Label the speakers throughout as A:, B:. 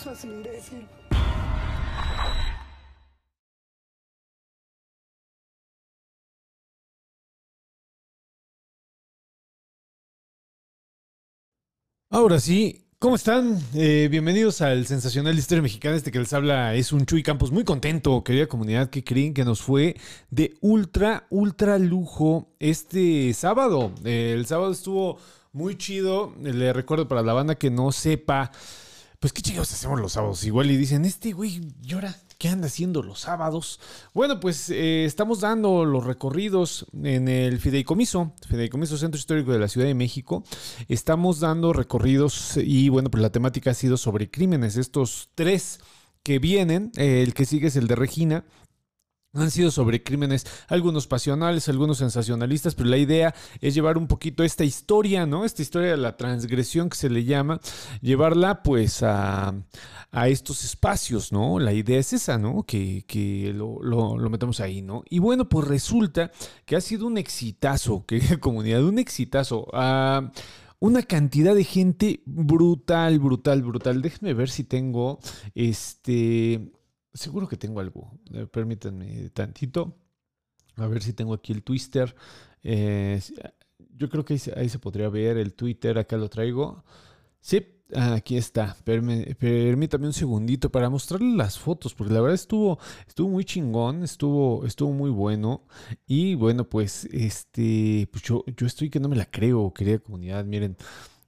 A: Imbécil.
B: Ahora sí, ¿cómo están? Eh, bienvenidos al sensacional Historia Mexicana. Este que les habla es un Chuy Campos muy contento, querida comunidad, que creen que nos fue de ultra, ultra lujo este sábado. Eh, el sábado estuvo muy chido. Le recuerdo para la banda que no sepa, pues qué chingados hacemos los sábados. Igual y dicen, este güey llora. ¿Qué anda haciendo los sábados? Bueno, pues eh, estamos dando los recorridos en el Fideicomiso, Fideicomiso Centro Histórico de la Ciudad de México. Estamos dando recorridos y bueno, pues la temática ha sido sobre crímenes. Estos tres que vienen, eh, el que sigue es el de Regina, han sido sobre crímenes, algunos pasionales, algunos sensacionalistas, pero la idea es llevar un poquito esta historia, ¿no? Esta historia de la transgresión que se le llama, llevarla pues a, a estos espacios, ¿no? La idea es esa, ¿no? Que, lo, lo, metamos ahí, ¿no? Y bueno, pues resulta que ha sido un exitazo, que comunidad, un exitazo. Uh, una cantidad de gente brutal, brutal, brutal. Déjenme ver si tengo este Seguro que tengo algo. Eh, permítanme tantito. A ver si tengo aquí el twister. Eh, yo creo que ahí se, ahí se, podría ver el Twitter. Acá lo traigo. Sí, aquí está. permítame un segundito para mostrarle las fotos. Porque la verdad estuvo, estuvo muy chingón. Estuvo, estuvo muy bueno. Y bueno, pues este. Pues yo, yo estoy que no me la creo, querida comunidad. Miren.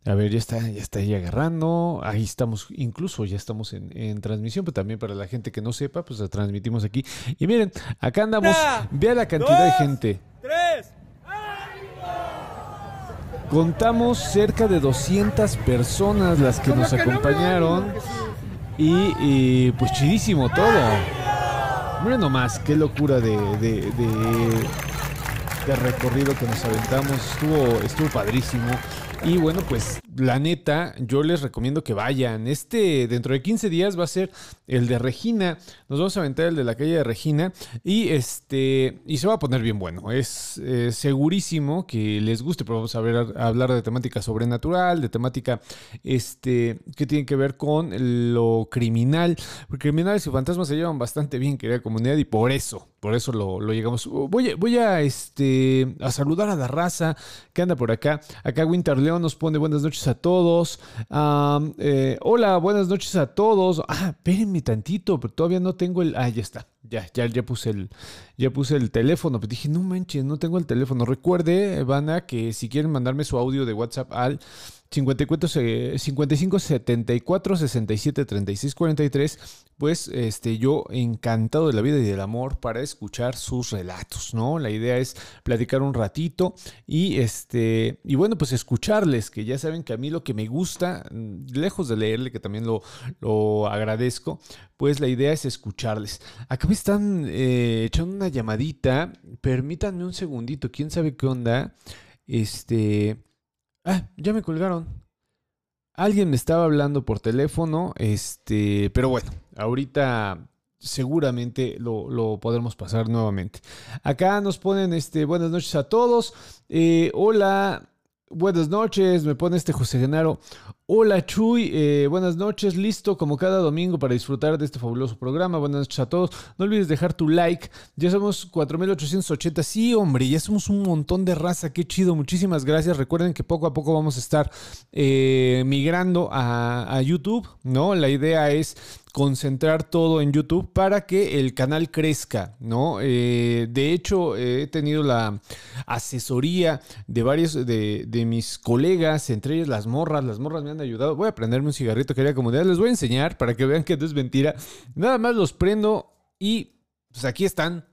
B: A ver, ya está, ya está ahí agarrando. Ahí estamos, incluso ya estamos en, en, transmisión, pero también para la gente que no sepa, pues la transmitimos aquí. Y miren, acá andamos. Vea la cantidad dos, de gente.
C: Tres.
B: Contamos cerca de 200 personas las que nos acompañaron. Y, y, pues chidísimo todo. Miren nomás, qué locura de, de, de, de recorrido que nos aventamos. Estuvo, estuvo padrísimo. Y bueno, pues la neta, yo les recomiendo que vayan. Este, dentro de 15 días va a ser el de Regina. Nos vamos a aventar el de la calle de Regina. Y este, y se va a poner bien bueno. Es eh, segurísimo que les guste, pero vamos a ver, a hablar de temática sobrenatural, de temática este, que tiene que ver con lo criminal. Porque criminales y fantasmas se llevan bastante bien, querida comunidad, y por eso, por eso lo, llegamos. Voy, a, voy a, este, a saludar a la raza que anda por acá. Acá Winter León nos pone buenas noches a todos. Eh, hola, buenas noches a todos. Ah, espérenme tantito, pero todavía no tengo el. Ah, ya está. Ya, ya, ya puse el, ya puse el teléfono. Pero dije, no manches, no tengo el teléfono. Recuerde, Banda, que si quieren mandarme su audio de WhatsApp al 54, 55 74 67 36 43, pues este, yo encantado de la vida y del amor para escuchar sus relatos, ¿no? La idea es platicar un ratito y este, y bueno, pues escucharles, que ya saben que a mí lo que me gusta, lejos de leerle, que también lo, lo agradezco, pues la idea es escucharles. Acá me están eh, echando una llamadita, permítanme un segundito, quién sabe qué onda, este... Ah, ya me colgaron. Alguien me estaba hablando por teléfono, este, pero bueno, ahorita seguramente lo, lo, podremos pasar nuevamente. Acá nos ponen, este, buenas noches a todos. Eh, hola, buenas noches, me pone este José Genaro. Hola Chuy, eh, buenas noches, listo como cada domingo para disfrutar de este fabuloso programa. Buenas noches a todos. No olvides dejar tu like. Ya somos 4880. Sí, hombre, ya somos un montón de raza. Qué chido, muchísimas gracias. Recuerden que poco a poco vamos a estar eh, migrando a, a YouTube, ¿no? La idea es concentrar todo en YouTube para que el canal crezca, ¿no? Eh, de hecho, he tenido la asesoría de varios de, mis colegas, entre ellas las morras, las morras me han ayudado. Voy a prenderme un cigarrito, querida comunidad, les voy a enseñar para que vean que esto es mentira. Nada más los prendo y pues aquí están,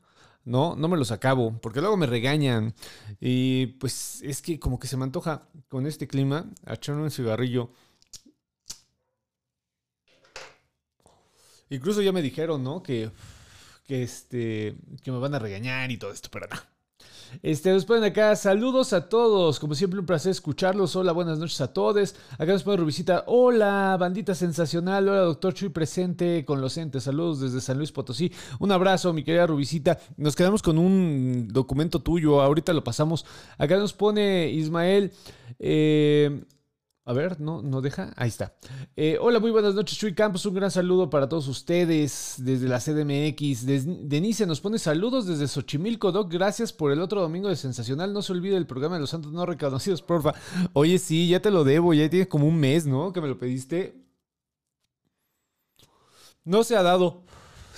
B: ¿no? No me los acabo, porque luego me regañan. Y pues es que como que se me antoja con este clima echarme un cigarrillo. Incluso ya me dijeron, ¿no? Que, que, este, que me van a regañar y todo esto, pero no. Este, nos ponen acá, saludos a todos, como siempre un placer escucharlos, hola, buenas noches a todos, acá nos pone Rubicita, hola, bandita sensacional, hola, doctor Chuy presente con los entes, saludos desde San Luis Potosí, un abrazo, mi querida Rubicita, nos quedamos con un documento tuyo, ahorita lo pasamos, acá nos pone Ismael, eh, A ver, no, no deja. Ahí está. Eh, hola, muy buenas noches, Chuy Campos. Un gran saludo para todos ustedes desde la CDMX. Denise nos pone saludos desde Xochimilco, Doc. Gracias por el otro domingo de Sensacional. No se olvide el programa de los santos no reconocidos, porfa. Oye, sí, ya te lo debo. Ya tienes como un mes, ¿no? Que me lo pediste. No se ha dado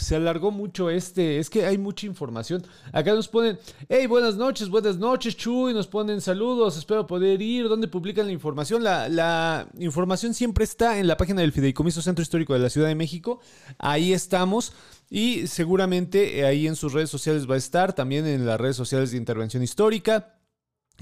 B: se alargó mucho este. Es que hay mucha información. Acá nos ponen, hey, buenas noches, buenas noches, Chuy. Nos ponen saludos, espero poder ir. ¿Dónde publican la información? La, la información siempre está en la página del Fideicomiso Centro Histórico de la Ciudad de México. Ahí estamos. Y seguramente eh, ahí en sus redes sociales va a estar. También en las redes sociales de intervención histórica.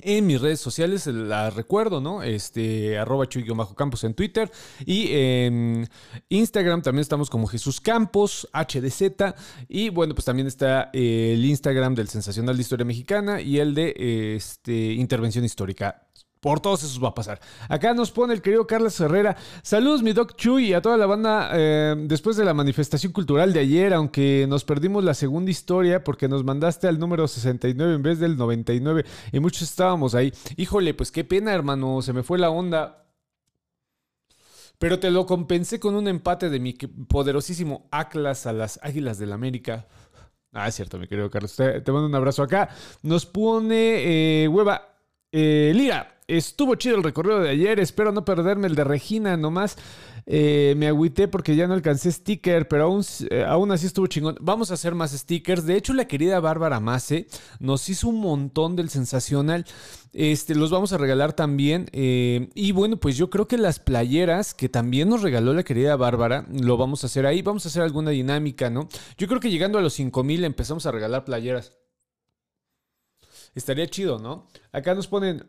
B: En mis redes sociales la recuerdo, ¿no? Este, arroba chuy-campos en Twitter. Y en Instagram también estamos como Jesús Campos, HDZ. Y bueno, pues también está el Instagram del Sensacional de Historia Mexicana y el de este, Intervención Histórica. Por todos esos va a pasar. Acá nos pone el querido Carlos Herrera. Saludos, mi Doc Chuy, y a toda la banda. Eh, después de la manifestación cultural de ayer, aunque nos perdimos la segunda historia porque nos mandaste al número 69 en vez del 99 y muchos estábamos ahí. Híjole, pues qué pena, hermano. Se me fue la onda. Pero te lo compensé con un empate de mi poderosísimo Atlas a las Águilas del América. Ah, es cierto, mi querido Carlos. Te, mando un abrazo acá. Nos pone eh, hueva eh, Lira. Estuvo chido el recorrido de ayer, espero no perderme el de Regina, nomás eh, me agüité porque ya no alcancé sticker, pero aún, eh, aún así estuvo chingón. Vamos a hacer más stickers. De hecho, la querida Bárbara Mase nos hizo un montón del sensacional. Este, los vamos a regalar también. Eh, y bueno, pues yo creo que las playeras que también nos regaló la querida Bárbara, lo vamos a hacer ahí. Vamos a hacer alguna dinámica, ¿no? Yo creo que llegando a los 5000 empezamos a regalar playeras. Estaría chido, ¿no? Acá nos ponen...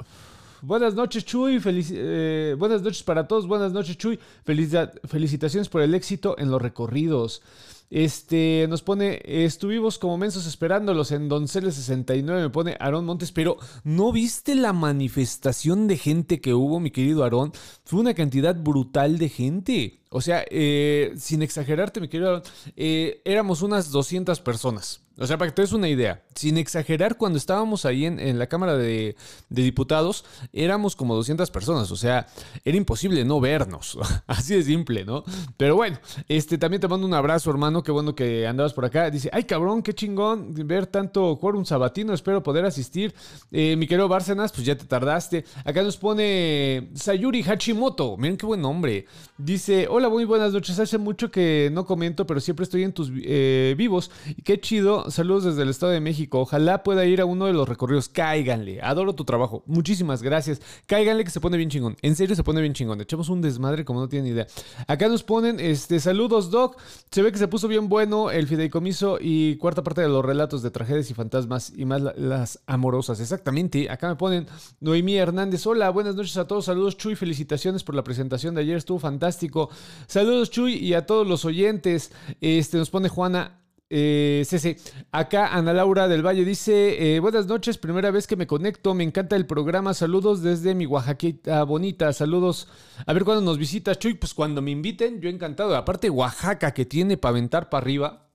B: Buenas noches, Chuy. Eh, buenas noches para todos. Buenas noches, Chuy. felicitaciones por el éxito en los recorridos. Este nos pone, estuvimos como mensos esperándolos en Donceles 69, me pone Aarón Montes, pero ¿no viste la manifestación de gente que hubo, mi querido Aarón? Fue una cantidad brutal de gente. O sea, eh, sin exagerarte, mi querido Aarón, eh, éramos unas 200 personas. O sea, para que te des una idea, sin exagerar, cuando estábamos ahí en, la Cámara de, Diputados, éramos como 200 personas. O sea, era imposible no vernos. Así de simple, ¿no? Pero bueno, este, también te mando un abrazo, hermano. Qué bueno que andabas por acá. Dice, ay, cabrón, qué chingón ver tanto un sabatino. Espero poder asistir. Eh, mi querido Bárcenas, pues ya te tardaste. Acá nos pone Sayuri Hachimoto. Miren qué buen nombre. Dice, hola, muy buenas noches. Hace mucho que no comento, pero siempre estoy en tus eh, vivos. Qué chido saludos desde el Estado de México. Ojalá pueda ir a uno de los recorridos. Cáiganle. Adoro tu trabajo. Muchísimas gracias. Cáiganle que se pone bien chingón. En serio se pone bien chingón. Echamos un desmadre como no tienen idea. Acá nos ponen, este, saludos, Doc. Se ve que se puso bien bueno el fideicomiso y cuarta parte de los relatos de tragedias y fantasmas y más las amorosas. Exactamente. Acá me ponen Noemí Hernández. Hola, buenas noches a todos. Saludos, Chuy. Felicitaciones por la presentación de ayer. Estuvo fantástico. Saludos, Chuy, y a todos los oyentes. Este, nos pone Juana eh, sí, Acá Ana Laura del Valle dice, eh, buenas noches, primera vez que me conecto, me encanta el programa, saludos desde mi Oaxaquita bonita, saludos. A ver cuándo nos visitas, Chuy, pues cuando me inviten, yo encantado. Aparte Oaxaca que tiene para aventar para arriba.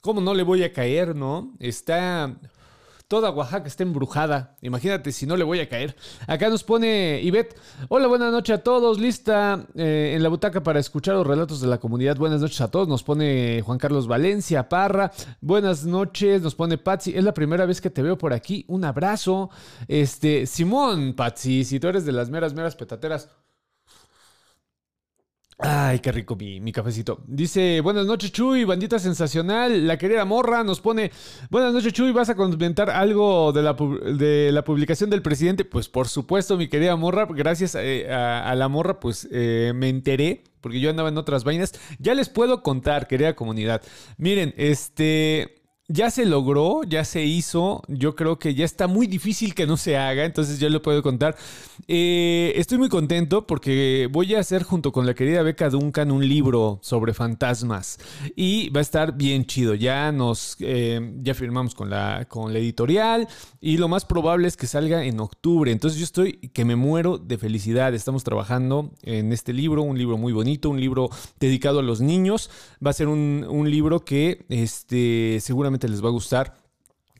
B: ¿Cómo no le voy a caer, no? Está Toda Oaxaca está embrujada. Imagínate si no le voy a caer. Acá nos pone Ivette. Hola, buenas noches a todos. Lista eh, en la butaca para escuchar los relatos de la comunidad. Buenas noches a todos. Nos pone Juan Carlos Valencia Parra. Buenas noches. Nos pone Patsy. Es la primera vez que te veo por aquí. Un abrazo. Este, Simón, Patsy, si tú eres de las meras, meras petateras. Ay, qué rico mi, cafecito. Dice, buenas noches Chuy, bandita sensacional. La querida Morra nos pone, buenas noches Chuy, ¿vas a comentar algo de la, publicación del presidente? Pues por supuesto, mi querida Morra, gracias eh, a, la Morra, pues eh, me enteré, porque yo andaba en otras vainas. Ya les puedo contar, querida comunidad. Miren, este ya se logró, ya se hizo. Yo creo que ya está muy difícil que no se haga, entonces ya lo puedo contar. Eh, estoy muy contento porque voy a hacer junto con la querida Beca Duncan un libro sobre fantasmas y va a estar bien chido. Ya nos, eh, ya firmamos con la, con la editorial y lo más probable es que salga en octubre. Entonces yo estoy que me muero de felicidad. Estamos trabajando en este libro, un libro muy bonito, un libro dedicado a los niños. Va a ser un, un libro que este, seguramente les va a gustar.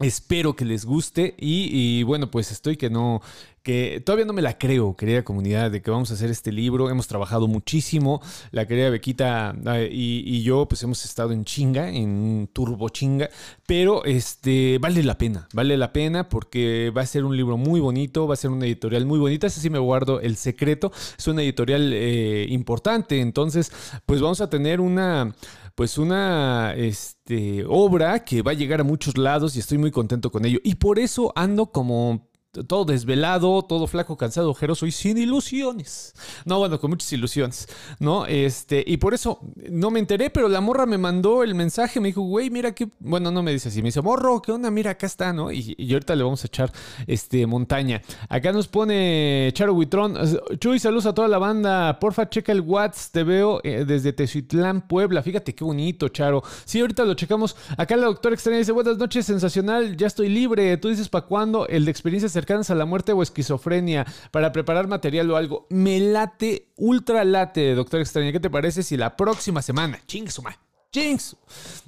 B: Espero que les guste y, bueno, pues estoy que no, que todavía no me la creo, querida comunidad, de que vamos a hacer este libro. Hemos trabajado muchísimo. La querida Bequita y, yo, pues hemos estado en chinga, en turbo chinga, pero este vale la pena, vale la pena porque va a ser un libro muy bonito, va a ser una editorial muy bonita. Ese sí me guardo el secreto. Es una editorial eh, importante, entonces, pues vamos a tener una pues una este, obra que va a llegar a muchos lados y estoy muy contento con ello. Y por eso ando como todo desvelado, todo flaco, cansado, ojeroso y sin ilusiones. No, bueno, con muchas ilusiones, ¿no? Este, y por eso no me enteré, pero la morra me mandó el mensaje, me dijo, güey, mira qué, bueno, no me dice así, me dice, morro, ¿qué onda? Mira, acá está, ¿no? Y, y ahorita le vamos a echar, este, montaña. Acá nos pone Charo Huitrón, Chuy, saludos a toda la banda, porfa, checa el WhatsApp, te veo eh, desde Tezuitlán, Puebla, fíjate qué bonito, Charo. Sí, ahorita lo checamos. Acá la doctora extraña dice, buenas noches, sensacional, ya estoy libre. Tú dices, ¿para cuándo? El de experiencia cercanas a la muerte o esquizofrenia para preparar material o algo. Me late, ultra late, doctor extraña. ¿Qué te parece si la próxima semana, ching suma, Jinx.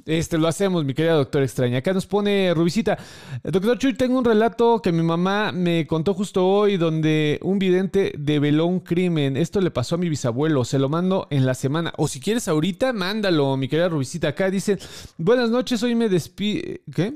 B: Este lo hacemos, mi querida doctora extraña. Acá nos pone Rubicita. Doctor Chuy, tengo un relato que mi mamá me contó justo hoy donde un vidente develó un crimen. Esto le pasó a mi bisabuelo. Se lo mando en la semana. O si quieres ahorita, mándalo, mi querida Rubicita. Acá dice, buenas noches, hoy me despido... ¿Qué?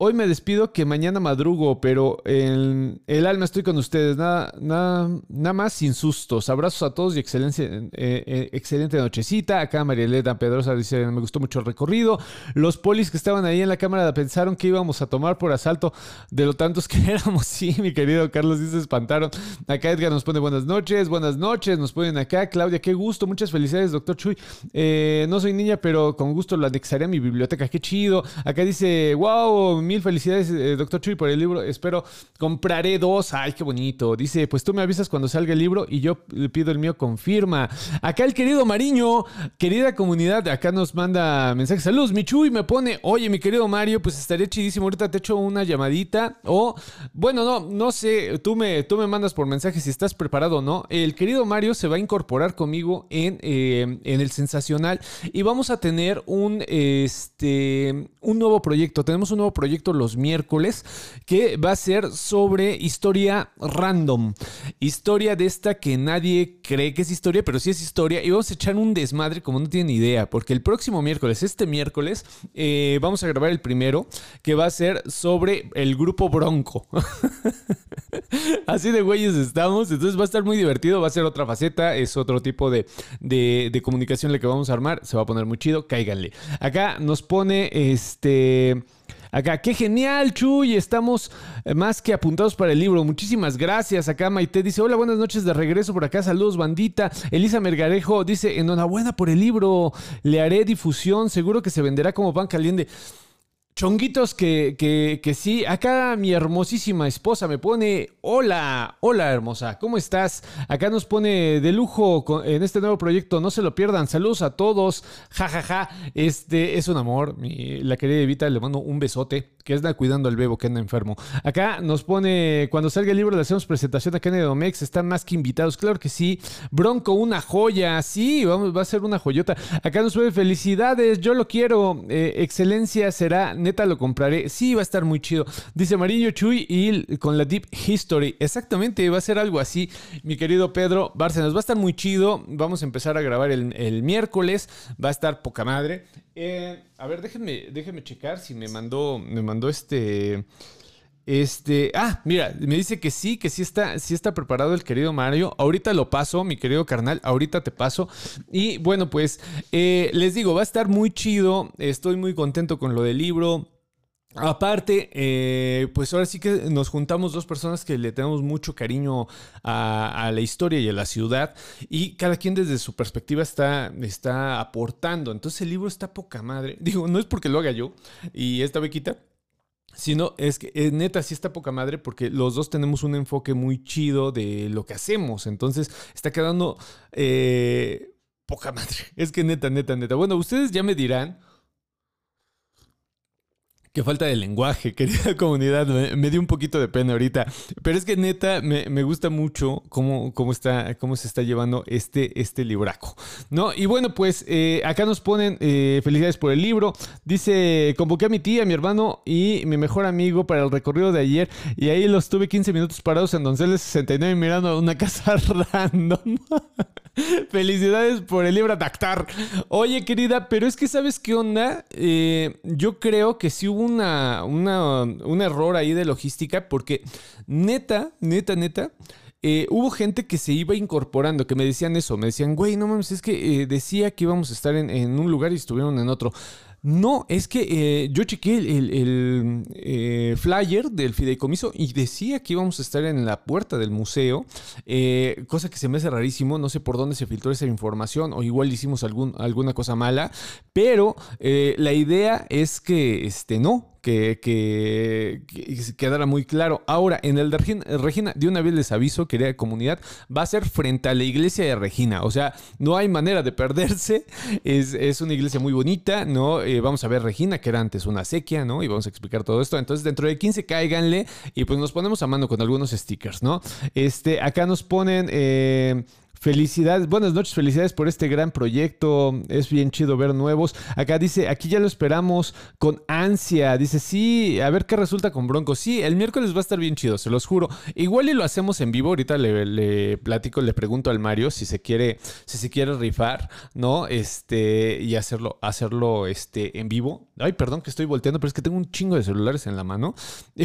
B: Hoy me despido que mañana madrugo, pero en el alma estoy con ustedes. Nada, nada, nada más sin sustos. Abrazos a todos y excelencia, eh, eh, excelente nochecita. Acá Marielena Pedrosa dice, me gustó mucho el recorrido. Los polis que estaban ahí en la cámara pensaron que íbamos a tomar por asalto de lo tantos que éramos. Sí, mi querido Carlos, dice, espantaron. Acá Edgar nos pone buenas noches, buenas noches. Nos ponen acá. Claudia, qué gusto. Muchas felicidades, doctor Chuy. Eh, no soy niña, pero con gusto lo anexaré a mi biblioteca. Qué chido. Acá dice, wow mil felicidades, eh, doctor Chuy, por el libro. Espero, compraré dos. Ay, qué bonito. Dice, pues tú me avisas cuando salga el libro y yo le pido el mío, confirma. Acá el querido Mariño, querida comunidad, acá nos manda mensajes. Saludos, mi Chuy me pone, oye, mi querido Mario, pues estaría chidísimo. Ahorita te echo una llamadita. O, bueno, no, no sé, tú me, tú me mandas por mensaje si estás preparado o no. El querido Mario se va a incorporar conmigo en, eh, en el Sensacional y vamos a tener un, este, un nuevo proyecto. Tenemos un nuevo proyecto los miércoles que va a ser sobre historia random. Historia de esta que nadie cree que es historia, pero sí es historia. Y vamos a echar un desmadre como no tienen idea, porque el próximo miércoles, este miércoles, eh, vamos a grabar el primero que va a ser sobre el grupo Bronco. Así de güeyes estamos, entonces va a estar muy divertido, va a ser otra faceta, es otro tipo de, de, de comunicación la que vamos a armar, se va a poner muy chido, cáiganle. Acá nos pone este... Acá, qué genial, Chuy. Estamos eh, más que apuntados para el libro. Muchísimas gracias. Acá Maite dice: Hola, buenas noches de regreso por acá. Saludos, bandita. Elisa Mergarejo dice: Enhorabuena por el libro. Le haré difusión. Seguro que se venderá como pan caliente. Chonguitos que, que, que, sí. Acá mi hermosísima esposa me pone, hola, hola hermosa, ¿cómo estás? Acá nos pone de lujo en este nuevo proyecto, no se lo pierdan. Saludos a todos, jajaja. Ja, ja. Este es un amor. Mi, la querida Evita le mando un besote, que anda cuidando al bebo que anda enfermo. Acá nos pone, cuando salga el libro le hacemos presentación a Kennedy Domex, están más que invitados. Claro que sí. Bronco, una joya, sí, vamos, va a ser una joyota. Acá nos pone felicidades, yo lo quiero. Eh, excelencia será neta lo compraré. Sí, va a estar muy chido. Dice Mariño Chuy y con la Deep History. Exactamente, va a ser algo así, mi querido Pedro Bárcenas. Va a estar muy chido. Vamos a empezar a grabar el, el miércoles. Va a estar poca madre. Eh, a ver, déjenme, déjenme checar si me mandó, me mandó este... Este, ah, mira, me dice que sí, que sí está, sí está preparado el querido Mario. Ahorita lo paso, mi querido carnal, ahorita te paso. Y bueno, pues eh, les digo, va a estar muy chido. Estoy muy contento con lo del libro. Aparte, eh, pues ahora sí que nos juntamos dos personas que le tenemos mucho cariño a, a, la historia y a la ciudad y cada quien desde su perspectiva está, está aportando. Entonces el libro está poca madre. Digo, no es porque lo haga yo y esta bequita, sino es que es neta sí está poca madre porque los dos tenemos un enfoque muy chido de lo que hacemos. Entonces está quedando eh, poca madre. Es que neta, neta, neta. Bueno, ustedes ya me dirán Qué falta de lenguaje, querida comunidad. Me, dio un poquito de pena ahorita. Pero es que neta, me, gusta mucho cómo, cómo, está, cómo se está llevando este, este libraco. ¿No? Y bueno, pues eh, acá nos ponen eh, felicidades por el libro. Dice, convoqué a mi tía, mi hermano y mi mejor amigo para el recorrido de ayer. Y ahí los tuve 15 minutos parados en Donceles 69 mirando una casa random. Felicidades por el libro Dactar. Oye, querida, pero es que ¿sabes qué onda? Eh, yo creo que sí hubo una, un error ahí de logística porque neta, neta, neta. Eh, hubo gente que se iba incorporando, que me decían eso, me decían, güey, no mames, es que eh, decía que íbamos a estar en, en, un lugar y estuvieron en otro. No, es que eh, yo chequé el, eh, flyer del fideicomiso y decía que íbamos a estar en la puerta del museo, eh, cosa que se me hace rarísimo, no sé por dónde se filtró esa información o igual hicimos algún, alguna cosa mala, pero la idea es que este, no, que, que, quedara muy claro. Ahora, en el de Regina, de una vez les aviso, querida comunidad, va a ser frente a la iglesia de Regina. O sea, no hay manera de perderse. Es, una iglesia muy bonita, ¿no? Eh, vamos a ver Regina, que era antes una sequía, ¿no? Y vamos a explicar todo esto. Entonces, dentro de 15 cáiganle y pues nos ponemos a mano con algunos stickers, ¿no? Este, acá nos ponen... Eh, Felicidades, buenas noches, felicidades por este gran proyecto. Es bien chido ver nuevos. Acá dice, aquí ya lo esperamos con ansia. Dice, sí, a ver qué resulta con Bronco. Sí, el miércoles va a estar bien chido, se los juro. Igual y lo hacemos en vivo. Ahorita le, platico, le pregunto al Mario si se quiere, si se quiere rifar, ¿no? Este, y hacerlo, hacerlo este, en vivo. Ay, perdón que estoy volteando, pero es que tengo un chingo de celulares en la mano.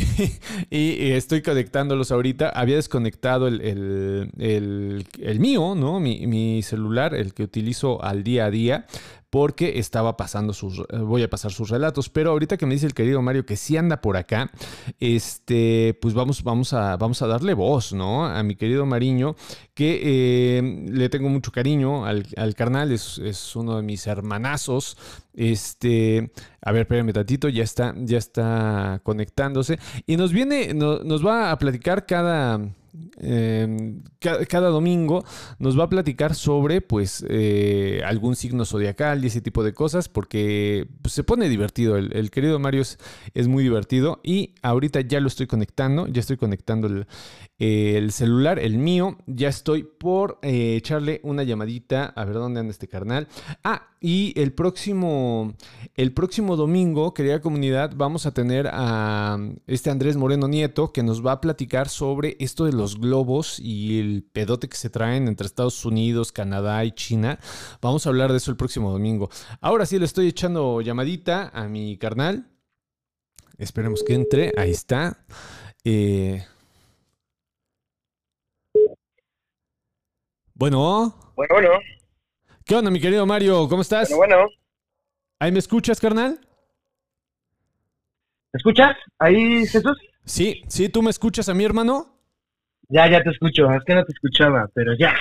B: y, estoy conectándolos ahorita. Había desconectado el, el mío ¿no? Mi, celular, el que utilizo al día a día, porque estaba pasando sus, eh, voy a pasar sus relatos, pero ahorita que me dice el querido Mario que sí anda por acá, este, pues vamos, vamos a, vamos a darle voz, ¿no? A mi querido Mariño, que eh, le tengo mucho cariño al, carnal, es, uno de mis hermanazos, este, a ver, espérame tantito, ya está, ya está conectándose y nos viene, nos va a platicar cada Em, cada, domingo nos va a platicar sobre pues eh, algún signo zodiacal y ese tipo de cosas porque pues, se pone divertido. El, querido Mario es, muy divertido y ahorita ya lo estoy conectando, ya estoy conectando el, celular, el mío, ya estoy por eh, echarle una llamadita a ver dónde anda este carnal. Ah, y el próximo, el próximo domingo, querida comunidad, vamos a tener a este Andrés Moreno Nieto que nos va a platicar sobre esto de los globos y el pedote que se traen entre Estados Unidos, Canadá y China. Vamos a hablar de eso el próximo domingo. Ahora sí le estoy echando llamadita a mi carnal. Esperemos que entre. Ahí está. Eh, bueno.
C: Bueno, bueno.
B: ¿Qué onda, mi querido Mario? ¿Cómo estás?
C: Bueno, bueno.
B: ¿Ahí me escuchas, carnal?
C: ¿Me escuchas? ¿Ahí, Jesús?
B: Sí, sí, ¿tú me escuchas a mi hermano?
C: Ya, ya te escucho. Es que no te escuchaba, pero ya.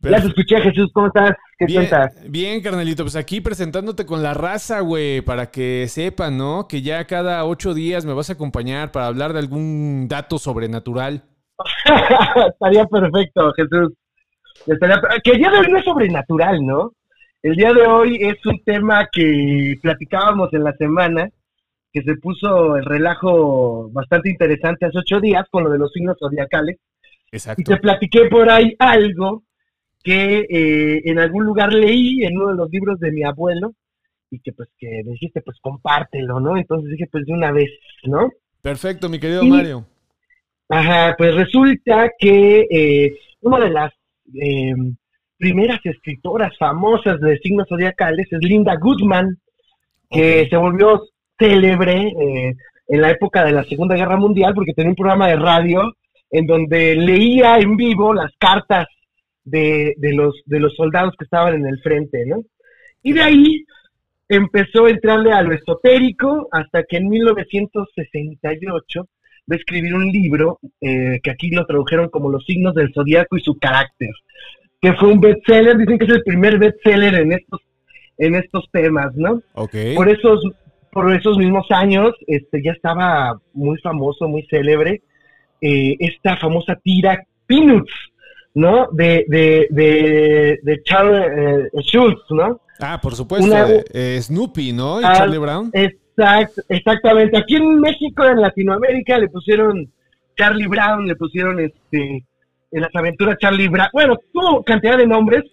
C: Ya te escuché, Jesús. ¿Cómo estás? ¿Qué
B: bien, Bien, carnalito. Pues aquí presentándote con la raza, güey, para que sepan, ¿no? Que ya cada ocho días me vas a acompañar para hablar de algún dato sobrenatural.
C: Estaría perfecto, Jesús. Que el día de hoy no es sobrenatural, ¿no? El día de hoy es un tema que platicábamos en la semana, que se puso el relajo bastante interesante hace ocho días con lo de los signos zodiacales.
B: Exacto.
C: Y te platiqué por ahí algo que eh, en algún lugar leí en uno de los libros de mi abuelo y que pues que me dijiste pues compártelo, ¿no? Entonces dije pues de una vez, ¿no?
B: Perfecto, mi querido Mario.
C: Ajá, pues resulta que eh, una de las eh, primeras escritoras famosas de signos zodiacales es Linda Goodman, que se volvió célebre eh, en la época de la Segunda Guerra Mundial porque tenía un programa de radio en donde leía en vivo las cartas de, los, de los soldados que estaban en el frente, ¿no? Y de ahí empezó a entrarle a lo esotérico hasta que en 1968 a escribir un libro eh, que aquí lo tradujeron como Los signos del zodiaco y su carácter, que fue un bestseller, dicen que es el primer bestseller en estos en estos temas, ¿no?
B: Okay.
C: Por esos por esos mismos años, este ya estaba muy famoso, muy célebre eh, esta famosa tira Peanuts, ¿no? De de de, de Charles eh, Schultz, ¿no?
B: Ah, por supuesto, Snoopy, ¿no? Y
C: ah,
B: Charlie Brown.
C: Es, Exacto, exactamente. Aquí en México, en Latinoamérica, le pusieron Charlie Brown, le pusieron este en las aventuras Charlie Brown. Bueno, tuvo cantidad de nombres.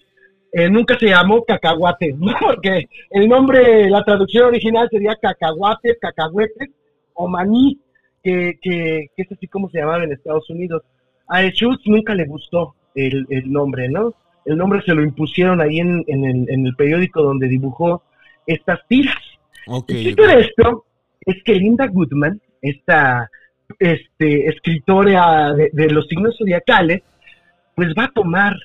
C: Eh, nunca se llamó cacahuate, ¿no? Porque el nombre, la traducción original sería cacahuate, cacahuetes o maní, que, que, que es así como se llamaba en Estados Unidos. A Schultz nunca le gustó el, el nombre, ¿no? El nombre se lo impusieron ahí en, en, el, en el periódico donde dibujó estas tiras.
B: Ok.
C: El chiste de esto es que Linda Goodman, esta este, escritora de, de los signos zodiacales, pues va a tomar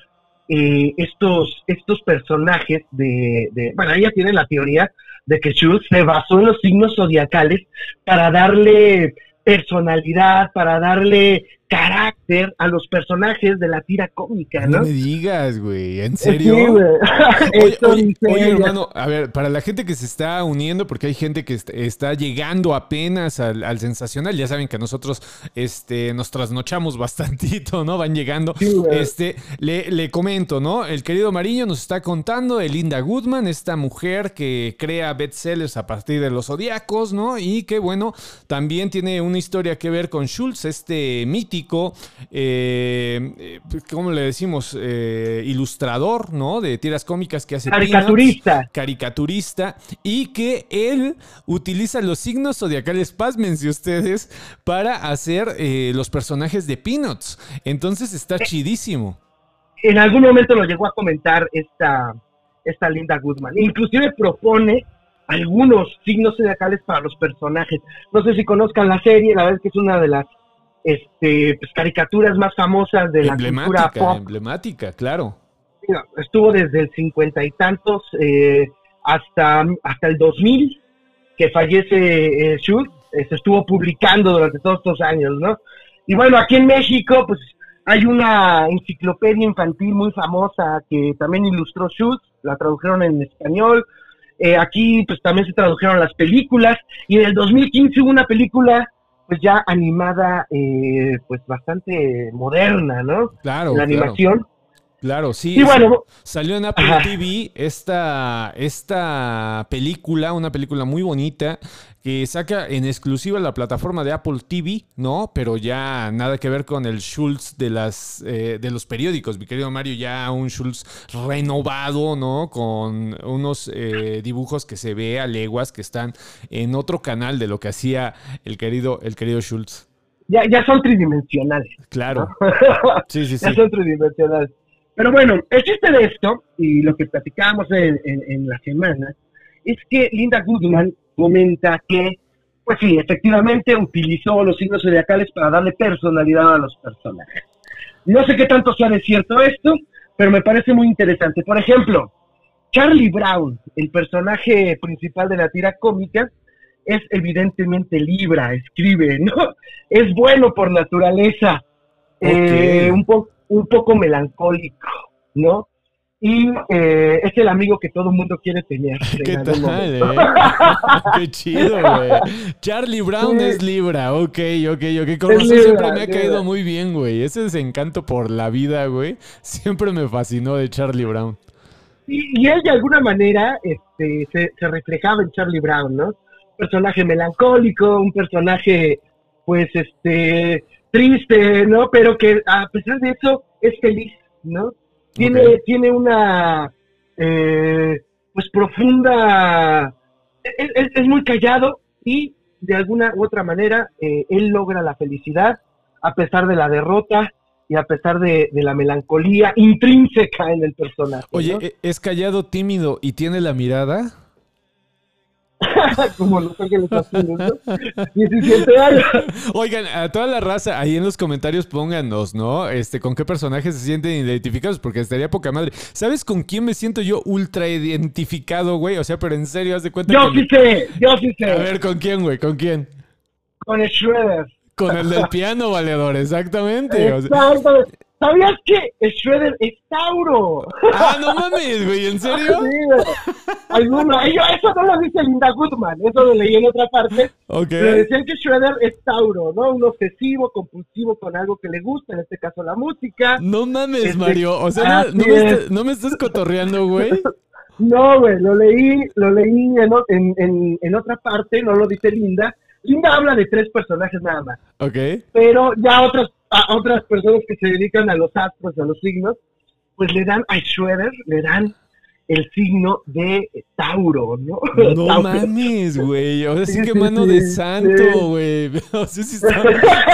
C: eh, estos, estos personajes de, de, bueno, ella tiene la teoría de que Schultz se basó en los signos zodiacales para darle personalidad, para darle carácter a los personajes de la tira cómica,
B: No
C: ¿no?
B: me digas, güey, ¿en
C: Sí,
B: serio?
C: güey.
B: Oye, oye, oye, hermano, a ver, para la gente que se está uniendo, porque hay gente que est- está llegando apenas al, al sensacional, ya saben que nosotros este, nos trasnochamos bastantito, ¿no? Van llegando.
C: Sí,
B: este, le, le comento, ¿no? El querido Mariño nos está contando de Linda Goodman, esta mujer que crea bestsellers a partir de los zodiacos, ¿no? Y que, bueno, también tiene una historia que ver con Schultz, este mítico, eh, eh, ¿cómo le decimos? Eh, ilustrador, ¿no? De tiras cómicas que hace
C: Caricaturista.
B: caricaturista y que él utiliza los signos zodiacales, pásmense ustedes, para hacer eh, los personajes de Peanuts. Entonces está chidísimo.
C: en algún momento lo llegó a comentar esta, esta Linda Goodman. Inclusive propone algunos signos zodiacales para los personajes. No sé si conozcan la serie, la verdad es que es una de las este, pues, caricaturas más famosas de la cultura pop.
B: emblemática, claro.
C: Estuvo desde el cincuenta y tantos eh, hasta, hasta el 2000 que fallece eh, Schultz, se estuvo publicando durante todos estos años, ¿no? Y bueno, aquí en México, pues hay una enciclopedia infantil muy famosa que también ilustró Schultz, la tradujeron en español. Eh, aquí, pues también se tradujeron las películas. Y en el 2015 hubo una película, pues ya animada, eh, pues bastante moderna, ¿no?
B: Claro,
C: la
B: claro.
C: animación.
B: Claro, sí.
C: Y bueno,
B: Salió en Apple
C: Ajá.
B: TV esta, esta película, una película muy bonita que saca en exclusiva la plataforma de Apple TV, ¿no? Pero ya nada que ver con el Schultz de, las, eh, de los periódicos, mi querido Mario, ya un Schultz renovado, ¿no? Con unos eh, dibujos que se ve a leguas que están en otro canal de lo que hacía el querido, el querido Schultz.
C: ya, ya son tridimensionales.
B: Claro. Sí, sí, sí.
C: ya son tridimensionales. Pero bueno, el chiste de esto, y lo que platicábamos en, en- en la semana, es que Linda Goodman comenta que, pues sí, efectivamente utilizó los signos zodiacales para darle personalidad a los personajes. No sé qué tanto sea de cierto esto, pero me parece muy interesante. Por ejemplo, Charlie Brown, el personaje principal de la tira cómica, es evidentemente Libra, escribe, ¿no? Es bueno por naturaleza, eh, un, po- un poco melancólico, ¿no? Y eh, es el amigo que todo mundo quiere tener. en
B: ¿Qué tal, eh? Qué chido, güey. Charlie Brown
C: Sí.
B: es Libra, ok, ok, ok. Con razón
C: Libra,
B: siempre me ha
C: Libra.
B: caído muy bien, güey. Ese desencanto por la vida, güey, siempre me fascinó de Charlie Brown.
C: Y, y él de alguna manera este, se, se reflejaba en Charlie Brown, ¿no? Un personaje melancólico, un personaje, pues, este, triste, ¿no? Pero que a pesar de eso es feliz, ¿no? Tiene, tiene una, eh, pues, profunda, es, es- es muy callado y de alguna u otra manera eh, él logra la felicidad a pesar de la derrota y a pesar de, de la melancolía intrínseca en el personaje.
B: Oye,
C: ¿no?
B: ¿e- ¿es callado, tímido y tiene la mirada?
C: como Los Ángeles Azules, ¿no? 17 años.
B: Oigan, a toda la raza, ahí en los comentarios pónganos, ¿no? Este, con qué personajes se sienten identificados, porque estaría poca madre. ¿Sabes con quién me siento yo ultra identificado, güey? O sea, pero en serio, haz de cuenta
C: Yo
B: que...
C: sí sé, yo sí sé.
B: A ver, ¿con quién, güey? ¿Con quién?
C: Con Shredder.
B: Con el del piano, valedor, exactamente. o sea-
C: Exacto. ¿Sabías que Shredder es Tauro?
B: ah, no mames, güey, ¿en serio?
C: Sí, güey. Yo, eso no lo dice Linda Goodman, eso lo leí en otra parte.
B: Ok.
C: Pero decían que Shredder es Tauro, ¿no? Un obsesivo, compulsivo con algo que le gusta, en este caso la música.
B: No mames,
C: Este-
B: Mario. O sea, no, me,
C: es.
B: estás- no me estás cotorreando, güey.
C: No, güey, lo leí, lo leí en, en, en otra parte, no lo dice Linda. Linda habla de tres personajes nada más,
B: Ok.
C: pero ya otras, a otras personas que se dedican a los astros, a los signos, pues le dan a Schroeder, le dan el signo de Tauro, ¿no?
B: No
C: Tauro.
B: mames, güey. O sea, sí
C: Sí,
B: que mano
C: sí,
B: de santo, güey. O sea, sí está,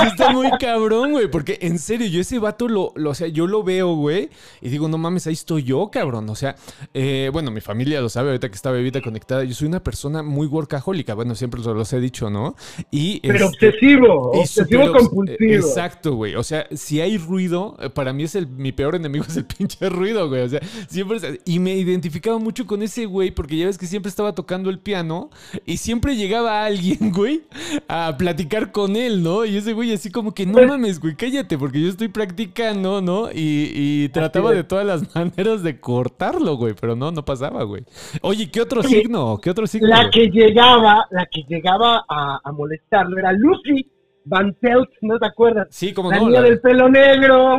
B: sí está muy cabrón, güey. Porque en serio, yo ese vato lo, lo- o sea, yo lo veo, güey. Y digo, no mames, ahí estoy yo, cabrón. O sea, eh, bueno, mi familia lo sabe ahorita que está bebida conectada. Yo soy una persona muy workahólica. Bueno, siempre se los he dicho, ¿no? Y
C: Pero
B: este,
C: obsesivo,
B: y
C: obsesivo compulsivo.
B: Exacto, güey. O sea, si hay ruido, eh, para mí es el mi peor enemigo es el pinche ruido, güey. O sea, siempre y me identificaba mucho con ese güey porque ya ves que siempre estaba tocando el piano y siempre llegaba alguien, güey, a platicar con él, ¿no? Y ese güey así como que no mames, güey, cállate porque yo estoy practicando, ¿no? Y, y trataba de todas las maneras de cortarlo, güey, pero no, no pasaba, güey. Oye, ¿qué otro
C: Oye,
B: signo? ¿Qué otro signo?
C: La
B: güey?
C: que llegaba, la que llegaba a, a molestarlo era Lucy Van Pelt, ¿no te acuerdas?
B: Sí, como
C: la
B: no.
C: niña
B: la-
C: del pelo negro.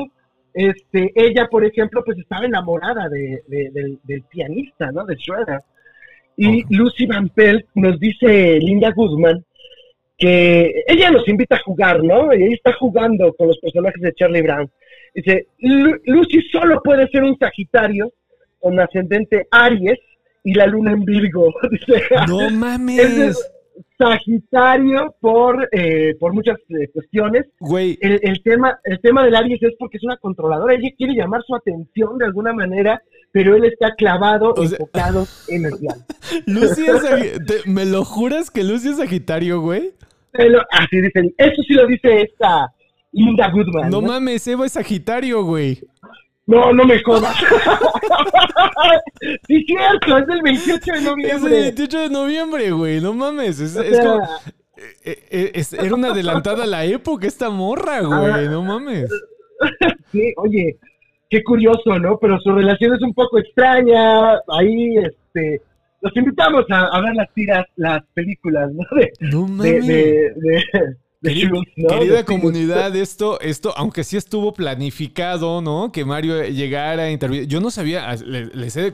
C: Este, ella, por ejemplo, pues estaba enamorada de, de- del, del pianista, ¿no? De Schroeder. Y. Lucy Van Pelt nos dice Linda Guzman que ella nos invita a jugar, ¿no? Y ella está jugando con los personajes de Charlie Brown. Dice, "Lu- Lucy solo puede ser un Sagitario con ascendente Aries y la luna en Virgo. Dice,
B: No
C: es
B: mames.
C: Sagitario por, eh, por muchas eh, cuestiones
B: Güey,
C: el, el tema el tema del Aries es porque es una controladora, ella quiere llamar su atención de alguna manera, pero él está clavado,
B: O sea-
C: enfocado en el piano.
B: Lucy es te- ¿Me lo juras que Lucy es Sagitario, güey?
C: Pero, así dicen, eso sí lo dice esta Linda Goodman.
B: No
C: ¿no?
B: mames, Eva es Sagitario, güey.
C: No, no me jodas. sí, cierto, es del 28 de
B: Es el
C: noviembre.
B: 28 de noviembre, güey. No mames. Es,
C: O
B: es
C: sea,
B: como- eh, eh, es- era una adelantada a la época esta morra, güey. No mames.
C: sí, oye, qué curioso, ¿no? Pero su relación es un poco extraña. Ahí, este, los invitamos a, a ver las tiras, las películas, ¿no? De,
B: No mames.
C: de, de, de
B: Querida comunidad, esto, esto, aunque sí estuvo planificado, ¿no? Que Mario llegara a intervenir. Yo no sabía, ah, le- les he de,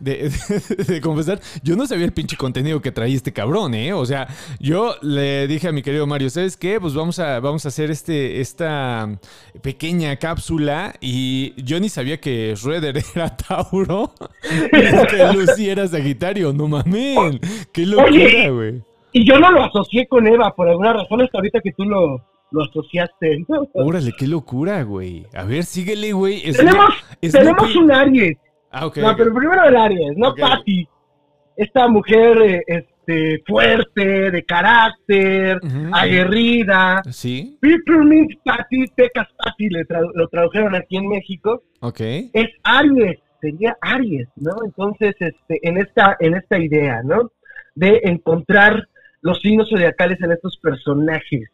B: de, de- de confesar, yo no sabía el pinche contenido que traía este cabrón, ¿eh? O sea, yo le dije a mi querido Mario, ¿sabes qué? Pues vamos a, vamos a hacer este, esta pequeña cápsula y yo ni sabía que Schroeder era Tauro y que Lucy era Sagitario. No mames, qué locura, güey.
C: Y yo no lo asocié con Eva por alguna razón hasta ahorita que tú lo, lo asociaste. ¿no?
B: Órale, qué locura, güey. A ver, síguele, güey. Es-
C: tenemos
B: es
C: tenemos un Aries.
B: Ah, ok.
C: no, pero primero el Aries, no. Patty. Esta mujer eh, este, fuerte, de carácter, aguerrida.
B: Sí,
C: Peppermint Patty, Pecas Patty, le tra- lo tradujeron aquí en México.
B: ok.
C: es Aries, sería Aries, ¿no? Entonces, este, en esta, en esta idea, ¿no? De encontrar los signos zodiacales en estos personajes.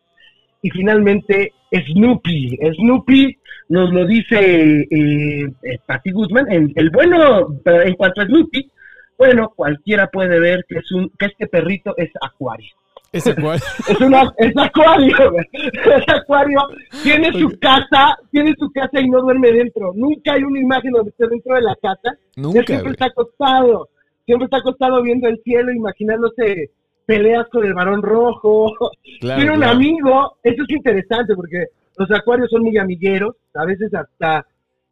C: Y finalmente, Snoopy. Snoopy nos lo dice eh, eh, Patty Guzman. El, el bueno, en cuanto a Snoopy, bueno, cualquiera puede ver que es un, que este perrito es acuario.
B: Ese cual.
C: Es una, es acuario, es acuario, tiene su casa, tiene su casa y no duerme dentro. Nunca hay una imagen donde esté dentro de la casa. Él
B: Nunca,
C: siempre
B: güey.
C: está acostado, siempre está acostado viendo el cielo, imaginándose peleas con el varón rojo.
B: Claro,
C: tiene un
B: claro.
C: amigo, eso es interesante porque los acuarios son muy amigueros, a veces hasta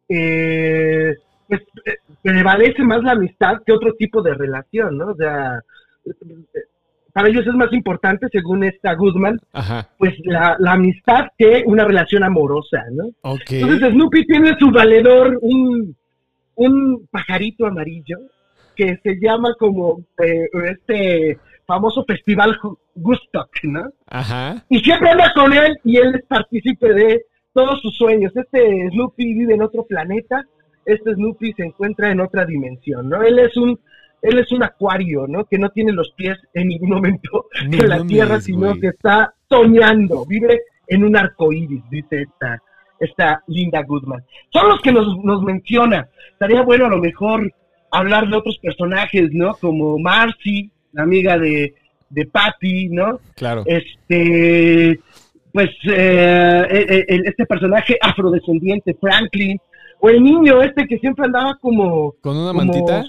C: eh, pues, eh, prevalece más la amistad que otro tipo de relación, ¿no? O sea, para ellos es más importante, según esta
B: Ajá.
C: pues la, la amistad que una relación amorosa, ¿no? Entonces Snoopy tiene su valedor un, un pajarito amarillo que se llama como eh, este famoso festival Gustock, ¿no?
B: Ajá.
C: Y siempre anda con él y él es partícipe de todos sus sueños. Este Snoopy vive en otro planeta, este Snoopy se encuentra en otra dimensión, ¿no? Él es un él es un acuario, ¿no? Que no tiene los pies en ningún momento
B: No
C: en la tierra, sino que está soñando, vive en un arco iris, dice esta, esta Linda Goodman. Son los que nos, nos menciona. Estaría bueno a lo mejor hablar de otros personajes, ¿no? Como Marcy, la amiga de, de Patty, ¿no?
B: Claro.
C: Este, pues, eh, este personaje afrodescendiente, Franklin, o el niño este que siempre andaba como...
B: ¿Con una
C: como-
B: mantita?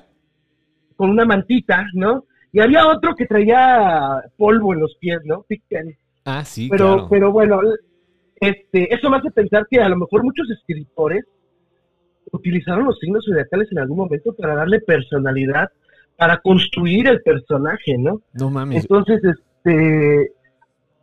C: con una mantita, ¿no? Y había otro que traía polvo en los pies, ¿no?
B: Ah, sí,
C: Pero,
B: claro.
C: pero bueno, este, eso me hace pensar que a lo mejor muchos escritores utilizaron los signos zodiacales en algún momento para darle personalidad, para construir el personaje, ¿no?
B: No mames.
C: Entonces, este,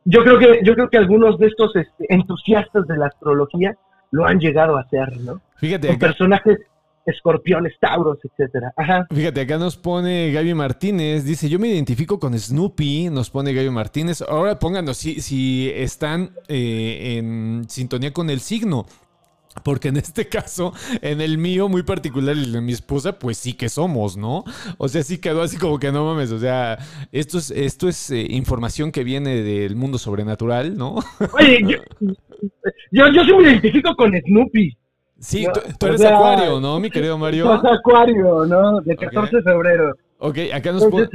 C: yo creo que, yo creo que algunos de estos este, entusiastas de la astrología lo han llegado a hacer, ¿no?
B: Fíjate,
C: Con
B: acá,
C: personajes escorpiones, tauros, etcétera. Ajá.
B: fíjate, acá nos pone Gaby Martínez, dice, yo me identifico con Snoopy, nos pone Gaby Martínez. Ahora pónganos si, si están eh, en sintonía con el signo. Porque en este caso, en el mío muy particular, el de mi esposa, pues sí que somos, ¿no? O sea, sí quedó así como que no mames. O sea, esto es, esto es eh, información que viene del mundo sobrenatural, ¿no?
C: Oye, yo, yo, yo sí me identifico con Snoopy.
B: Sí,
C: No,
B: tú, tú
C: o
B: eres
C: sea,
B: acuario, ¿no, mi querido Mario?
C: Acuario, ¿no? De 14 de febrero.
B: Ok, acá nos pone...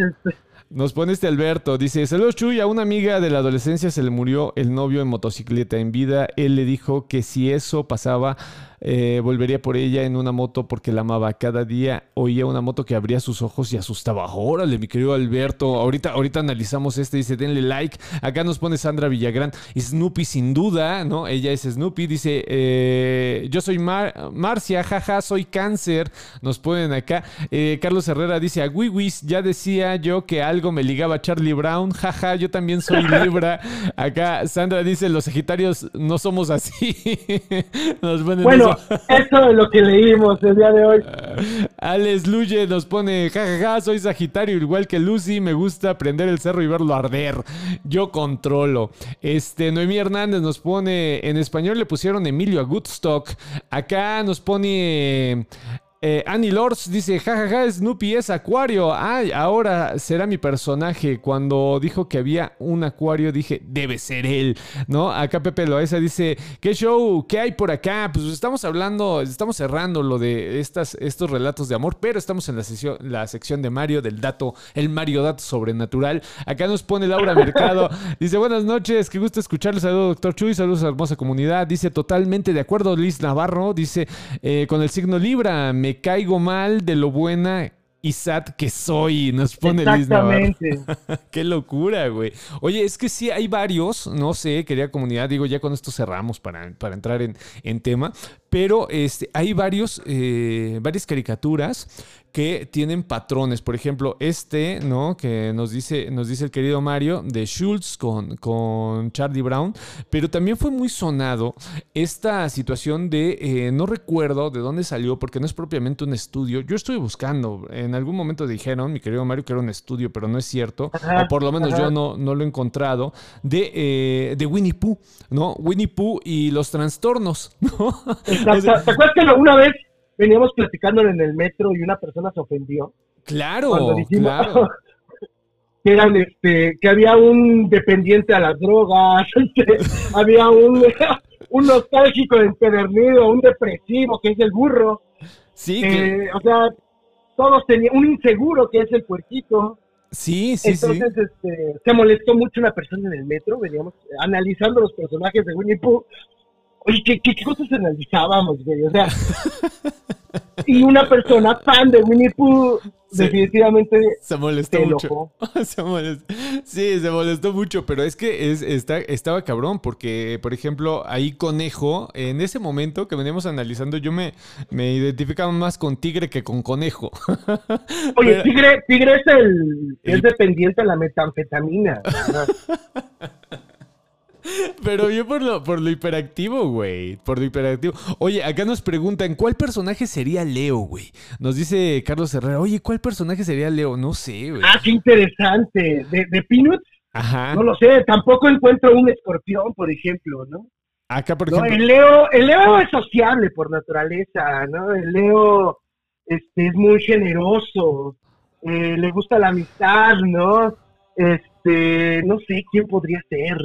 B: Nos pone este Alberto, dice, saludos Chuy, a una amiga de la adolescencia se le murió el novio en motocicleta en vida. Él le dijo que si eso pasaba, eh, volvería por ella en una moto porque la amaba. Cada día oía una moto que abría sus ojos y asustaba. Órale, mi querido Alberto, ahorita, ahorita analizamos este, dice, denle like. Acá nos pone Sandra Villagrán, Snoopy sin duda, ¿no? Ella es Snoopy, dice, eh, yo soy Mar- Marcia, jaja, soy cáncer. Nos ponen acá. Eh, Carlos Herrera dice, a Wiwis, ya decía yo que algo me ligaba a Charlie Brown, jaja, yo también soy Libra. Acá Sandra dice, los Sagitarios no somos así. Nos ponen
C: bueno,
B: eso.
C: eso es lo que leímos el día de hoy.
B: Alex Luye nos pone, jajaja, soy Sagitario igual que Lucy, me gusta prender el cerro y verlo arder. Yo controlo. Este, Noemí Hernández nos pone, en español le pusieron Emilio a Goodstock. Acá nos pone... eh, Annie Lors dice, jajaja, Snoopy es acuario. Ay, ahora será mi personaje. Cuando dijo que había un acuario, dije, debe ser él, ¿no? Acá Pepe Loaiza dice, ¿qué show? ¿Qué hay por acá? Pues estamos hablando, estamos cerrando lo de estas, estos relatos de amor, pero estamos en la, sesión, la sección de Mario, del dato, el Mario Dato Sobrenatural. Acá nos pone Laura Mercado. Dice, buenas noches, qué gusto escucharles. Saludos, doctor Chuy, saludos a la hermosa comunidad. Dice, totalmente de acuerdo, Liz Navarro. Dice, eh, con el signo Libra, me caigo mal de lo buena y sad que soy. Nos pone Liz Navarro. Qué locura, güey. Oye, es que sí, hay varios, no sé, quería comunidad, digo, ya con esto cerramos para, para entrar en, en tema, pero este, hay varios, eh, varias caricaturas que tienen patrones. Por ejemplo, este, ¿no? Que nos dice, nos dice el querido Mario de Schultz con, con Charlie Brown, pero también fue muy sonado esta situación de, eh, no recuerdo de dónde salió, porque no es propiamente un estudio. Yo estuve buscando, en algún momento dijeron, mi querido Mario, que era un estudio, pero no es cierto,
C: Ajá,
B: o por lo menos
C: ajá.
B: yo no, no lo he encontrado, de, eh, de Winnie Pooh, ¿no? Winnie Pooh y los trastornos, ¿no?
C: Exacto. ¿Te acuerdas que una vez veníamos platicando en el metro y una persona se ofendió?
B: claro,
C: dijimos
B: claro.
C: que eran este, que había un dependiente a las drogas, este, había un, un nostálgico empedernido, un depresivo que es el burro,
B: Sí, que-
C: eh, o sea, todos tenían un inseguro que es el puerquito.
B: sí, sí, sí.
C: Entonces, este, se molestó mucho una persona en el metro, veníamos analizando los personajes de Winnie Pooh. Oye, ¿qué, qué, cosas analizábamos, güey? O sea, y una persona fan de Winnie Pooh,
B: Sí.
C: definitivamente
B: Se molestó
C: se
B: mucho. Se molestó. Sí, se molestó mucho, pero es que es, está, estaba cabrón, porque, por ejemplo, ahí Conejo, en ese momento que veníamos analizando, yo me, me identificaba más con Tigre que con Conejo.
C: Oye,
B: Pero-
C: Tigre, Tigre es el,
B: El-
C: es dependiente a la metanfetamina.
B: Pero yo por lo, por lo hiperactivo, güey. Por lo hiperactivo. Oye, acá nos preguntan, ¿cuál personaje sería Leo, güey? Nos dice Carlos Herrera, oye, ¿cuál personaje sería Leo? No sé, güey.
C: Ah, qué interesante. De, de Peanuts,
B: Ajá.
C: no lo sé, tampoco encuentro un escorpión, por ejemplo, ¿no?
B: Acá, por
C: No,
B: ejemplo.
C: el Leo, el Leo es sociable por naturaleza, ¿no? El Leo este, es muy generoso, eh, le gusta la amistad, ¿no? Este, no sé quién podría ser.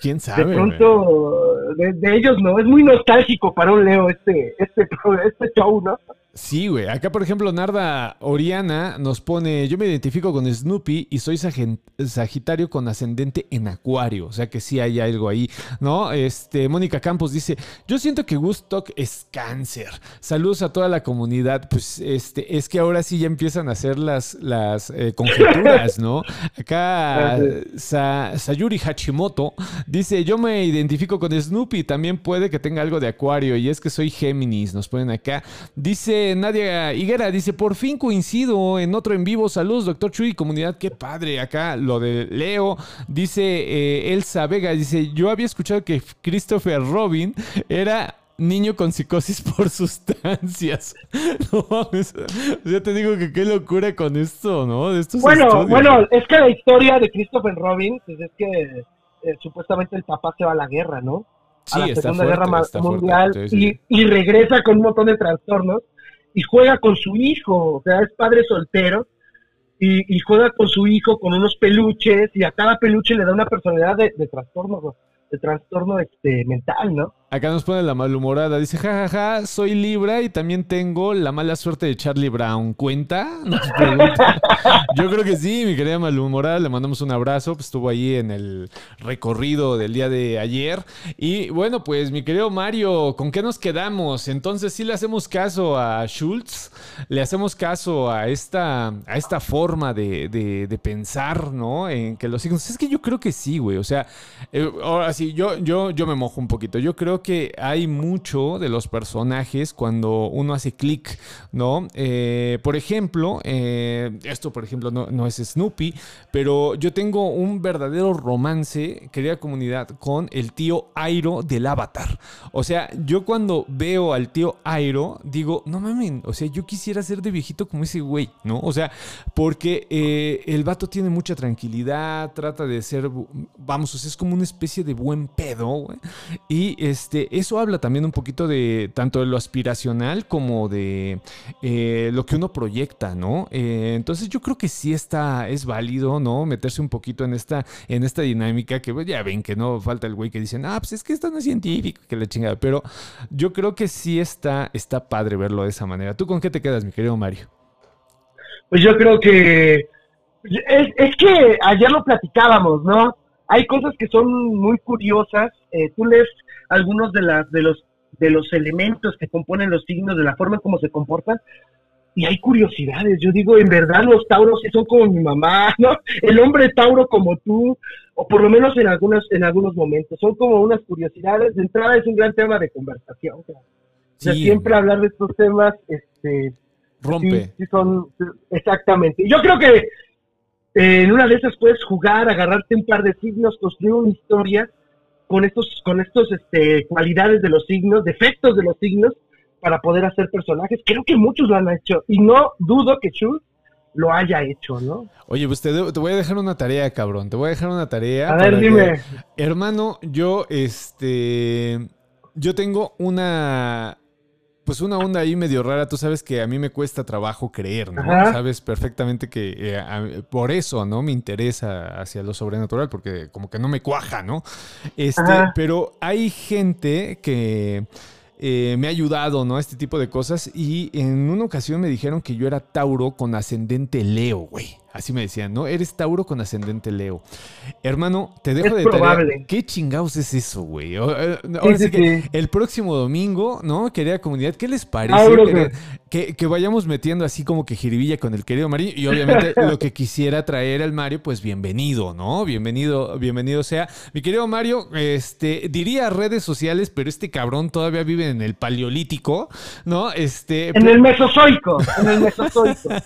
B: ¿Quién
C: De
B: sabe? güey?
C: pronto, de, de ellos no, es muy nostálgico para un Leo este, este, este show, ¿no?
B: Sí, güey. Acá, por ejemplo, Narda Oriana nos pone, yo me identifico con Snoopy y soy Sagitario con ascendente en Acuario. O sea que sí hay algo ahí, ¿no? Este, Mónica Campos dice, yo siento que Woodstock es cáncer. Saludos a toda la comunidad. Pues este, es que ahora sí ya empiezan a hacer las, las eh, conjeturas, ¿no? Acá Sa- Sayuri Hachimoto dice, yo me identifico con Snoopy, también puede que tenga algo de Acuario y es que soy Géminis, nos ponen acá. Dice Nadia Higuera, dice, por fin coincido en otro en vivo, saludos doctor Chuy, comunidad, qué padre, acá lo de Leo, dice eh, Elsa Vega, dice, yo había escuchado que Christopher Robin era... Niño con psicosis por sustancias. No mames. Ya te digo que qué locura con esto, ¿no? De estos
C: Bueno,
B: estudios.
C: bueno, es que la historia de Christopher Robin, pues es que eh, supuestamente el papá se va a la guerra, ¿no?
B: Sí,
C: a la Segunda
B: fuerte,
C: Guerra
B: fuerte.
C: Mundial
B: Sí, sí.
C: Y, y regresa con un montón de trastornos y juega con su hijo, o sea, es padre soltero y, juega con su hijo con unos peluches y a cada peluche le da una personalidad de, de trastorno, de trastorno este, mental, ¿no?
B: Acá nos pone la malhumorada. Dice, jajaja, soy Libra y también tengo la mala suerte de Charlie Brown. ¿Cuenta? Nos pregunta. Yo creo que sí, mi querida malhumorada. Le mandamos un abrazo. Pues estuvo ahí en el recorrido del día de ayer. Y bueno, pues mi querido Mario, ¿con qué nos quedamos? Entonces, sí le hacemos caso a Schultz. Le hacemos caso a esta, a esta forma de, de- de pensar, ¿no? En que los signos... Es que yo creo que sí, güey. O sea, eh, ahora sí, yo, yo, yo me mojo un poquito. Yo creo que hay mucho de los personajes cuando uno hace clic, ¿no? Eh, por ejemplo, eh, esto por ejemplo no, no es Snoopy, pero yo tengo un verdadero romance, querida comunidad, con el tío Airo del Avatar. O sea, yo cuando veo al tío Airo, digo, no mames, o sea, yo quisiera ser de viejito como ese güey, ¿no? O sea, porque eh, el vato tiene mucha tranquilidad, trata de ser, vamos, o sea, es como una especie de buen pedo, güey. Y este, eso habla también un poquito de tanto de lo aspiracional como de eh, lo que uno proyecta, ¿no? Eh, entonces yo creo que sí está, es válido, ¿no? Meterse un poquito en esta, en esta dinámica que pues, ya ven que no falta el güey que dicen, ah, pues es que esto no es científico, que la chingada. Pero yo creo que sí está, está padre verlo de esa manera. ¿Tú con qué te quedas, mi querido Mario?
C: Pues yo creo que es, es que ayer lo platicábamos, ¿no? Hay cosas que son muy curiosas. eh, tú lees algunos de las de los de los elementos que componen los signos, de la forma en cómo se comportan, y hay curiosidades. Yo digo, en verdad los tauros son como mi mamá, ¿no? El hombre tauro como tú, o por lo menos en algunos en algunos momentos, son como unas curiosidades. De entrada es un gran tema de conversación. O sea,
B: Sí,
C: siempre hablar de estos temas, este,
B: Rompe.
C: Sí, sí son, exactamente. Yo creo que eh, en una de esas puedes jugar, agarrarte un par de signos, construir una historia con estos, con estos este, cualidades de los signos, defectos de los signos, para poder hacer personajes. Creo que muchos lo han hecho y no dudo que Schultz lo haya hecho, ¿no?
B: Oye, pues te, te voy a dejar una tarea, cabrón. Te voy a dejar una tarea.
C: A ver,
B: que-
C: dime.
B: Hermano, yo, este, yo tengo una, pues una onda ahí medio rara. Tú sabes que a mí me cuesta trabajo creer, ¿no?
C: Ajá.
B: Sabes perfectamente que eh, a- por eso, ¿no? Me interesa hacia lo sobrenatural, porque como que no me cuaja, ¿no? Este,
C: Ajá.
B: pero hay gente que eh, me ha ayudado, ¿no? A este tipo de cosas. Y en una ocasión me dijeron que yo era Tauro con ascendente Leo, güey. Así me decían, ¿no? Eres Tauro con ascendente Leo. Hermano, te dejo
C: Es
B: de
C: probable.
B: tarea. ¿Qué chingados es eso, güey? Eh, Ahora sí,
C: sí,
B: que
C: sí.
B: el próximo domingo, ¿no? Querida comunidad, ¿qué les parece?
C: Tauro,
B: que vayamos metiendo así como que jiribilla con el querido Mario. Y obviamente lo que quisiera traer al Mario, pues bienvenido, ¿no? Bienvenido, bienvenido sea. Mi querido Mario, este, diría redes sociales, pero este cabrón todavía vive en el paleolítico, ¿no? Este.
C: En el mesozoico, en el mesozoico.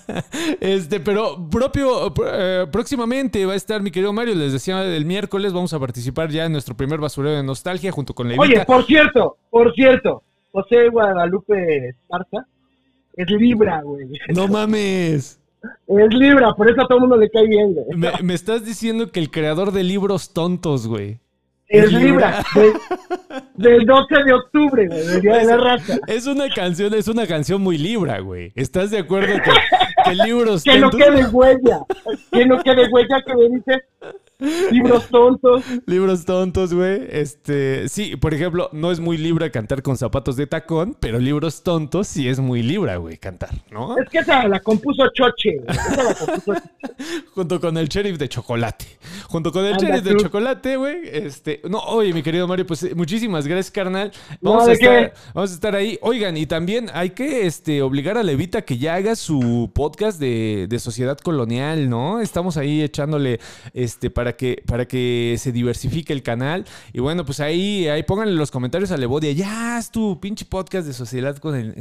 B: Este, pero propio, eh, próximamente va a estar mi querido Mario. Les decía el miércoles, vamos a participar ya en nuestro primer basurero de nostalgia junto con Levita.
C: Oye, por cierto, por cierto, José Guadalupe Esparza es Libra, güey.
B: no mames.
C: Es Libra, por eso a todo el mundo le cae bien, güey.
B: Me, me estás diciendo que el creador de libros tontos, güey.
C: Es Libra, de- del 12 de octubre, güey, del Día de la Raza.
B: Es una canción, es una canción muy libra, güey. ¿Estás de acuerdo que, que libros
C: Que no quede huella, que no quede huella que me dices, Libros tontos.
B: Libros tontos, güey. Este, sí, por ejemplo, no es muy libra cantar con zapatos de tacón, pero libros tontos sí es muy libra, güey, cantar, ¿no?
C: Es que esa la compuso Choche. Esa la compuso
B: Junto con el sheriff de chocolate. Junto con el sheriff de chocolate, güey. Este, no, oye, mi querido Mario, pues muchísimas gracias, carnal. Vamos, a estar, vamos a estar ahí. Oigan, y también hay que este, obligar a Levita que ya haga su podcast de, de sociedad colonial, ¿no? Estamos ahí echándole este para que, para que se diversifique el canal. Y bueno, pues ahí, ahí pónganle los comentarios a Levodia. Ya es tu pinche podcast de sociedad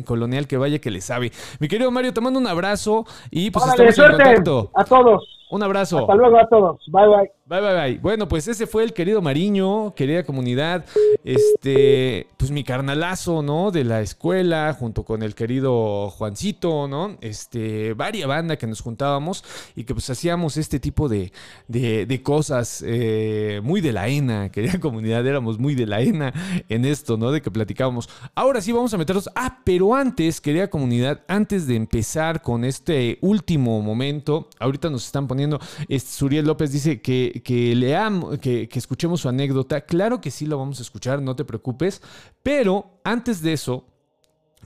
B: colonial que vaya que le sabe. Mi querido Mario, te mando un abrazo y pues estamos en contacto.
C: A todos.
B: Un abrazo.
C: Hasta luego a todos. Bye bye.
B: Bye, bye, bye. Bueno, pues ese fue el querido Mariño, querida comunidad. Este, pues mi carnalazo, ¿no? De la escuela, junto con el querido Juancito, ¿no? Este, varia banda que nos juntábamos y que pues hacíamos este tipo de, de, cosas eh, muy de la ENA, querida comunidad, éramos muy de la ENA en esto, ¿no? De que platicábamos. Ahora sí vamos a meternos. Ah, pero antes, querida comunidad, antes de empezar con este último momento, ahorita nos están poniendo, este, Suriel López dice que que, leamos, que, escuchemos su anécdota. Claro que sí lo vamos a escuchar, no te preocupes. Pero antes de eso,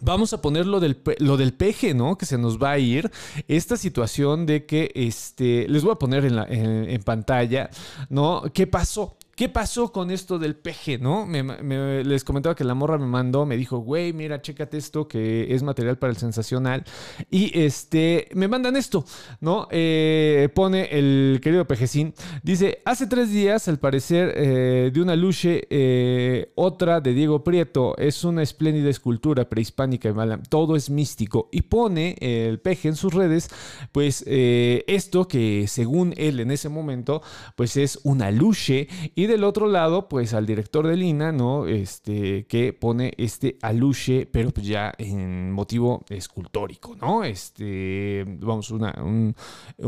B: Vamos a poner lo del, lo del peje, ¿no? Que se nos va a ir. Esta situación de que, este, les voy a poner en, la, en pantalla, ¿no? ¿Qué pasó? ¿Qué pasó con esto del peje, no? les comentaba que la morra me mandó, me dijo, güey, mira, chécate esto que es material para el sensacional. Y este, me mandan esto, ¿no? Eh, pone el querido pejecín, dice, hace tres días, al parecer, eh, de una luche, eh, otra de Diego Prieto, es una espléndida escultura prehispánica todo es místico. Y pone el peje en sus redes, pues esto que según él en ese momento, pues es una luche y del otro lado, pues al director de Lina, ¿no? Este, que pone este aluche, pero pues ya en motivo escultórico, ¿no? Este, vamos, un,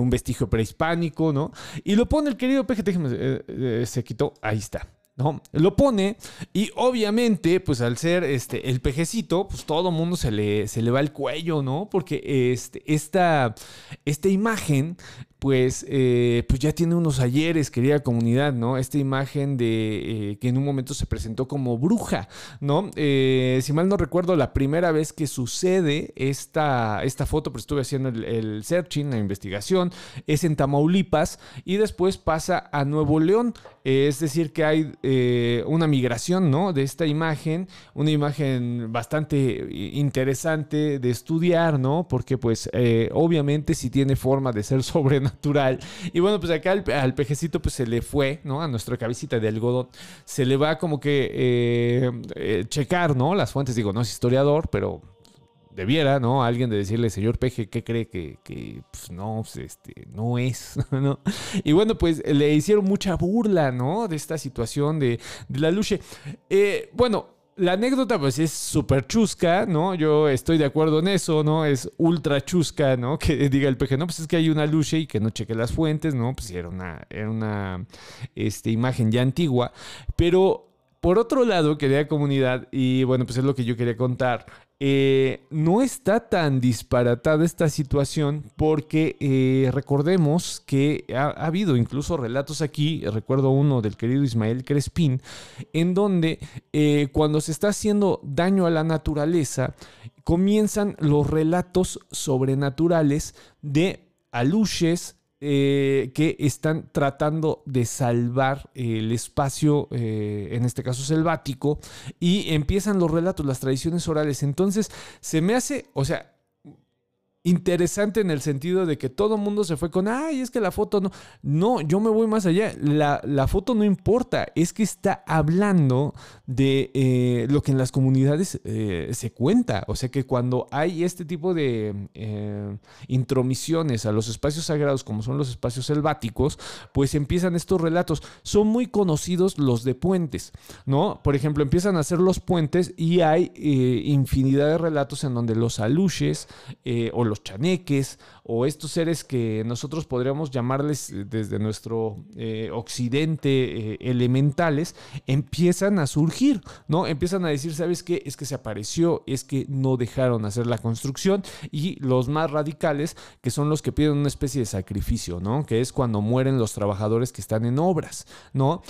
B: vestigio prehispánico, ¿no? Y lo pone el querido PGT, eh, eh, se quitó, ahí está. ¿no? Lo pone y obviamente, pues al ser este, el pejecito, pues todo mundo se le, se le va el cuello, ¿no? Porque este, esta, esta imagen pues, eh, pues ya tiene unos ayeres, querida comunidad, ¿no? Esta imagen de eh, que en un momento se presentó como bruja, ¿no? Eh, si mal no recuerdo, la primera vez que sucede esta, esta foto, pues estuve haciendo el, searching, la investigación, es en Tamaulipas y después pasa a Nuevo León. es decir, que hay una migración, ¿no? De esta imagen, una imagen bastante interesante de estudiar, ¿no? Porque pues obviamente si tiene forma de ser sobrenatural, natural. Y bueno, pues acá al, pejecito pues se le fue, ¿no? A nuestra cabecita de algodón. Se le va como que eh, eh, checar, ¿no? Las fuentes, digo, no es historiador, pero debiera, ¿no? Alguien de decirle, señor Peje, ¿qué cree que, pues, no, pues, este, no es, ¿no? Y bueno, pues le hicieron mucha burla, ¿no? De esta situación de, de la luche. Eh, bueno, la anécdota pues es súper chusca, ¿no? Yo estoy de acuerdo en eso, ¿no? Es ultra chusca, ¿no? Que diga el peje, no, pues es que hay una luche y que no cheque las fuentes, ¿no? Pues era una, era una este, imagen ya antigua. Pero por otro lado, quería comunidad, y bueno, pues es lo que yo quería contar, eh, no está tan disparatada esta situación porque eh, recordemos que ha, habido incluso relatos aquí, recuerdo uno del querido Ismael Crespín, en donde eh, cuando se está haciendo daño a la naturaleza, comienzan los relatos sobrenaturales de aluches, eh, que están tratando de salvar el espacio, eh, en este caso selvático, y empiezan los relatos, las tradiciones orales. Entonces, se me hace, o sea, interesante en el sentido de que todo el mundo se fue con, ay, es que la foto no. No, yo me voy más allá. La, foto no importa, es que está hablando de eh, lo que en las comunidades eh, se cuenta. O sea que cuando hay este tipo de eh, intromisiones a los espacios sagrados, como son los espacios selváticos, pues empiezan estos relatos. Son muy conocidos los de puentes, ¿no? Por ejemplo, empiezan a hacer los puentes y hay infinidad de relatos en donde los aluches o los los chaneques o estos seres que nosotros podríamos llamarles eh, desde nuestro eh, occidente eh, elementales, empiezan a surgir, ¿no? Empiezan a decir, ¿sabes qué? Es que se apareció, es que no dejaron hacer la construcción y los más radicales, que son los que piden una especie de sacrificio, ¿no? Que es cuando mueren los trabajadores que están en obras, ¿no?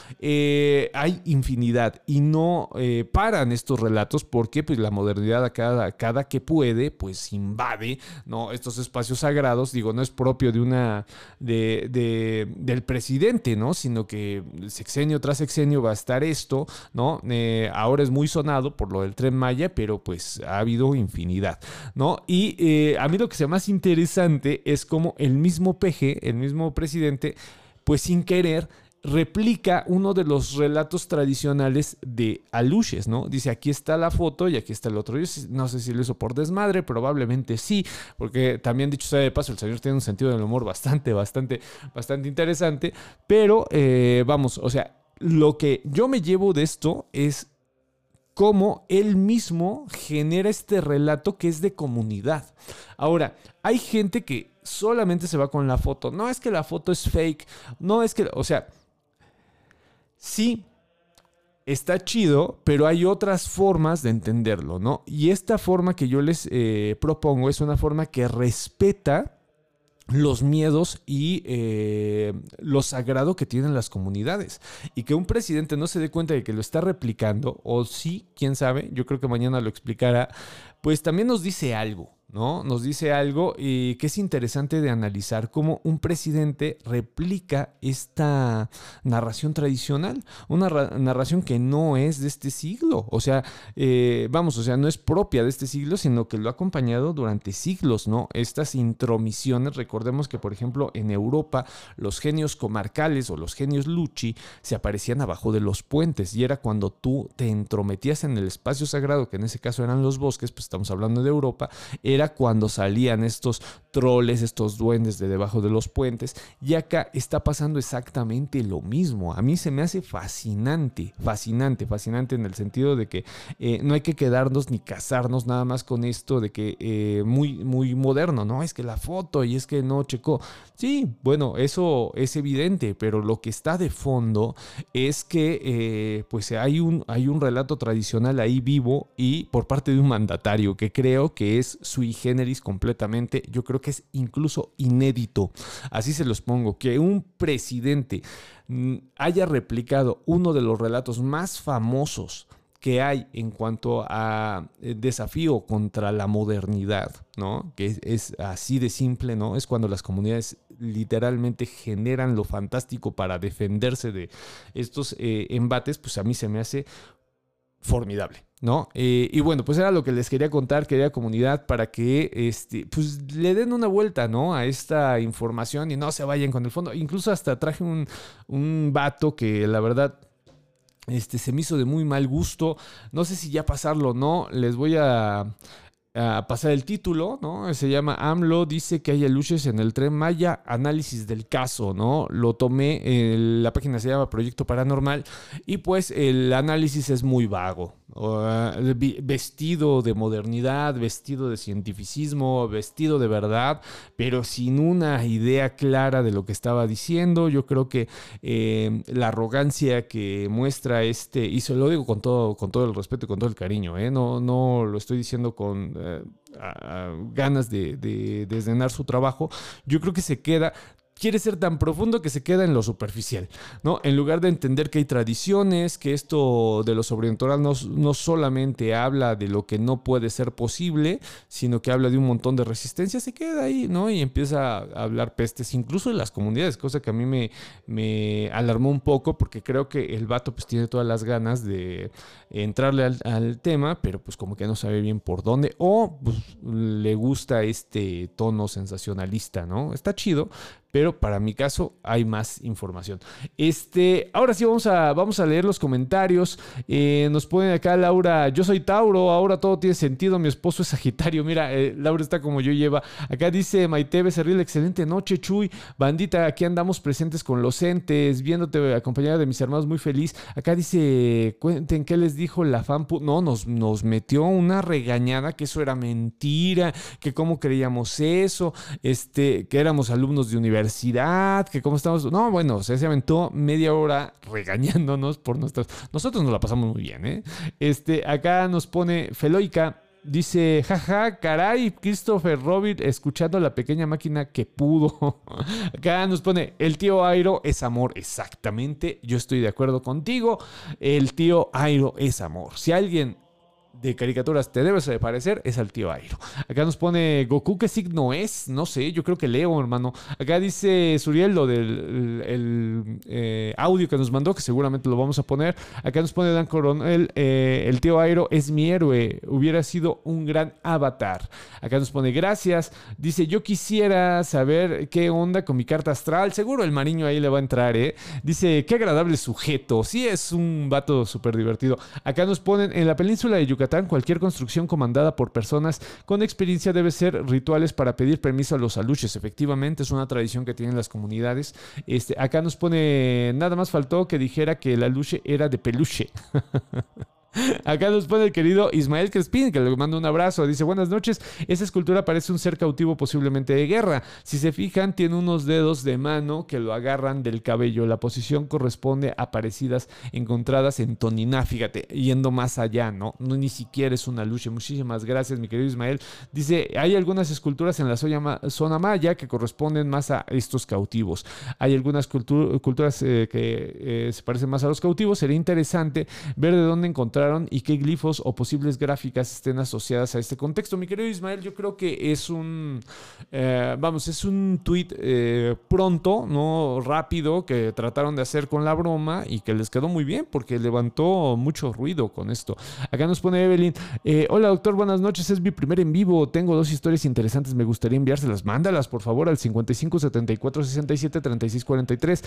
B: hay infinidad y no paran estos relatos porque pues la modernidad a cada, cada que puede, pues invade, ¿no? Estos espacios sagrados, digo, no es propio de una, de, del presidente, ¿no? Sino que sexenio tras sexenio va a estar esto, ¿no? Eh, ahora es muy sonado por lo del tren Maya, pero pues ha habido infinidad, ¿no? Y eh, a mí lo que sea más interesante es como el mismo PG, el mismo presidente, pues sin querer, replica uno de los relatos tradicionales de Aluches, ¿no? Dice, aquí está la foto y aquí está el otro. Yo no sé si lo hizo por desmadre, probablemente sí, porque también dicho sea de paso, el señor tiene un sentido del humor bastante, bastante, bastante interesante, pero eh, vamos, o sea, lo que yo me llevo de esto es cómo él mismo genera este relato que es de comunidad. Ahora, hay gente que solamente se va con la foto. No es que la foto es fake, no es que, o sea, sí, está chido, pero hay otras formas de entenderlo, ¿no? Y esta forma que yo les eh, propongo es una forma que respeta los miedos y eh, lo sagrado que tienen las comunidades. Y que un presidente no se dé cuenta de que lo está replicando, o sí, quién sabe, yo creo que mañana lo explicará, pues también nos dice algo. ¿no? Nos dice algo y que es interesante de analizar cómo un presidente replica esta narración tradicional, una narración que no es de este siglo, o sea, eh, vamos, o sea, no es propia de este siglo, sino que lo ha acompañado durante siglos, ¿no? Estas intromisiones, recordemos que, por ejemplo, en Europa los genios comarcales o los genios luchi se aparecían abajo de los puentes y era cuando tú te entrometías en el espacio sagrado, que en ese caso eran los bosques, pues estamos hablando de Europa, era cuando salían estos troles, estos duendes de debajo de los puentes. Y acá está pasando exactamente lo mismo. A mí se me hace fascinante, fascinante, fascinante en el sentido de que eh, no hay que quedarnos ni casarnos nada más con esto de que eh, muy, muy moderno, ¿no? Es que la foto y es que no checó. Sí, bueno, eso es evidente, pero lo que está de fondo es que eh, pues hay un, hay un relato tradicional ahí vivo y por parte de un mandatario que creo que es su generis completamente. Yo creo que es incluso inédito. Así se los pongo, que un presidente mm, haya replicado uno de los relatos más famosos que hay en cuanto a eh, desafío contra la modernidad, ¿no? Que es, así de simple, ¿no? Es cuando las comunidades literalmente generan lo fantástico para defenderse de estos eh, embates, pues a mí se me hace formidable. ¿No? Eh, y bueno, pues era lo que les quería contar, querida comunidad, para que este, pues le den una vuelta, ¿no? A esta información y no se vayan con el fondo. Incluso hasta traje un, un vato que la verdad este, se me hizo de muy mal gusto. No sé si ya pasarlo o no. Les voy a, a pasar el título, ¿no? Se llama AMLO, dice que hay luces en el tren Maya, análisis del caso, ¿no? Lo tomé, la página se llama Proyecto Paranormal y pues el análisis es muy vago, vestido de modernidad, vestido de cientificismo, vestido de verdad, pero sin una idea clara de lo que estaba diciendo. Yo creo que eh, la arrogancia que muestra este, y se lo digo con todo, con todo el respeto y con todo el cariño, ¿eh? no, no lo estoy diciendo con eh, ganas de desdenar su trabajo, yo creo que se queda quiere ser tan profundo que se queda en lo superficial, ¿no? En lugar de entender que hay tradiciones, que esto de lo sobrenatural no, no, solamente habla de lo que no puede ser posible, sino que habla de un montón de resistencia, se queda ahí, ¿no? Y empieza a hablar pestes, incluso en las comunidades, cosa que a mí me, me alarmó un poco porque creo que el vato pues tiene todas las ganas de entrarle al, tema, pero pues como que no sabe bien por dónde, o pues, le gusta este tono sensacionalista, ¿no? Está chido, pero para mi caso hay más información. Este, ahora sí vamos a, vamos a leer los comentarios. Eh, nos ponen acá Laura, yo soy Tauro, ahora todo tiene sentido, mi esposo es Sagitario. Mira, eh, Laura está como yo lleva. Acá dice Maite Becerril, excelente noche, Chuy. Bandita, aquí andamos presentes con los entes, viéndote acompañada de mis hermanos, muy feliz. Acá dice, cuenten qué les dijo la fan. No, nos, nos metió una regañada que eso era mentira, que cómo creíamos eso, este, que éramos alumnos de universidad, que cómo estamos. No, bueno, se aventó media hora regañándonos por nuestras. Nosotros nos la pasamos muy bien, ¿eh? Este, acá nos pone Feloica. Dice, jaja, caray, Christopher Robin escuchando la pequeña máquina que pudo. Acá nos pone, el tío Airo es amor. Exactamente, yo estoy de acuerdo contigo. El tío Airo es amor. Si alguien de caricaturas te debes de parecer es al tío Airo. Acá nos pone Goku, ¿qué signo es? No sé, yo creo que Leo, hermano. Acá dice Suriel lo del el, eh, audio que nos mandó, que seguramente lo vamos a poner. Acá nos pone Dan Coronel, eh, el tío Airo es mi héroe, hubiera sido un gran avatar. Acá nos pone gracias. Dice, yo quisiera saber qué onda con mi carta astral. Seguro el mariño ahí le va a entrar, ¿eh? Dice, qué agradable sujeto. Sí, es un vato súper divertido. Acá nos ponen en la península de Yucatán cualquier construcción comandada por personas con experiencia debe ser rituales para pedir permiso a los aluches. Efectivamente, es una tradición que tienen las comunidades. Este, acá nos pone, nada más faltó que dijera que el aluche era de peluche. Acá nos pone el querido Ismael Crespín, que le manda un abrazo. Dice: Buenas noches. Esa escultura parece un ser cautivo, posiblemente de guerra. Si se fijan, tiene unos dedos de mano que lo agarran del cabello. La posición corresponde a parecidas encontradas en Toniná. Fíjate, yendo más allá, ¿no? No ni siquiera es una lucha. Muchísimas gracias, mi querido Ismael. Dice: Hay algunas esculturas en la zona maya que corresponden más a estos cautivos. Hay algunas culturas eh, que eh, se parecen más a los cautivos. Sería interesante ver de dónde encontrar y qué glifos o posibles gráficas estén asociadas a este contexto. Mi querido Ismael, yo creo que es un, eh, vamos, es un tweet eh, pronto, no rápido, que trataron de hacer con la broma y que les quedó muy bien porque levantó mucho ruido con esto. Acá nos pone Evelyn, eh, hola doctor, buenas noches, es mi primer en vivo, tengo dos historias interesantes, me gustaría enviárselas, mándalas por favor al 55 74 67 36 43.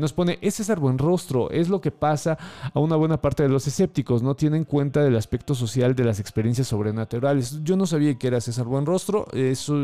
B: nos pone, es César Buenrostro, es lo que pasa a una buena parte de los escépticos, no tienen cuenta del aspecto social de las experiencias sobrenaturales. Yo no sabía que era César Buenrostro, eso,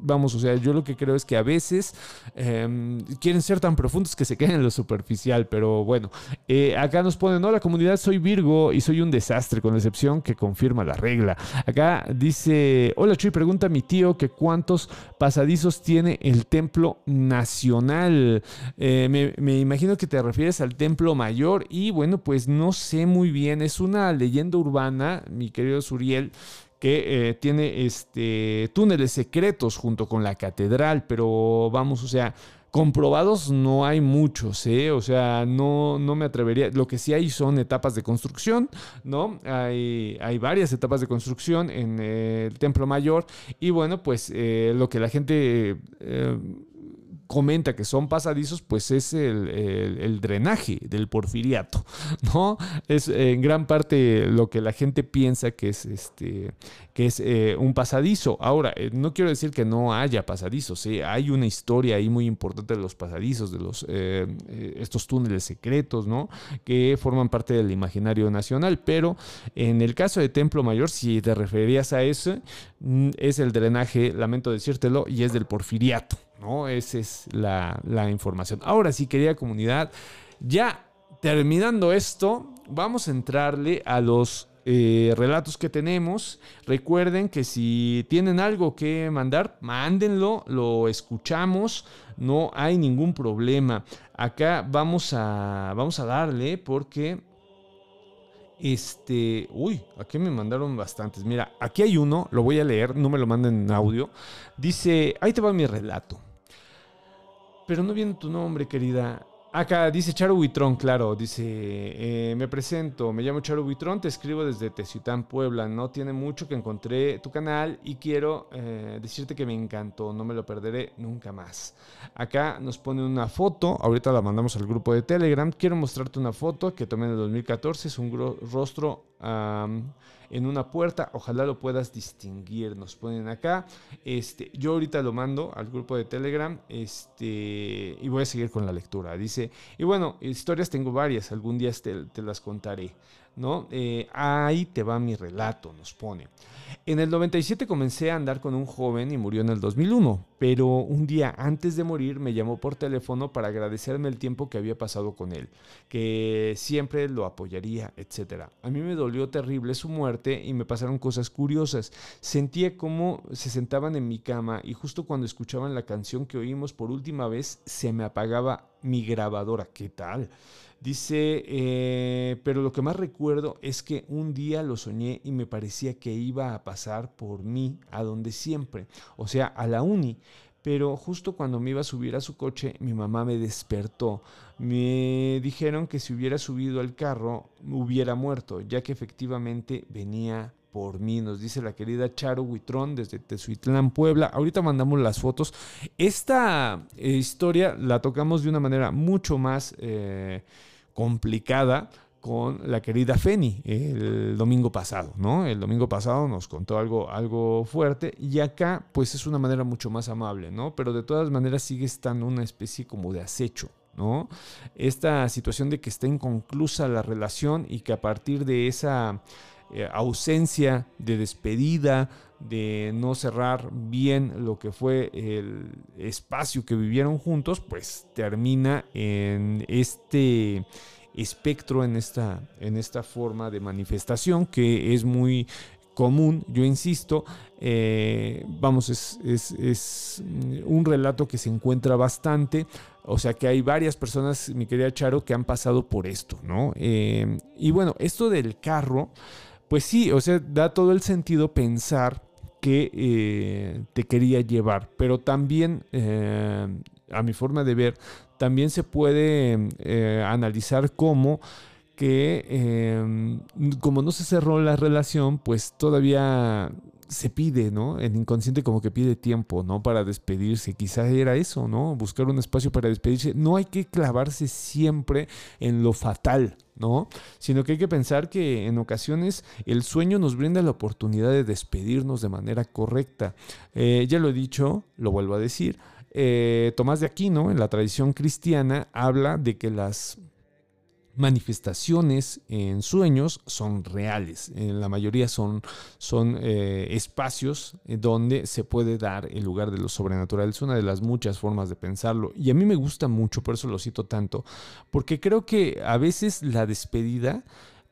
B: vamos, o sea, yo lo que creo es que a veces em, quieren ser tan profundos que se queden en lo superficial, pero bueno, eh, acá nos ponen, no, la comunidad soy Virgo y soy un desastre, con excepción que confirma la regla. Acá dice, hola Chuy, pregunta a mi tío que cuántos pasadizos tiene el templo nacional. Eh, me, me imagino que te refieres al templo mayor y bueno, pues no sé muy bien bien. Es una leyenda urbana, mi querido Suriel, que eh, tiene este, túneles secretos junto con la catedral, pero vamos, o sea, comprobados no hay muchos, ¿eh? O sea, no, no me atrevería. Lo que sí hay son etapas de construcción, ¿no? Hay, hay varias etapas de construcción en eh, el Templo Mayor y bueno, pues eh, lo que la gente comenta que son pasadizos, pues es el, drenaje del porfiriato, ¿no? Es en gran parte lo que la gente piensa que es, este, que es eh, un pasadizo. Ahora, eh, no quiero decir que no haya pasadizos, ¿eh? hay una historia ahí muy importante de los pasadizos, de los, estos túneles secretos, ¿no? Que forman parte del imaginario nacional, pero en el caso de Templo Mayor, si te referías a eso, mm, es el drenaje, lamento decírtelo, y es del porfiriato. ¿No? Esa es la, información. Ahora sí, querida comunidad, ya terminando esto, vamos a entrarle a los eh, relatos que tenemos. Recuerden que si tienen algo que mandar, mándenlo, lo escuchamos, no hay ningún problema. Acá vamos a, vamos a darle porque este, uy, aquí me mandaron bastantes. Mira, aquí hay uno, lo voy a leer, no me lo manden en audio. Dice, ahí te va mi relato. Pero no viene tu nombre, querida. Acá dice Charo Buitrón, claro, dice, eh, me presento, me llamo Charo Buitrón, te escribo desde Teciután, Puebla, no tiene mucho que encontré tu canal y quiero eh, decirte que me encantó, no me lo perderé nunca más. Acá nos pone una foto, ahorita la mandamos al grupo de Telegram, quiero mostrarte una foto que tomé en el 2014, es un rostro en una puerta. Ojalá lo puedas distinguir. Nos ponen acá. Este, yo ahorita lo mando al grupo de Telegram. Este, y voy a seguir con la lectura. Dice, y bueno, historias tengo varias. Algún día te, te las contaré. ¿No? Eh, ahí te va mi relato, nos pone. En el 97 comencé a andar con un joven y murió en el 2001, pero un día antes de morir me llamó por teléfono para agradecerme el tiempo que había pasado con él, que siempre lo apoyaría, etc. A mí me dolió terrible su muerte y me pasaron cosas curiosas. Sentía como se sentaban en mi cama y justo cuando escuchaban la canción que oímos por última vez se me apagaba mi grabadora. ¿Qué tal? Dice, eh, pero lo que más recuerdo es que un día lo soñé y me parecía que iba a pasar por mí a donde siempre, o sea, a la uni. Pero justo cuando me iba a subir a su coche, mi mamá me despertó. Me dijeron que si hubiera subido al carro, hubiera muerto, ya que efectivamente venía por mí, nos dice la querida Charo Huitrón desde Tezuitlán, Puebla. Ahorita mandamos las fotos. Esta eh, historia la tocamos de una manera mucho más eh, complicada con la querida Feni el domingo pasado, ¿no? El domingo pasado nos contó algo, algo fuerte y acá pues es una manera mucho más amable, ¿no? Pero de todas maneras sigue estando una especie como de acecho, ¿no? Esta situación de que está inconclusa la relación y que a partir de esa eh, ausencia de despedida, de no cerrar bien lo que fue el espacio que vivieron juntos, pues termina en este espectro, en esta, en esta forma de manifestación que es muy común, yo insisto, eh, vamos, es, un relato que se encuentra bastante, o sea que hay varias personas, mi querida Charo, que han pasado por esto, ¿no? Eh, y bueno, esto del carro, pues sí, o sea, da todo el sentido pensar que eh, te quería llevar, pero también, eh, a mi forma de ver, también se puede eh, analizar como que como no se cerró la relación, pues todavía se pide, ¿no? El inconsciente como que pide tiempo, ¿no? Para despedirse. Quizás era eso, ¿no? Buscar un espacio para despedirse. No hay que clavarse siempre en lo fatal, ¿no? Sino que hay que pensar que en ocasiones el sueño nos brinda la oportunidad de despedirnos de manera correcta. Eh, ya lo he dicho, lo vuelvo a decir. Eh, Tomás de Aquino, en la tradición cristiana, habla de que las manifestaciones en sueños son reales. En la mayoría son, son eh, espacios donde se puede dar el lugar de lo sobrenatural. Es una de las muchas formas de pensarlo. Y a mí me gusta mucho, por eso lo cito tanto, porque creo que a veces la despedida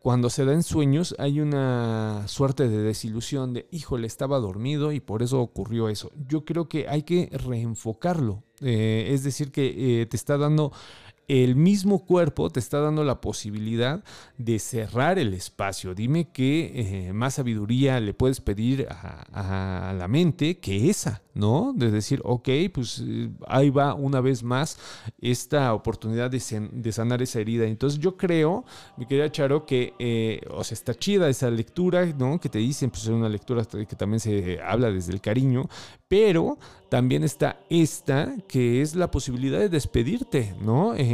B: cuando se da en sueños hay una suerte de desilusión de, híjole, estaba dormido y por eso ocurrió eso. Yo creo que hay que reenfocarlo. Eh, es decir, que eh, te está dando el mismo cuerpo te está dando la posibilidad de cerrar el espacio. Dime qué eh, más sabiduría le puedes pedir a, la mente que esa, ¿no? De decir, ok, pues eh, ahí va una vez más esta oportunidad de, sanar esa herida. Entonces yo creo, mi querida Charo, que, eh, está chida esa lectura, ¿no? Que te dicen, pues es una lectura que también se habla desde el cariño, pero también está esta, que es la posibilidad de despedirte, ¿no? Eh,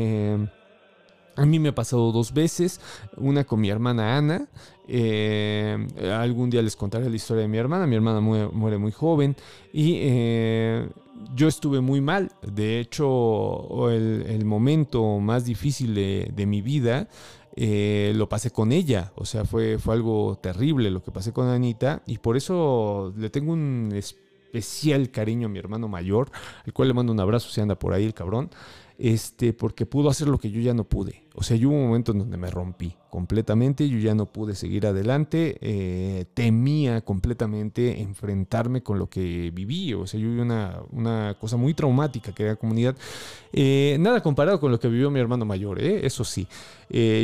B: a mí me ha pasado dos veces, una con mi hermana Ana. Eh, algún día les contaré la historia de mi hermana. Mi hermana muere, muy joven y eh, yo estuve muy mal. De hecho, el, momento más difícil de, mi vida lo pasé con ella. O sea, fue, fue algo terrible lo que pasé con Anita y por eso le tengo un especial cariño a mi hermano mayor, al cual le mando un abrazo si anda por ahí el cabrón, este, porque pudo hacer lo que yo ya no pude. O sea, yo hubo un momento en donde me rompí completamente, yo ya no pude seguir adelante, eh, temía completamente enfrentarme con lo que viví, o sea, yo viví una, una cosa muy traumática que era comunidad, eh, nada comparado con lo que vivió mi hermano mayor, ¿eh? eso sí,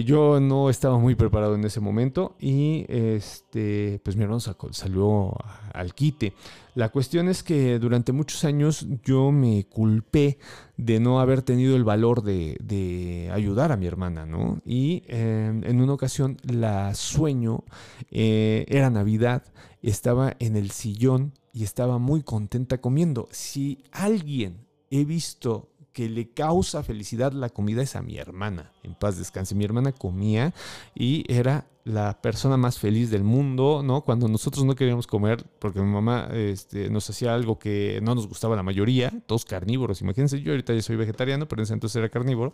B: yo no estaba muy preparado en ese momento y este, pues mi hermano salió al quite. La cuestión es que durante muchos años yo me culpé de no haber tenido el valor de, de ayudar a mi hermano ¿no? Y em, en una ocasión la sueño, eh, era Navidad, estaba en el sillón y estaba muy contenta comiendo. Si alguien he visto que le causa felicidad la comida es a mi hermana. En paz descanse. Mi hermana comía y era la persona más feliz del mundo, ¿no? Cuando nosotros no queríamos comer, porque mi mamá este, nos hacía algo que no nos gustaba la mayoría, todos carnívoros, imagínense, yo ahorita ya soy vegetariano, pero en ese entonces era carnívoro,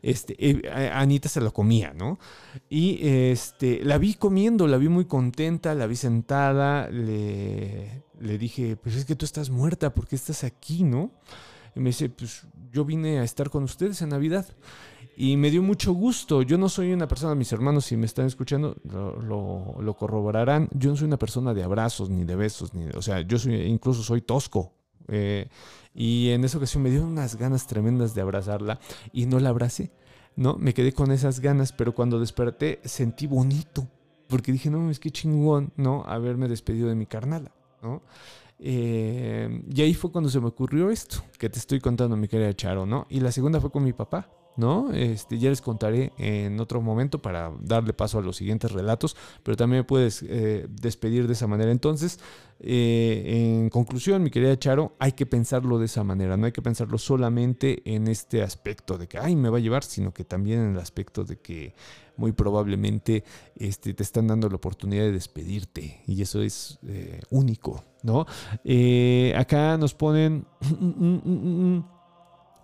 B: este, eh, Anita se lo comía, ¿no? Y este, la vi comiendo, la vi muy contenta, la vi sentada, le, le dije, pues es que tú estás muerta, ¿por qué estás aquí, no? Y me dice, pues yo vine a estar con ustedes en Navidad. Y me dio mucho gusto. Yo no soy una persona, mis hermanos, si me están escuchando, lo, corroborarán. Yo no soy una persona de abrazos ni de besos. Ni o sea, yo soy, incluso soy tosco. Eh, y en esa ocasión me dio unas ganas tremendas de abrazarla y no la abracé. ¿no? Me quedé con esas ganas, pero cuando desperté sentí bonito. Porque dije, no, es que chingón, ¿no? Haberme despedido de mi carnala, ¿no? Eh, y ahí fue cuando se me ocurrió esto, que te estoy contando, mi querida Charo, ¿no? Y la segunda fue con mi papá. ¿no? Este, ya les contaré en otro momento para darle paso a los siguientes relatos, pero también me puedes eh, despedir de esa manera. Entonces, eh, en conclusión, mi querida Charo, hay que pensarlo de esa manera, no hay que pensarlo solamente en este aspecto de que, ay, me va a llevar, sino que también en el aspecto de que muy probablemente este, te están dando la oportunidad de despedirte y eso es eh, único, ¿no? acá nos ponen...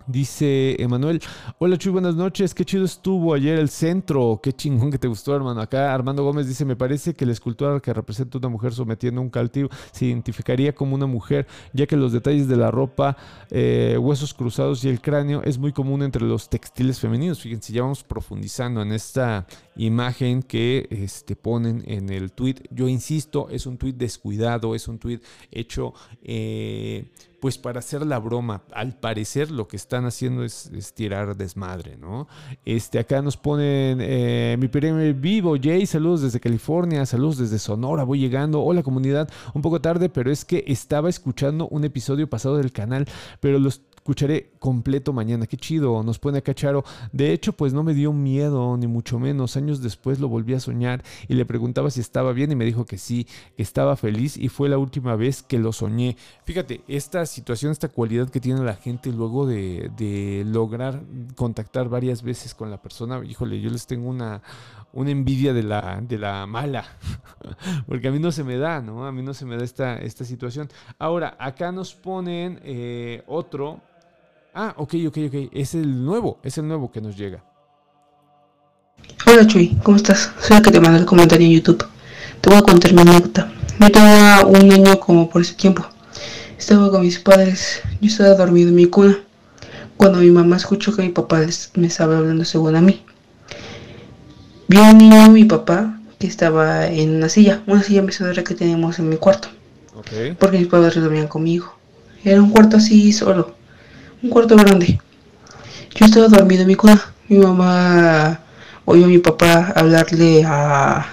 B: Dice Emanuel, hola Chuy, buenas noches, qué chido estuvo ayer el centro, qué chingón que te gustó hermano. Acá Armando Gómez dice, me parece que la escultura que representa una mujer sometiendo un cautivo se identificaría como una mujer, ya que los detalles de la ropa, eh, huesos cruzados y el cráneo es muy común entre los textiles femeninos. Fíjense, ya vamos profundizando en esta imagen que este, ponen en el tweet. Yo insisto, es un tweet descuidado, es un tweet hecho... Eh, pues para hacer la broma. Al parecer lo que están haciendo es, tirar desmadre, ¿no? Este, acá nos ponen eh, mi primer vivo, Jay, saludos desde California, saludos desde Sonora, voy llegando. Hola comunidad, un poco tarde, pero es que estaba escuchando un episodio pasado del canal, pero los escucharé completo mañana. Qué chido, nos pone a Charo. De hecho, pues no me dio miedo, ni mucho menos. Años después lo volví a soñar y le preguntaba si estaba bien y me dijo que sí, que estaba feliz y fue la última vez que lo soñé. Fíjate, esta situación, esta cualidad que tiene la gente luego de, de lograr contactar varias veces con la persona, híjole, yo les tengo una, una envidia de la, de la mala, porque a mí no se me da, ¿no? A mí no se me da esta, esta situación. Ahora, acá nos ponen eh, otro Ah, ok, ok, ok. Es el nuevo, es el nuevo que nos llega.
D: Hola Chuy, ¿cómo estás? Soy la que te manda el comentario en YouTube. Te voy a contar mi anécdota. Yo tenía un año como por ese tiempo. Estaba con mis padres. Yo estaba dormido en mi cuna. Cuando mi mamá escuchó que mi papá me estaba hablando según a mí. Vio un niño mi papá que estaba en una silla. Una silla mesodera que tenemos en mi cuarto. Okay. Porque mis padres dormían conmigo. Era un cuarto así solo un cuarto grande. Yo estaba dormido en mi cuna. Mi mamá oyó a mi papá hablarle a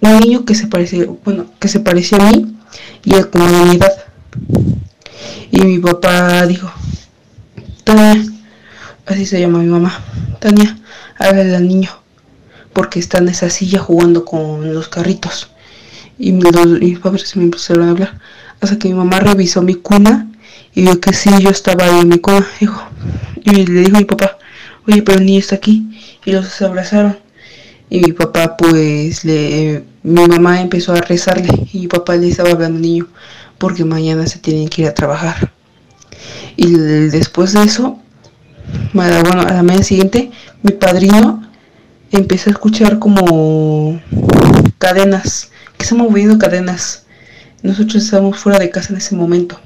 D: un niño que se parecía, bueno, que se parecía a mí y a como de mi. Y mi papá dijo, Tania, así se llama mi mamá, Tania, háblale al niño, porque está en esa silla jugando con los carritos. Y mis, mis padres se me empezaron a hablar, hasta que mi mamá revisó mi cuna y vio que sí, yo estaba ahí en mi cama, hijo. Y le dijo a mi papá, oye, pero el niño está aquí. Y los abrazaron. Y mi papá, pues, le, mi mamá empezó a rezarle. Y mi papá le estaba hablando al niño, porque mañana se tienen que ir a trabajar. Y después de eso, bueno, a la mañana siguiente, mi padrino empezó a escuchar como cadenas, que se moviendo cadenas. Nosotros estábamos fuera de casa en ese momento.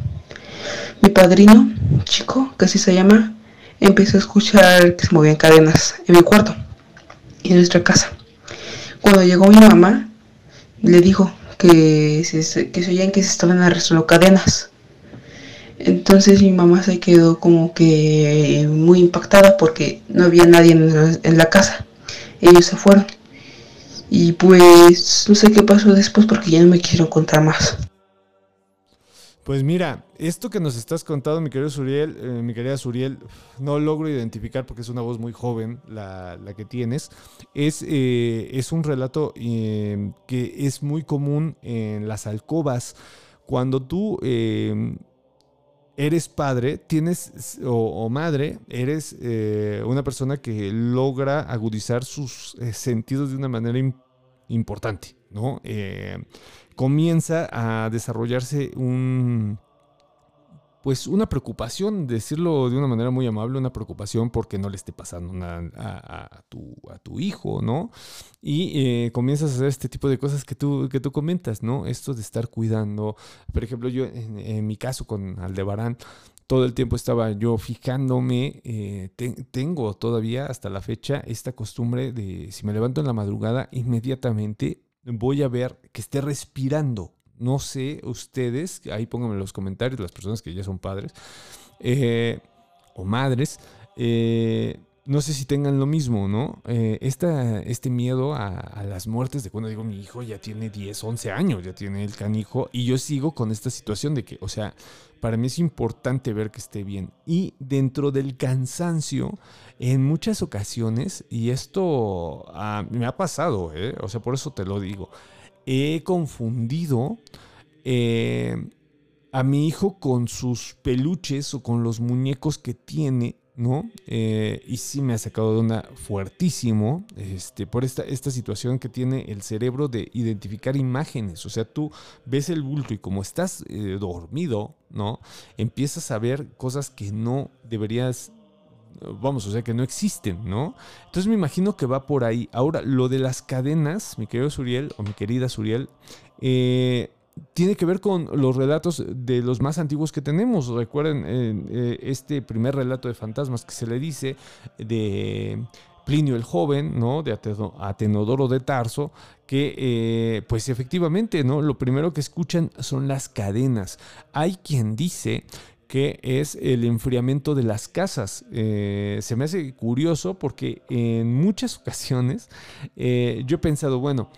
D: Mi padrino, chico, que así se llama, empezó a escuchar que se movían cadenas en mi cuarto y en nuestra casa. Cuando llegó mi mamá, le dijo que se, que se oían que se estaban arrastrando cadenas. Entonces mi mamá se quedó como que muy impactada porque no había nadie en la casa. Ellos se fueron. Y pues no sé qué pasó después porque ya no me quiero contar más.
B: Pues mira, esto que nos estás contando, mi querido Suriel, eh, mi querida Suriel, no logro identificar porque es una voz muy joven la, que tienes. Es, eh, es un relato eh, que es muy común en las alcobas. Cuando tú eres padre, tienes o, madre, eres eh, una persona que logra agudizar sus sentidos de una manera importante, ¿no? Eh, comienza a desarrollarse un pues una preocupación, decirlo de una manera muy amable, una preocupación porque no le esté pasando nada a, tu, a tu hijo, ¿no? Y eh, comienzas a hacer este tipo de cosas que tú, que tú comentas, ¿no? Esto de estar cuidando, por ejemplo, yo en, mi caso con Aldebarán, todo el tiempo estaba yo fijándome, eh, tengo todavía hasta la fecha esta costumbre de si me levanto en la madrugada, inmediatamente voy a ver que esté respirando no sé ustedes, ahí pónganme en los comentarios las personas que ya son padres eh, o madres. Eh, no sé si tengan lo mismo, ¿no? Eh, este miedo a, las muertes de cuando digo mi hijo ya tiene 10, 11 años, ya tiene el canijo, y yo sigo con esta situación de que, o sea, para mí es importante ver que esté bien. Y dentro del cansancio, en muchas ocasiones, y esto ah, me ha pasado, ¿eh? o sea, por eso te lo digo, he confundido eh, a mi hijo con sus peluches o con los muñecos que tiene, ¿no? Eh, y sí me ha sacado de una fuertísimo este, por esta, esta situación que tiene el cerebro de identificar imágenes. O sea, tú ves el bulto y como estás dormido, ¿no? Empiezas a ver cosas que no deberías vamos, o sea que no existen, ¿no? Entonces me imagino que va por ahí. Ahora, lo de las cadenas, mi querido Suriel, o mi querida Suriel, eh, tiene que ver con los relatos de los más antiguos que tenemos. Recuerden eh, este primer relato de fantasmas que se le dice de Plinio el Joven, ¿no? De Atenodoro de Tarso, que eh, pues efectivamente, ¿no? Lo primero que escuchan son las cadenas. Hay quien dice que es el enfriamiento de las casas. Eh, se me hace curioso porque en muchas ocasiones eh, yo he pensado, bueno,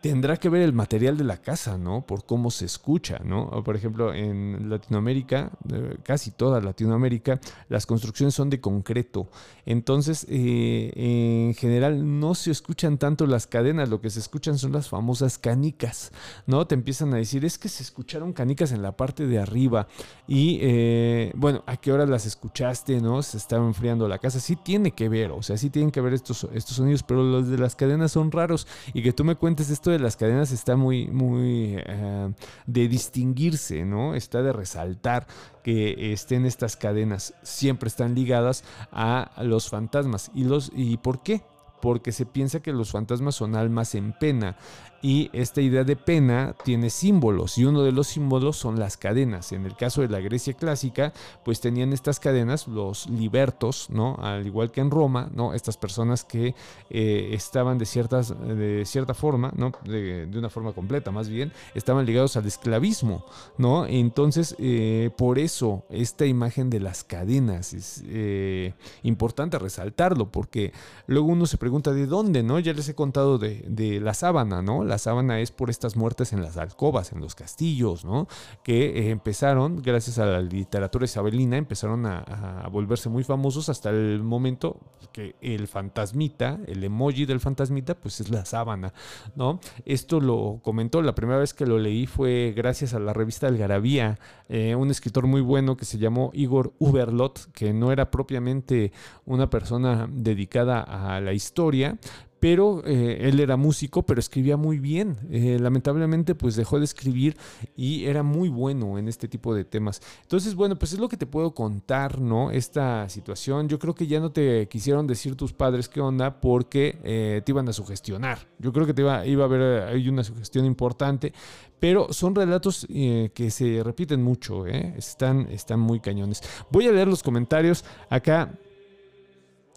B: tendrá que ver el material de la casa, ¿no? Por cómo se escucha, ¿no? por ejemplo, en Latinoamérica, eh, casi toda Latinoamérica, las construcciones son de concreto. Entonces, eh, en general no se escuchan tanto las cadenas, lo que se escuchan son las famosas canicas, ¿no? Te empiezan a decir, es que se escucharon canicas en la parte de arriba y, eh, bueno, ¿a qué hora las escuchaste, ¿no? Se estaba enfriando la casa. Sí tiene que ver, o sea, sí tienen que ver estos, estos sonidos, pero los de las cadenas son raros y que tú me cuentes esto de las cadenas está muy, muy eh, de distinguirse, ¿no? Está de resaltar que estén estas cadenas. Siempre están ligadas a los fantasmas. ¿Y, los, y por qué? porque se piensa que los fantasmas son almas en pena y esta idea de pena tiene símbolos y uno de los símbolos son las cadenas. En el caso de la Grecia clásica, pues tenían estas cadenas los libertos, ¿no? Al igual que en Roma, ¿no? Estas personas que eh, estaban de, ciertas, de cierta forma, ¿no? De, una forma completa más bien, estaban ligados al esclavismo, ¿no? Entonces, eh, por eso esta imagen de las cadenas es eh, importante resaltarlo, porque luego uno se pregunta de dónde, ¿no? Ya les he contado de, de la sábana, ¿no? La sábana es por estas muertes en las alcobas, en los castillos, ¿no? Que eh, empezaron, gracias a la literatura isabelina, empezaron a, volverse muy famosos hasta el momento que el fantasmita, el emoji del fantasmita, pues es la sábana, ¿no? Esto lo comentó, la primera vez que lo leí fue gracias a la revista Algarabía, eh, un escritor muy bueno que se llamó Igor Uberlot, que no era propiamente una persona dedicada a la historia, pero eh, él era músico, pero escribía muy bien. Eh, lamentablemente, pues dejó de escribir y era muy bueno en este tipo de temas. Entonces, bueno, pues es lo que te puedo contar, ¿no? Esta situación. Yo creo que ya no te quisieron decir tus padres qué onda porque eh, te iban a sugestionar. Yo creo que te iba, iba a haber hay una sugestión importante, pero son relatos que se repiten mucho, Están, están muy cañones. Voy a leer los comentarios. Acá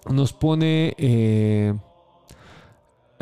B: nos pone...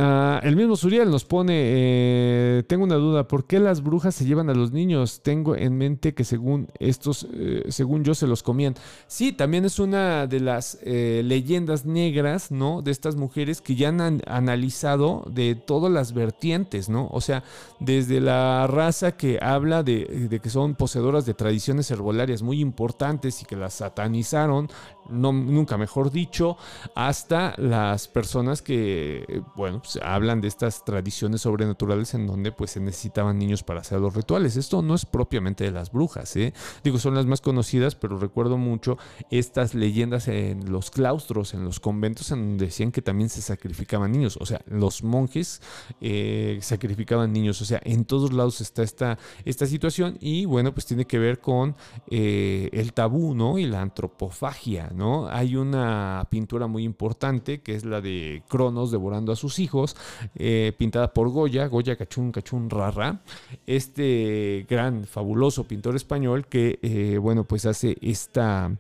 B: Ah, el mismo Suriel nos pone, eh, tengo una duda, ¿por qué las brujas se llevan a los niños? Tengo en mente que según estos, eh, según yo, se los comían. Sí, también es una de las eh, leyendas negras, ¿no? De estas mujeres que ya han analizado de todas las vertientes, ¿no? O sea, desde la raza que habla de, de que son poseedoras de tradiciones herbolarias muy importantes y que las satanizaron, no, nunca mejor dicho, hasta las personas que, bueno, pues, hablan de estas tradiciones sobrenaturales en donde pues se necesitaban niños para hacer los rituales. Esto no es propiamente de las brujas, ¿eh? digo, son las más conocidas, pero recuerdo mucho estas leyendas en los claustros, en los conventos, en donde decían que también se sacrificaban niños, o sea, los monjes eh, sacrificaban niños, o sea, en todos lados está esta, esta situación y bueno, pues tiene que ver con eh, el tabú, ¿no? Y la antropofagia, ¿no? Hay una pintura muy importante que es la de Cronos devorando a sus hijos, eh, pintada por Goya, Goya Cachún Cachún Rara, este gran, fabuloso pintor español que, eh, bueno, pues hace esta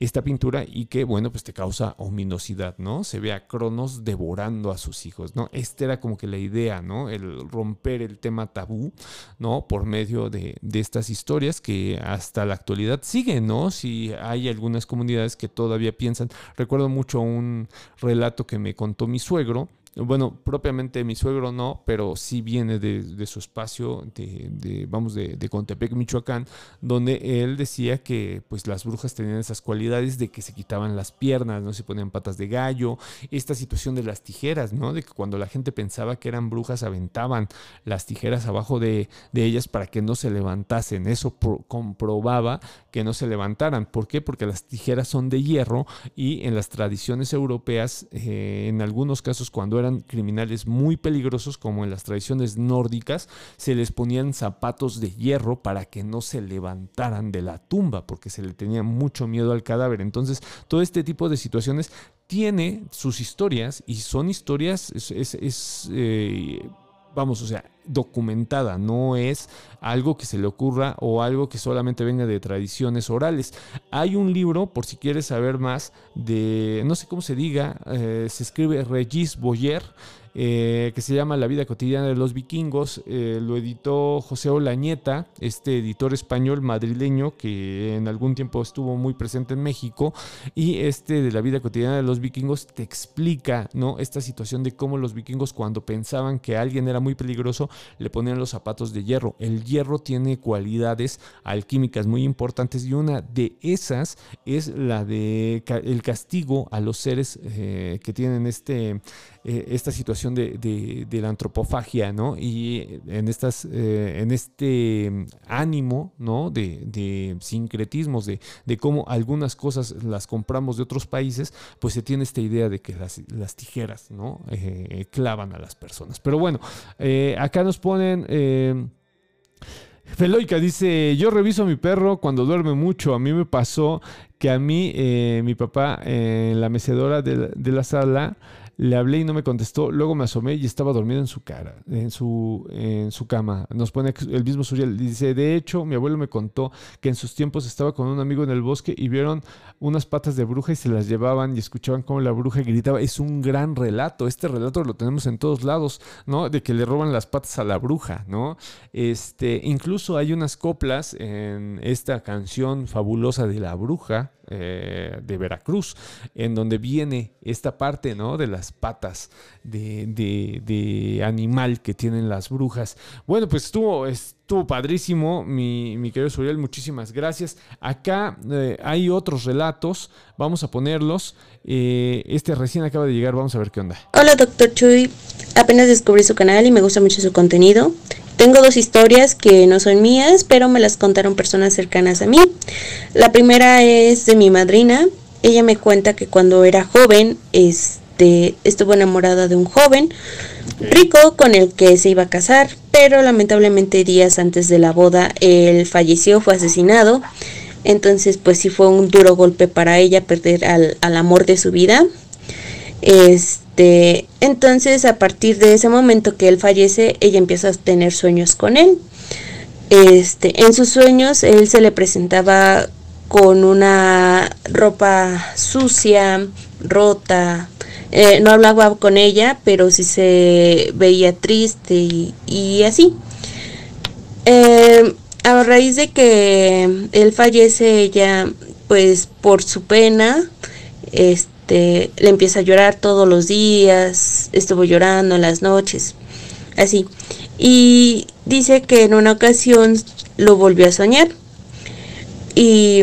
B: esta pintura y que, bueno, pues te causa ominosidad, ¿no? Se ve a Cronos devorando a sus hijos, ¿no? Esta era como que la idea, ¿no? El romper el tema tabú, ¿no? Por medio de, de estas historias que hasta la actualidad siguen, ¿no? Si hay algunas comunidades que todavía piensan, recuerdo mucho un relato que me contó mi suegro, bueno, propiamente mi suegro no, pero sí viene de, su espacio, de, vamos, de, de, Contepec, Michoacán, donde él decía que pues las brujas tenían esas cualidades de que se quitaban las piernas, no se ponían patas de gallo, esta situación de las tijeras, ¿no? De que cuando la gente pensaba que eran brujas aventaban las tijeras abajo de, ellas para que no se levantasen. Eso comprobaba que no se levantaran. ¿Por qué? Porque las tijeras son de hierro y en las tradiciones europeas, eh, en algunos casos cuando eran criminales muy peligrosos, como en las tradiciones nórdicas, se les ponían zapatos de hierro para que no se levantaran de la tumba, porque se le tenía mucho miedo al cadáver. Entonces, todo este tipo de situaciones tiene sus historias y son historias, es, eh, vamos, o sea, documentada, no es algo que se le ocurra o algo que solamente venga de tradiciones orales. Hay un libro, por si quieres saber más, de, no sé cómo se diga, eh, se escribe Regis Boyer, eh, que se llama La vida cotidiana de los vikingos. Eh, lo editó José Olañeta, este editor español madrileño que en algún tiempo estuvo muy presente en México. Y este de La vida cotidiana de los vikingos te explica ¿no? esta situación de cómo los vikingos cuando pensaban que alguien era muy peligroso le ponían los zapatos de hierro. El hierro tiene cualidades alquímicas muy importantes y una de esas es la de el castigo a los seres eh, que tienen este eh, esta situación de, la antropofagia, ¿no? Y en, estas, eh, en este ánimo, ¿no? De, sincretismos, de, cómo algunas cosas las compramos de otros países, pues se tiene esta idea de que las, tijeras, ¿no? Eh, clavan a las personas. Pero bueno, acá nos ponen... Feloica dice, yo reviso a mi perro cuando duerme mucho. A mí me pasó que a mí, mi papá, en la mecedora de la sala, le hablé y no me contestó. Luego me asomé y estaba dormido en su cara, en su, en su cama. Nos pone el mismo Suriel. Dice, de hecho, mi abuelo me contó que en sus tiempos estaba con un amigo en el bosque y vieron unas patas de bruja y se las llevaban y escuchaban cómo la bruja gritaba. Es un gran relato. Este relato lo tenemos en todos lados, ¿no? De que le roban las patas a la bruja, ¿no? Este, incluso hay unas coplas en esta canción fabulosa de la bruja, eh, de Veracruz, en donde viene esta parte ¿no? de las patas de, animal que tienen las brujas. Bueno, pues estuvo, estuvo padrísimo, mi, mi querido Suriel, muchísimas gracias. Acá eh, hay otros relatos, vamos a ponerlos. Eh, este recién acaba de llegar, vamos a ver qué onda.
E: Hola, doctor Chuy. Apenas descubrí su canal y me gusta mucho su contenido. Tengo dos historias que no son mías, pero me las contaron personas cercanas a mí. La primera es de mi madrina. Ella me cuenta que cuando era joven, este, estuvo enamorada de un joven rico con el que se iba a casar, pero lamentablemente días antes de la boda él falleció, fue asesinado. Entonces, pues sí fue un duro golpe para ella perder al, al amor de su vida. Este entonces, a partir de ese momento que él fallece, ella empieza a tener sueños con él. Este, en sus sueños, él se le presentaba con una ropa sucia, rota. Eh, no hablaba con ella, pero sí se veía triste y, así. Eh, a raíz de que él fallece, ella, pues por su pena, este, este, le empieza a llorar todos los días, estuvo llorando en las noches, así. Y dice que en una ocasión lo volvió a soñar. Y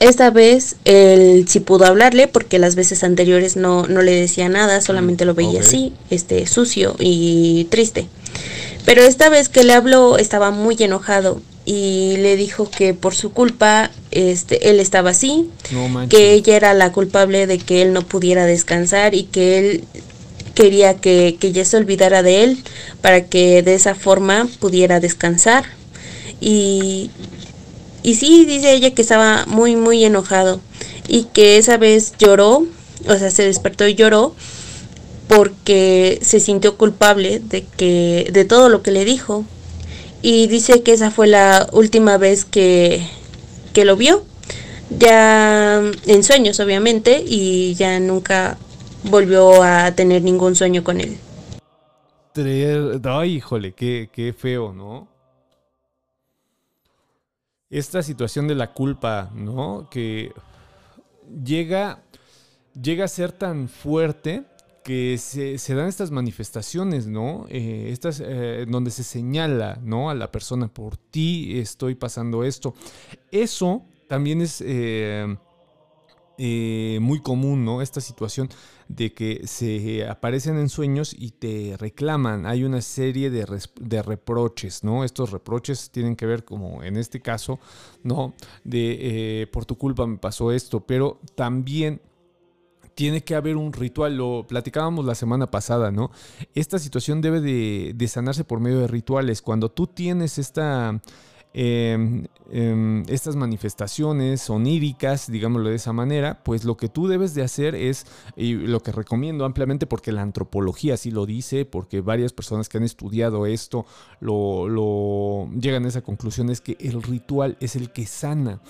E: Esta vez él sí pudo hablarle porque las veces anteriores no, no le decía nada, solamente lo veía así, este, sucio y triste. Pero esta vez que le habló estaba muy enojado y le dijo que por su culpa este, él estaba así,
B: No
E: que ella era la culpable de que él no pudiera descansar y que él quería que, que ella se olvidara de él para que de esa forma pudiera descansar. Y, y sí, dice ella que estaba muy, muy enojado y que esa vez lloró, o sea, se despertó y lloró porque se sintió culpable de que de todo lo que le dijo y dice que esa fue la última vez que, que lo vio ya en sueños obviamente y ya nunca volvió a tener ningún sueño con él
B: Ay, híjole, qué, qué feo, ¿no? Esta situación de la culpa, ¿no? Que llega, llega a ser tan fuerte que se, dan estas manifestaciones, ¿no? Eh, estas, eh, donde se señala, ¿no? A la persona, por ti estoy pasando esto. Eso también es eh, muy común, ¿no? Esta situación de que se aparecen en sueños y te reclaman. Hay una serie de, de reproches, ¿no? Estos reproches tienen que ver, como en este caso, ¿no? De por tu culpa me pasó esto, pero también tiene que haber un ritual, lo platicábamos la semana pasada, ¿no? Esta situación debe de, sanarse por medio de rituales. Cuando tú tienes esta, eh, eh, estas manifestaciones oníricas, digámoslo de esa manera, pues lo que tú debes de hacer es, y lo que recomiendo ampliamente porque la antropología así lo dice, porque varias personas que han estudiado esto lo, lo llegan a esa conclusión, es que el ritual es el que sana.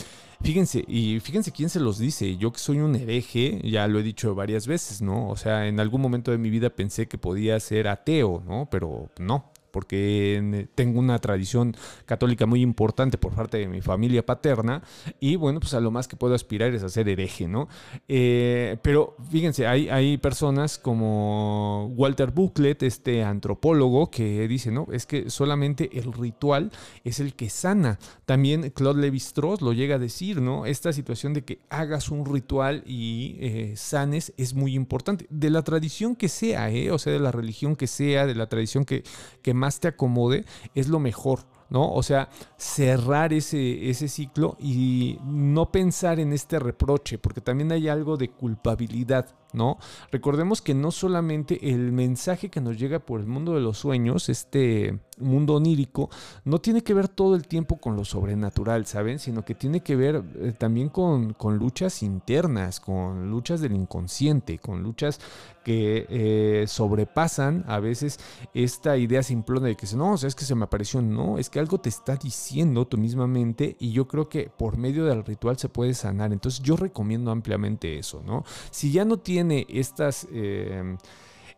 B: Fíjense, y fíjense quién se los dice. Yo que soy un hereje, ya lo he dicho varias veces, ¿no? O sea, en algún momento de mi vida pensé que podía ser ateo, ¿no? Pero no, porque en- tengo una tradición católica muy importante por parte de mi familia paterna y bueno, pues a lo más que puedo aspirar es a ser hereje, ¿no? Eh, pero fíjense, hay, hay personas como Walter Bucklet, este antropólogo, que dice, no, es que solamente el ritual es el que sana. También Claude Lévi-Strauss lo llega a decir, ¿no? Esta situación de que hagas un ritual y eh, sanes es muy importante. De la tradición que sea, ¿eh? O sea, de la religión que sea, de la tradición que, que más te acomode, es lo mejor. ¿no? O sea, cerrar ese, ese ciclo y no pensar en este reproche, porque también hay algo de culpabilidad, ¿no? Recordemos que no solamente el mensaje que nos llega por el mundo de los sueños, este mundo onírico, no tiene que ver todo el tiempo con lo sobrenatural, ¿saben? Sino que tiene que ver eh, también con, con luchas internas, con luchas del inconsciente, con luchas que eh, sobrepasan a veces esta idea simplona de que no, o sea, es que se me apareció, no, es que algo te está diciendo tu misma mente y yo creo que por medio del ritual se puede sanar. Entonces yo recomiendo ampliamente eso, ¿no? Si ya no estas... Eh,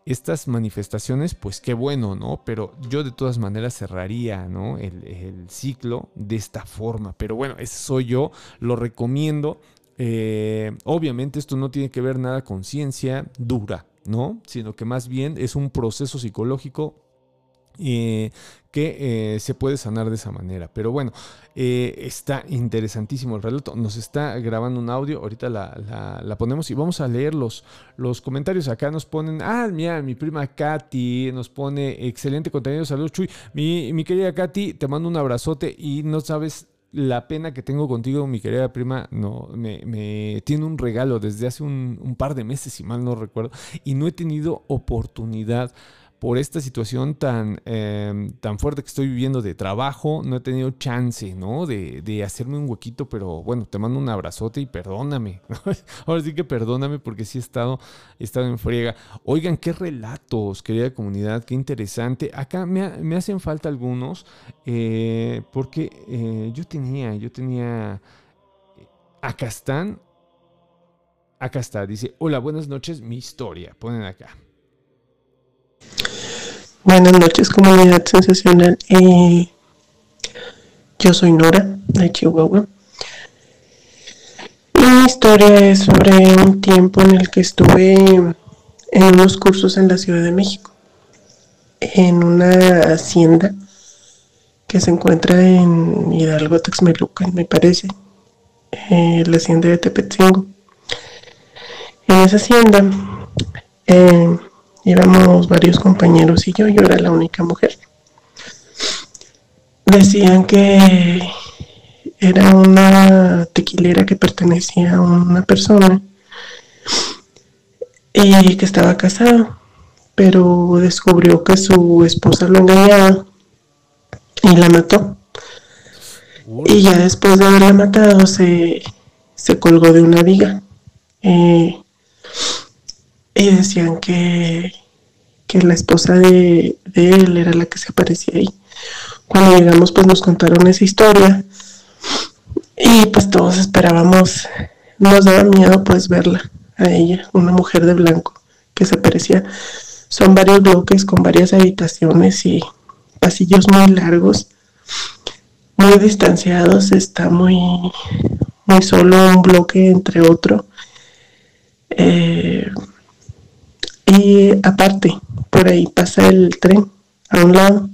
B: estas manifestaciones, pues qué bueno, ¿no? Pero yo de todas maneras cerraría, ¿no? El, ciclo de esta forma. Pero bueno, ese soy yo, lo recomiendo. Eh, obviamente esto no tiene que ver nada con ciencia dura, ¿no? Sino que más bien es un proceso psicológico eh, que eh, se puede sanar de esa manera. Pero bueno, eh, está interesantísimo el relato. Nos está grabando un audio, ahorita la, ponemos y vamos a leer los, los comentarios. Acá nos ponen, ah, mira, mi prima Katy nos pone excelente contenido. Saludos, Chuy. Mi, mi querida Katy, te mando un abrazote y no sabes la pena que tengo contigo, mi querida prima, no, me, me tiene un regalo desde hace un, un, par de meses, si mal no recuerdo, y no he tenido oportunidad por esta situación tan, eh, tan fuerte que estoy viviendo de trabajo, no he tenido chance, ¿no? De, de, hacerme un huequito, pero bueno, te mando un abrazote y perdóname. Ahora sí que perdóname porque sí he estado, he estado en friega. Oigan, qué relatos, querida comunidad, qué interesante. Acá me, me hacen falta algunos, eh, porque eh, yo tenía, yo tenía... Acá están. Acá está, dice, hola, buenas noches, mi historia. Ponen acá.
F: Buenas noches, comunidad sensacional. Eh, yo soy Nora, de Chihuahua. Mi historia es sobre un tiempo en el que estuve en unos cursos en la Ciudad de México, en una hacienda que se encuentra en Hidalgo, Texmelucan, me parece. eh, la hacienda de Tepetzingo. En esa hacienda eh, íbamos varios compañeros y yo, yo era la única mujer. Decían que era una tequilera que pertenecía a una persona y que estaba casado, pero descubrió que su esposa lo engañaba y la mató. Y ya después de haberla matado se, se colgó de una viga. Eh, y decían que, que la esposa de, de, él era la que se aparecía ahí. Cuando llegamos pues nos contaron esa historia y pues todos esperábamos, nos daba miedo pues verla a ella, una mujer de blanco que se parecía. Son varios bloques con varias habitaciones y pasillos muy largos, muy distanciados, está muy, muy solo un bloque entre otro. Eh, y aparte, por ahí pasa el tren a un lado.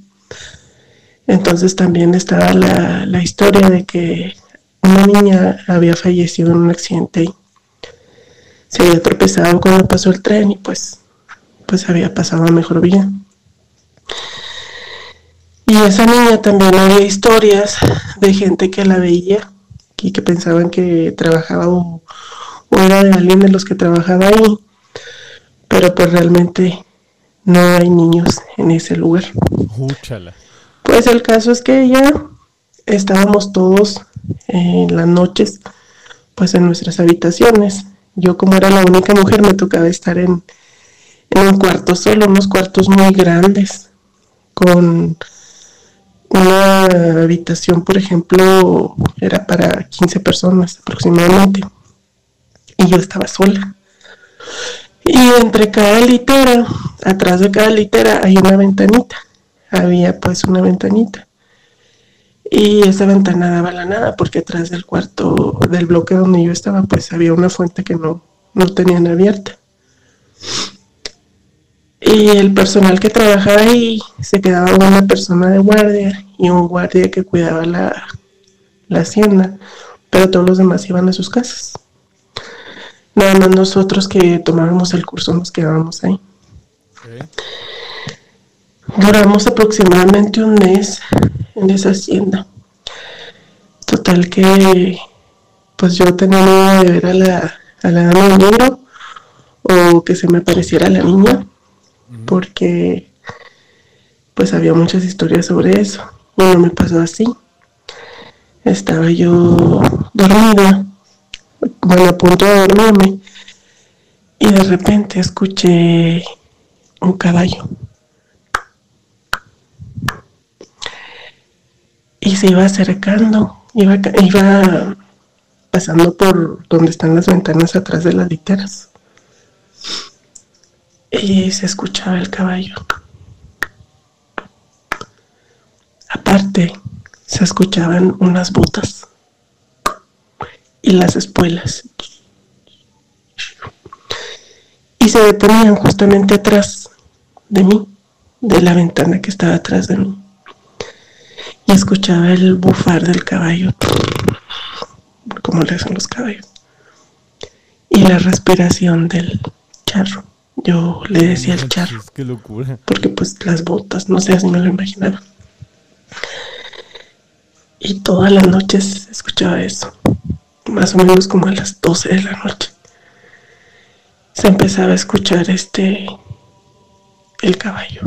F: Entonces también estaba la, la historia de que una niña había fallecido en un accidente ahí se había tropezado cuando pasó el tren y pues, pues había pasado a mejor vida. Y esa niña también había historias de gente que la veía y que pensaban que trabajaba o, o era de alguien de los que trabajaba ahí, pero pues realmente no hay niños en ese lugar.
B: Úchala.
F: Pues el caso es que ya estábamos todos en las noches, pues en nuestras habitaciones. Yo como era la única mujer me tocaba estar en, en un cuarto solo, unos cuartos muy grandes, con una habitación, por ejemplo, era para 15 personas aproximadamente. Y yo estaba sola. Y entre cada litera, atrás de cada litera hay una ventanita. Había pues una ventanita. Y esa ventana daba la nada porque atrás del cuarto del bloque donde yo estaba pues había una fuente que no, no tenían abierta. Y el personal que trabajaba ahí se quedaba una persona de guardia y un guardia que cuidaba la, la hacienda, pero todos los demás iban a sus casas. Nada más nosotros que tomábamos el curso nos quedábamos ahí.
B: Ok.
F: Duramos aproximadamente un mes en esa hacienda. Total que pues yo tenía miedo de ver a la, a la dama de negro o que se me apareciera la niña porque pues había muchas historias sobre eso. Uno me pasó así. Estaba yo dormida, bueno, a punto de dormirme, y de repente escuché un caballo. Y se iba acercando, iba, iba pasando por donde están las ventanas atrás de las literas. Y se escuchaba el caballo. Aparte, se escuchaban unas botas y las espuelas. Y se detenían justamente atrás de mí, de la ventana que estaba atrás de mí. Y escuchaba el bufar del caballo, como le hacen los caballos. Y la respiración del charro. Yo le decía el charro
B: Qué locura.
F: porque pues las botas, no sé, así me lo imaginaba. Y todas las noches escuchaba eso, más o menos como a las 12 de la noche. Se empezaba a escuchar este, el caballo.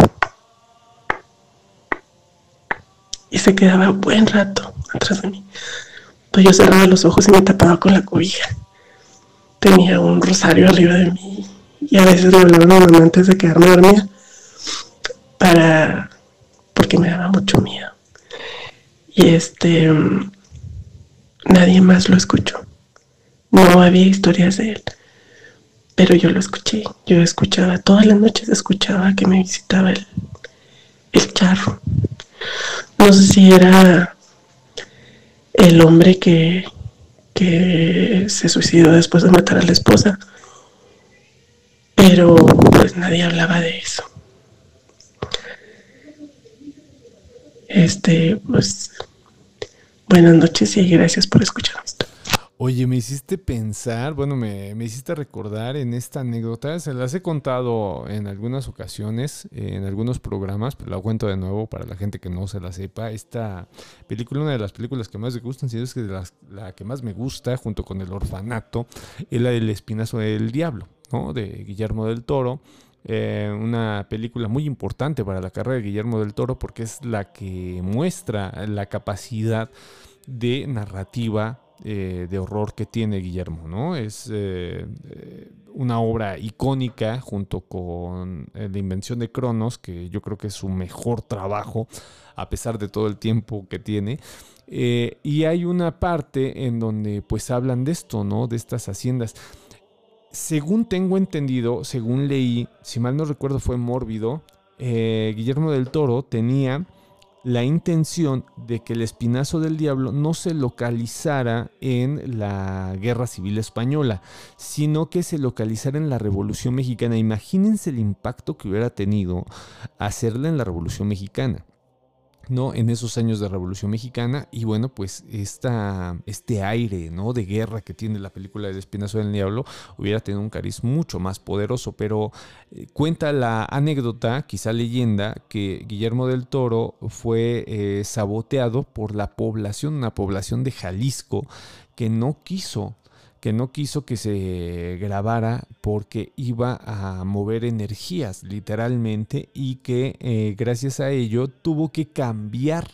F: Y se quedaba buen rato atrás de mí. Pues yo cerraba los ojos y me tapaba con la cobija. Tenía un rosario arriba de mí y a veces le hablaba a mi mamá antes de quedarme dormida para porque me daba mucho miedo y este nadie más lo escuchó. No había historias de él pero yo lo escuché. Yo escuchaba todas las noches escuchaba que me visitaba el, el charro. No sé si era el hombre que que se suicidó después de matar a la esposa pero pues nadie hablaba de eso. Este, pues, buenas noches y gracias por escuchar esto.
B: Oye, me hiciste pensar, bueno, me, hiciste recordar en esta anécdota, se las he contado en algunas ocasiones, en algunos programas, pero la cuento de nuevo para la gente que no se la sepa. Esta película, una de las películas que más me gustan, si es que las, la que más me gusta, junto con El Orfanato, es la del Espinazo del Diablo, ¿no? De Guillermo del Toro. Eh, una película muy importante para la carrera de Guillermo del Toro porque es la que muestra la capacidad de narrativa eh, de horror que tiene Guillermo, ¿no? Es eh, una obra icónica junto con La invención de Cronos, que yo creo que es su mejor trabajo, a pesar de todo el tiempo que tiene. y hay una parte en donde pues hablan de esto, ¿no? De estas haciendas. Según tengo entendido, según leí, si mal no recuerdo fue mórbido, Guillermo del Toro tenía la intención de que el espinazo del diablo no se localizara en la guerra civil española, sino que se localizara en la Revolución Mexicana. Imagínense el impacto que hubiera tenido hacerla en la Revolución Mexicana. ¿No? En esos años de Revolución Mexicana. Y bueno, pues esta, este aire, ¿no? De guerra que tiene la película de Espinazo del Diablo hubiera tenido un cariz mucho más poderoso. Pero eh, cuenta la anécdota, quizá leyenda, que Guillermo del Toro fue eh, saboteado por la población, una población de Jalisco que no quiso que no quiso que se grabara porque iba a mover energías literalmente y que eh, gracias a ello tuvo que cambiar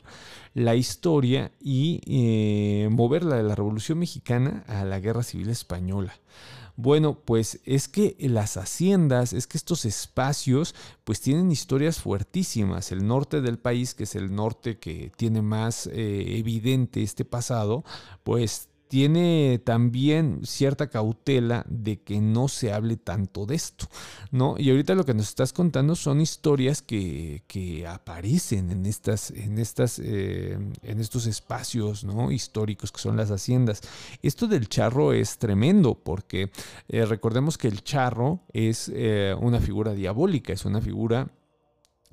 B: la historia y eh, moverla de la Revolución Mexicana a la Guerra Civil Española. Bueno, pues es que las haciendas, es que estos espacios pues tienen historias fuertísimas. El norte del país, que es el norte que tiene más eh, evidente este pasado, pues tiene también cierta cautela de que no se hable tanto de esto, ¿no? Y ahorita lo que nos estás contando son historias que, aparecen en estas, en estas, eh, en estos espacios, ¿no? Históricos que son las haciendas. Esto del charro es tremendo porque eh, recordemos que el charro es eh, una figura diabólica, es una figura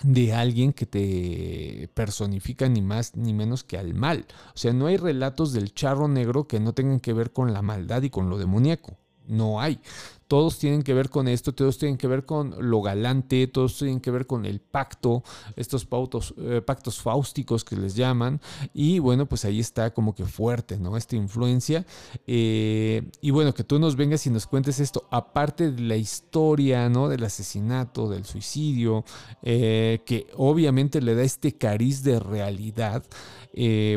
B: de alguien que te personifica ni más ni menos que al mal. O sea, no hay relatos del charro negro que no tengan que ver con la maldad y con lo demoníaco. No hay todos tienen que ver con esto, todos tienen que ver con lo galante, todos tienen que ver con el pacto, estos pautos, eh, pactos fáusticos que les llaman, y bueno, pues ahí está como que fuerte, ¿no? Esta influencia. Eh, y bueno, que tú nos vengas y nos cuentes esto, aparte de la historia, ¿no? Del asesinato, del suicidio, eh, que obviamente le da este cariz de realidad.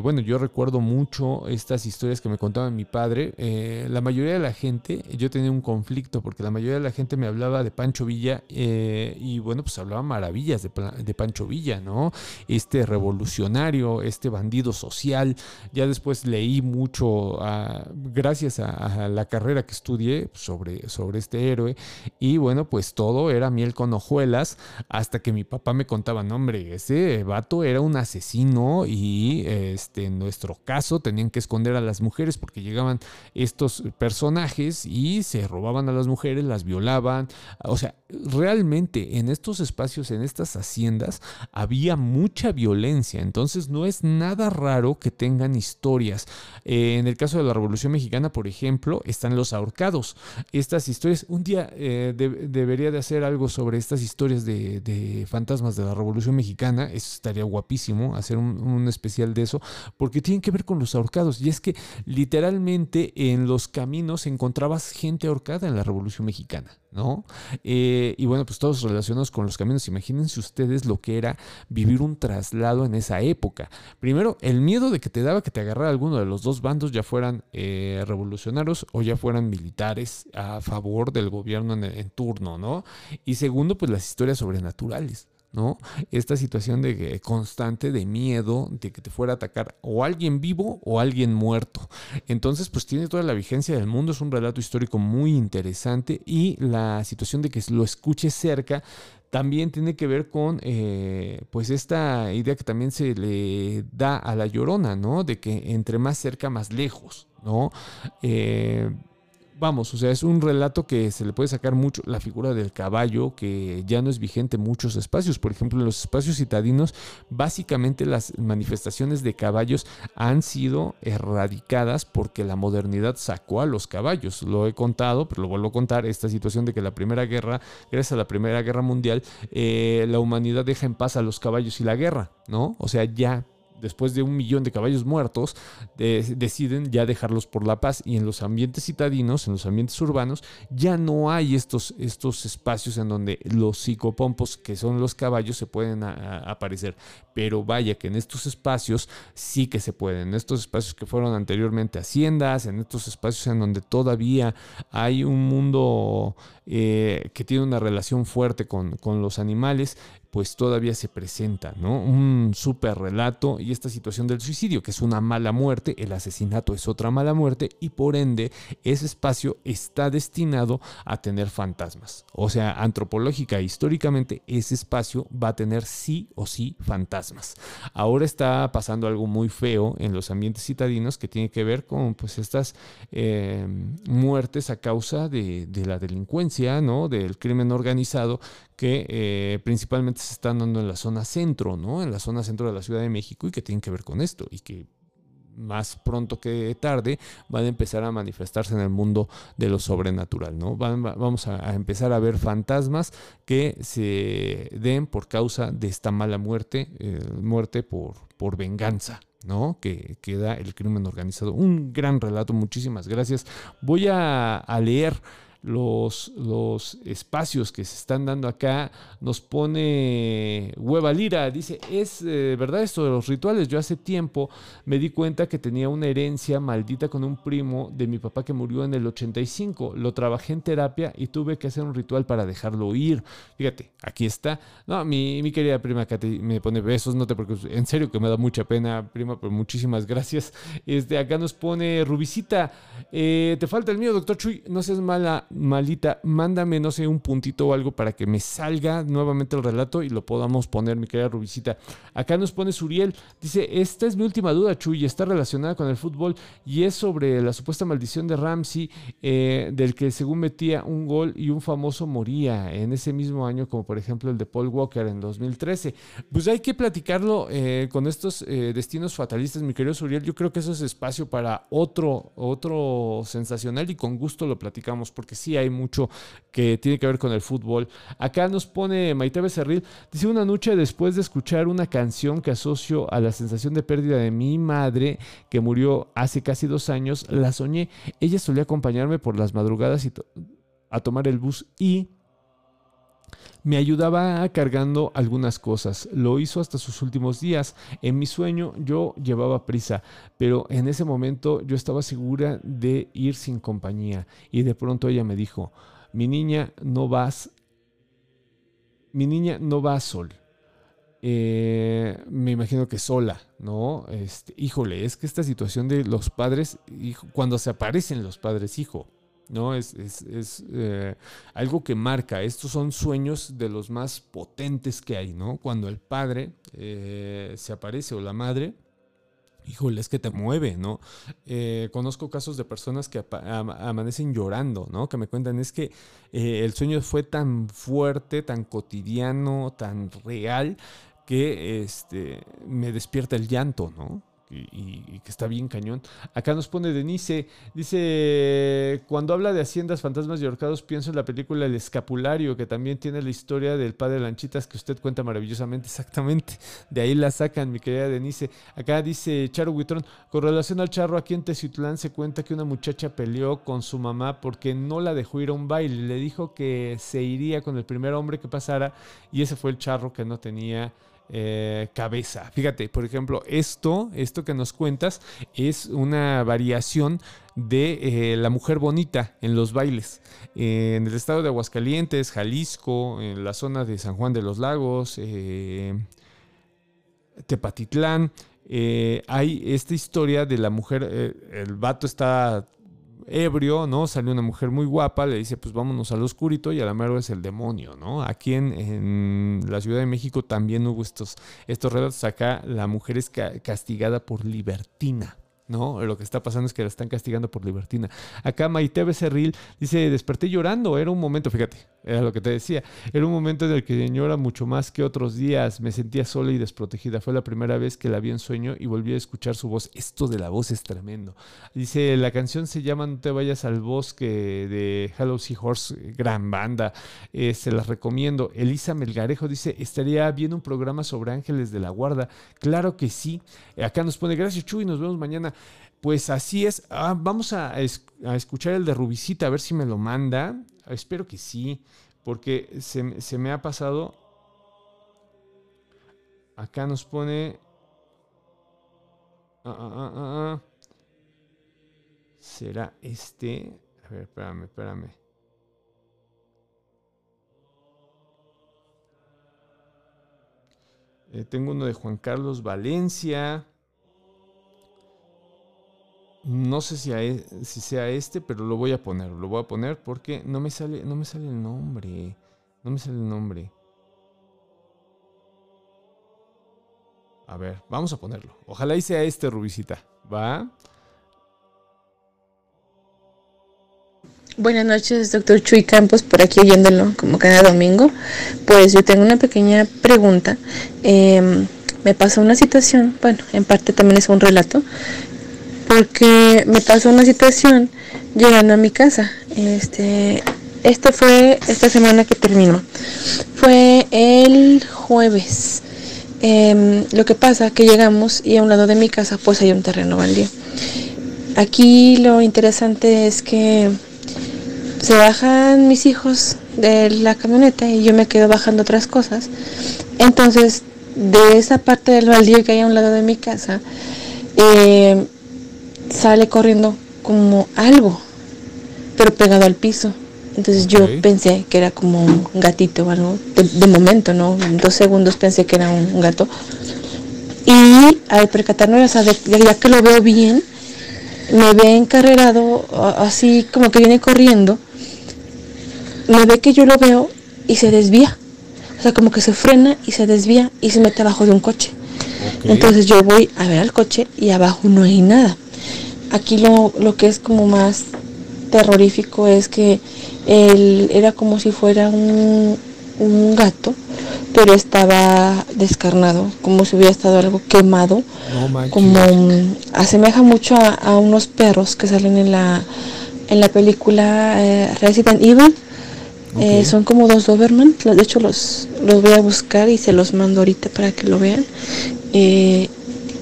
B: Bueno, yo recuerdo mucho estas historias que me contaba mi padre. la mayoría de la gente, yo tenía un conflicto porque la mayoría de la gente me hablaba de Pancho Villa eh, y bueno, pues hablaba maravillas de, Pancho Villa, ¿no? Este revolucionario, este bandido social. Ya después leí mucho, ah, gracias a, la carrera que estudié sobre, sobre este héroe y bueno, pues todo era miel con hojuelas hasta que mi papá me contaba, no hombre, ese vato era un asesino y este, en nuestro caso tenían que esconder a las mujeres porque llegaban estos personajes y se robaban a las mujeres, las violaban. O sea, realmente en estos espacios, en estas haciendas, había mucha violencia. Entonces no es nada raro que tengan historias. Eh, en el caso de la Revolución Mexicana, por ejemplo, están los ahorcados. Estas historias, un día eh, debería de hacer algo sobre estas historias de, fantasmas de la Revolución Mexicana. Eso estaría guapísimo, hacer un, un especial de eso, porque tienen que ver con los ahorcados. Y es que literalmente en los caminos encontrabas gente ahorcada en la Revolución Mexicana, ¿no? Eh, y bueno, pues todos relacionados con los caminos. Imagínense ustedes lo que era vivir un traslado en esa época. Primero, el miedo de que te daba que te agarrara alguno de los dos bandos, ya fueran eh, revolucionarios o ya fueran militares a favor del gobierno en turno, ¿no? Y segundo, pues las historias sobrenaturales. ¿No? Esta situación de constante de miedo de que te fuera a atacar o alguien vivo o alguien muerto. Entonces, pues tiene toda la vigencia del mundo, es un relato histórico muy interesante y la situación de que lo escuches cerca también tiene que ver con eh, pues esta idea que también se le da a la llorona, ¿no? De que entre más cerca, más lejos, ¿no? Eh, vamos, o sea, es un relato que se le puede sacar mucho la figura del caballo, que ya no es vigente en muchos espacios. Por ejemplo, en los espacios citadinos, básicamente las manifestaciones de caballos han sido erradicadas porque la modernidad sacó a los caballos. Lo he contado, pero lo vuelvo a contar, esta situación de que la Primera Guerra, gracias a la Primera Guerra Mundial, eh, la humanidad deja en paz a los caballos y la guerra, ¿no? O sea, ya después de un millón de caballos muertos, deciden ya dejarlos por la paz. Y en los ambientes citadinos, en los ambientes urbanos, ya no hay estos, estos espacios en donde los psicopompos, que son los caballos, se pueden aparecer. Pero vaya que en estos espacios sí que se pueden. En estos espacios que fueron anteriormente haciendas, en estos espacios en donde todavía hay un mundo eh, que tiene una relación fuerte con, con los animales, pues todavía se presenta, ¿no? Un súper relato y esta situación del suicidio, que es una mala muerte, el asesinato es otra mala muerte y por ende ese espacio está destinado a tener fantasmas. O sea, antropológica e históricamente ese espacio va a tener sí o sí fantasmas. Ahora está pasando algo muy feo en los ambientes citadinos que tiene que ver con pues estas eh, muertes a causa de, de la delincuencia, Del crimen organizado que eh, principalmente se están dando en la zona centro. En la zona centro de la Ciudad de México y que tienen que ver con esto y que más pronto que tarde van a empezar a manifestarse en el mundo de lo sobrenatural, vamos a, empezar a ver fantasmas que se den por causa de esta mala muerte, eh, muerte por, venganza. Que, da el crimen organizado. Un gran relato, muchísimas gracias. Voy a leer los, los espacios que se están dando acá. Nos pone Hueva Lira, dice, es eh, verdad esto de los rituales. Yo hace tiempo me di cuenta que tenía una herencia maldita con un primo de mi papá que murió en el 85. Lo trabajé en terapia y tuve que hacer un ritual para dejarlo ir. Fíjate, aquí está. No, mi, mi querida prima Katy me pone besos, no te preocupes. En serio que me da mucha pena, prima, pero muchísimas gracias. Este, acá nos pone Rubicita, eh, te falta el mío, doctor Chuy, no seas mala malita, mándame, no sé, un puntito o algo para que me salga nuevamente el relato y lo podamos poner, mi querida Rubicita. Acá nos pone Suriel, dice, esta es mi última duda, Chuy, está relacionada con el fútbol y es sobre la supuesta maldición de Ramsey, eh, del que según metía un gol y un famoso moría en ese mismo año, como por ejemplo el de Paul Walker en 2013. Pues hay que platicarlo eh, con estos eh, destinos fatalistas, mi querido Suriel. Yo creo que eso es espacio para otro, otro sensacional y con gusto lo platicamos, porque sí hay mucho que tiene que ver con el fútbol. Acá nos pone Maite Becerril, dice una noche después de escuchar una canción que asocio a la sensación de pérdida de mi madre, que murió hace casi dos años, la soñé. Ella solía acompañarme por las madrugadas y a tomar el bus y me ayudaba cargando algunas cosas. Lo hizo hasta sus últimos días. En mi sueño yo llevaba prisa, pero en ese momento yo estaba segura de ir sin compañía. Y de pronto ella me dijo, mi niña, no vas, mi niña no va sol. Eh, me imagino que sola, ¿no? Este, híjole, es que esta situación de los padres, cuando se aparecen los padres, hijo, ¿no? Es, es, eh, algo que marca. Estos son sueños de los más potentes que hay, ¿no? Cuando el padre eh, se aparece o la madre, híjole, es que te mueve, ¿no? Eh, conozco casos de personas que amanecen llorando, ¿no? Que me cuentan, es que el sueño fue tan fuerte, tan cotidiano, tan real, que este, me despierta el llanto, ¿no? Y, que está bien cañón. Acá nos pone Denise, dice, cuando habla de haciendas, fantasmas y ahorcados, pienso en la película El Escapulario, que también tiene la historia del padre Lanchitas que usted cuenta maravillosamente, exactamente. De ahí la sacan, mi querida Denise. Acá dice Charo Huitrón, con relación al charro, aquí en Teciutlán se cuenta que una muchacha peleó con su mamá porque no la dejó ir a un baile, le dijo que se iría con el primer hombre que pasara y ese fue el charro que no tenía eh, cabeza. Fíjate, por ejemplo, esto, esto que nos cuentas es una variación de eh, la mujer bonita en los bailes. en el estado de Aguascalientes, Jalisco, en la zona de San Juan de los Lagos, eh, Tepatitlán, hay esta historia de la mujer, el vato está ebrio, ¿no? Salió una mujer muy guapa, le dice, pues vámonos al oscurito y a la mero es el demonio, ¿no? Aquí en, la Ciudad de México también hubo estos, estos relatos. Acá la mujer es castigada por libertina. ¿No? Lo que está pasando es que la están castigando por libertina. Acá Maite Becerril dice, desperté llorando, era un momento, fíjate, era lo que te decía, era un momento en el que señora mucho más que otros días, me sentía sola y desprotegida, fue la primera vez que la vi en sueño y volví a escuchar su voz, esto de la voz es tremendo. Dice, la canción se llama No te vayas al bosque de Hello Seahorse, gran banda, eh, se las recomiendo. Elisa Melgarejo dice, estaría bien un programa sobre ángeles de la guarda, claro que sí, acá nos pone, gracias Chuy, nos vemos mañana. Pues así es. Ah, vamos a, escuchar el de Rubicita, a ver si me lo manda. Espero que sí, porque se, me ha pasado. Acá nos pone. Ah, ah, ah, ¿Será este? A ver, espérame, espérame. Eh, tengo uno de Juan Carlos Valencia. No sé si, si, sea este, pero lo voy a poner. Lo voy a poner porque no me sale, no me sale el nombre. No me sale el nombre. A ver, vamos a ponerlo. Ojalá y sea este, Rubicita. ¿Va?
G: Buenas noches, doctor Chuy Campos, por aquí oyéndolo como cada domingo. Pues yo tengo una pequeña pregunta. Em, me pasó una situación, bueno, en parte también es un relato, porque me pasó una situación llegando a mi casa. Este, esto fue esta semana que terminó. Fue el jueves. Em, lo que pasa que llegamos y a un lado de mi casa pues hay un terreno baldío. Aquí lo interesante es que se bajan mis hijos de la camioneta y yo me quedo bajando otras cosas. Entonces, de esa parte del baldío que hay a un lado de mi casa, eh, sale corriendo como algo, pero pegado al piso. Entonces yo pensé que era como un gatito o algo, de, momento, ¿no? En dos segundos pensé que era un, gato. Y al percatarme, o sea, ya que lo veo bien, me ve encarrerado, así como que viene corriendo, me ve que yo lo veo y se desvía. O sea, como que se frena y se desvía y se mete abajo de un coche. Entonces yo voy a ver al coche y abajo no hay nada. Aquí lo, lo que es como más terrorífico es que él era como si fuera un, un gato, pero estaba descarnado, como si hubiera estado algo quemado, como asemeja mucho a, unos perros que salen en la en la película eh, Resident Evil. Eh, son como dos Doberman, de hecho los, los voy a buscar y se los mando ahorita para que lo vean. Eh,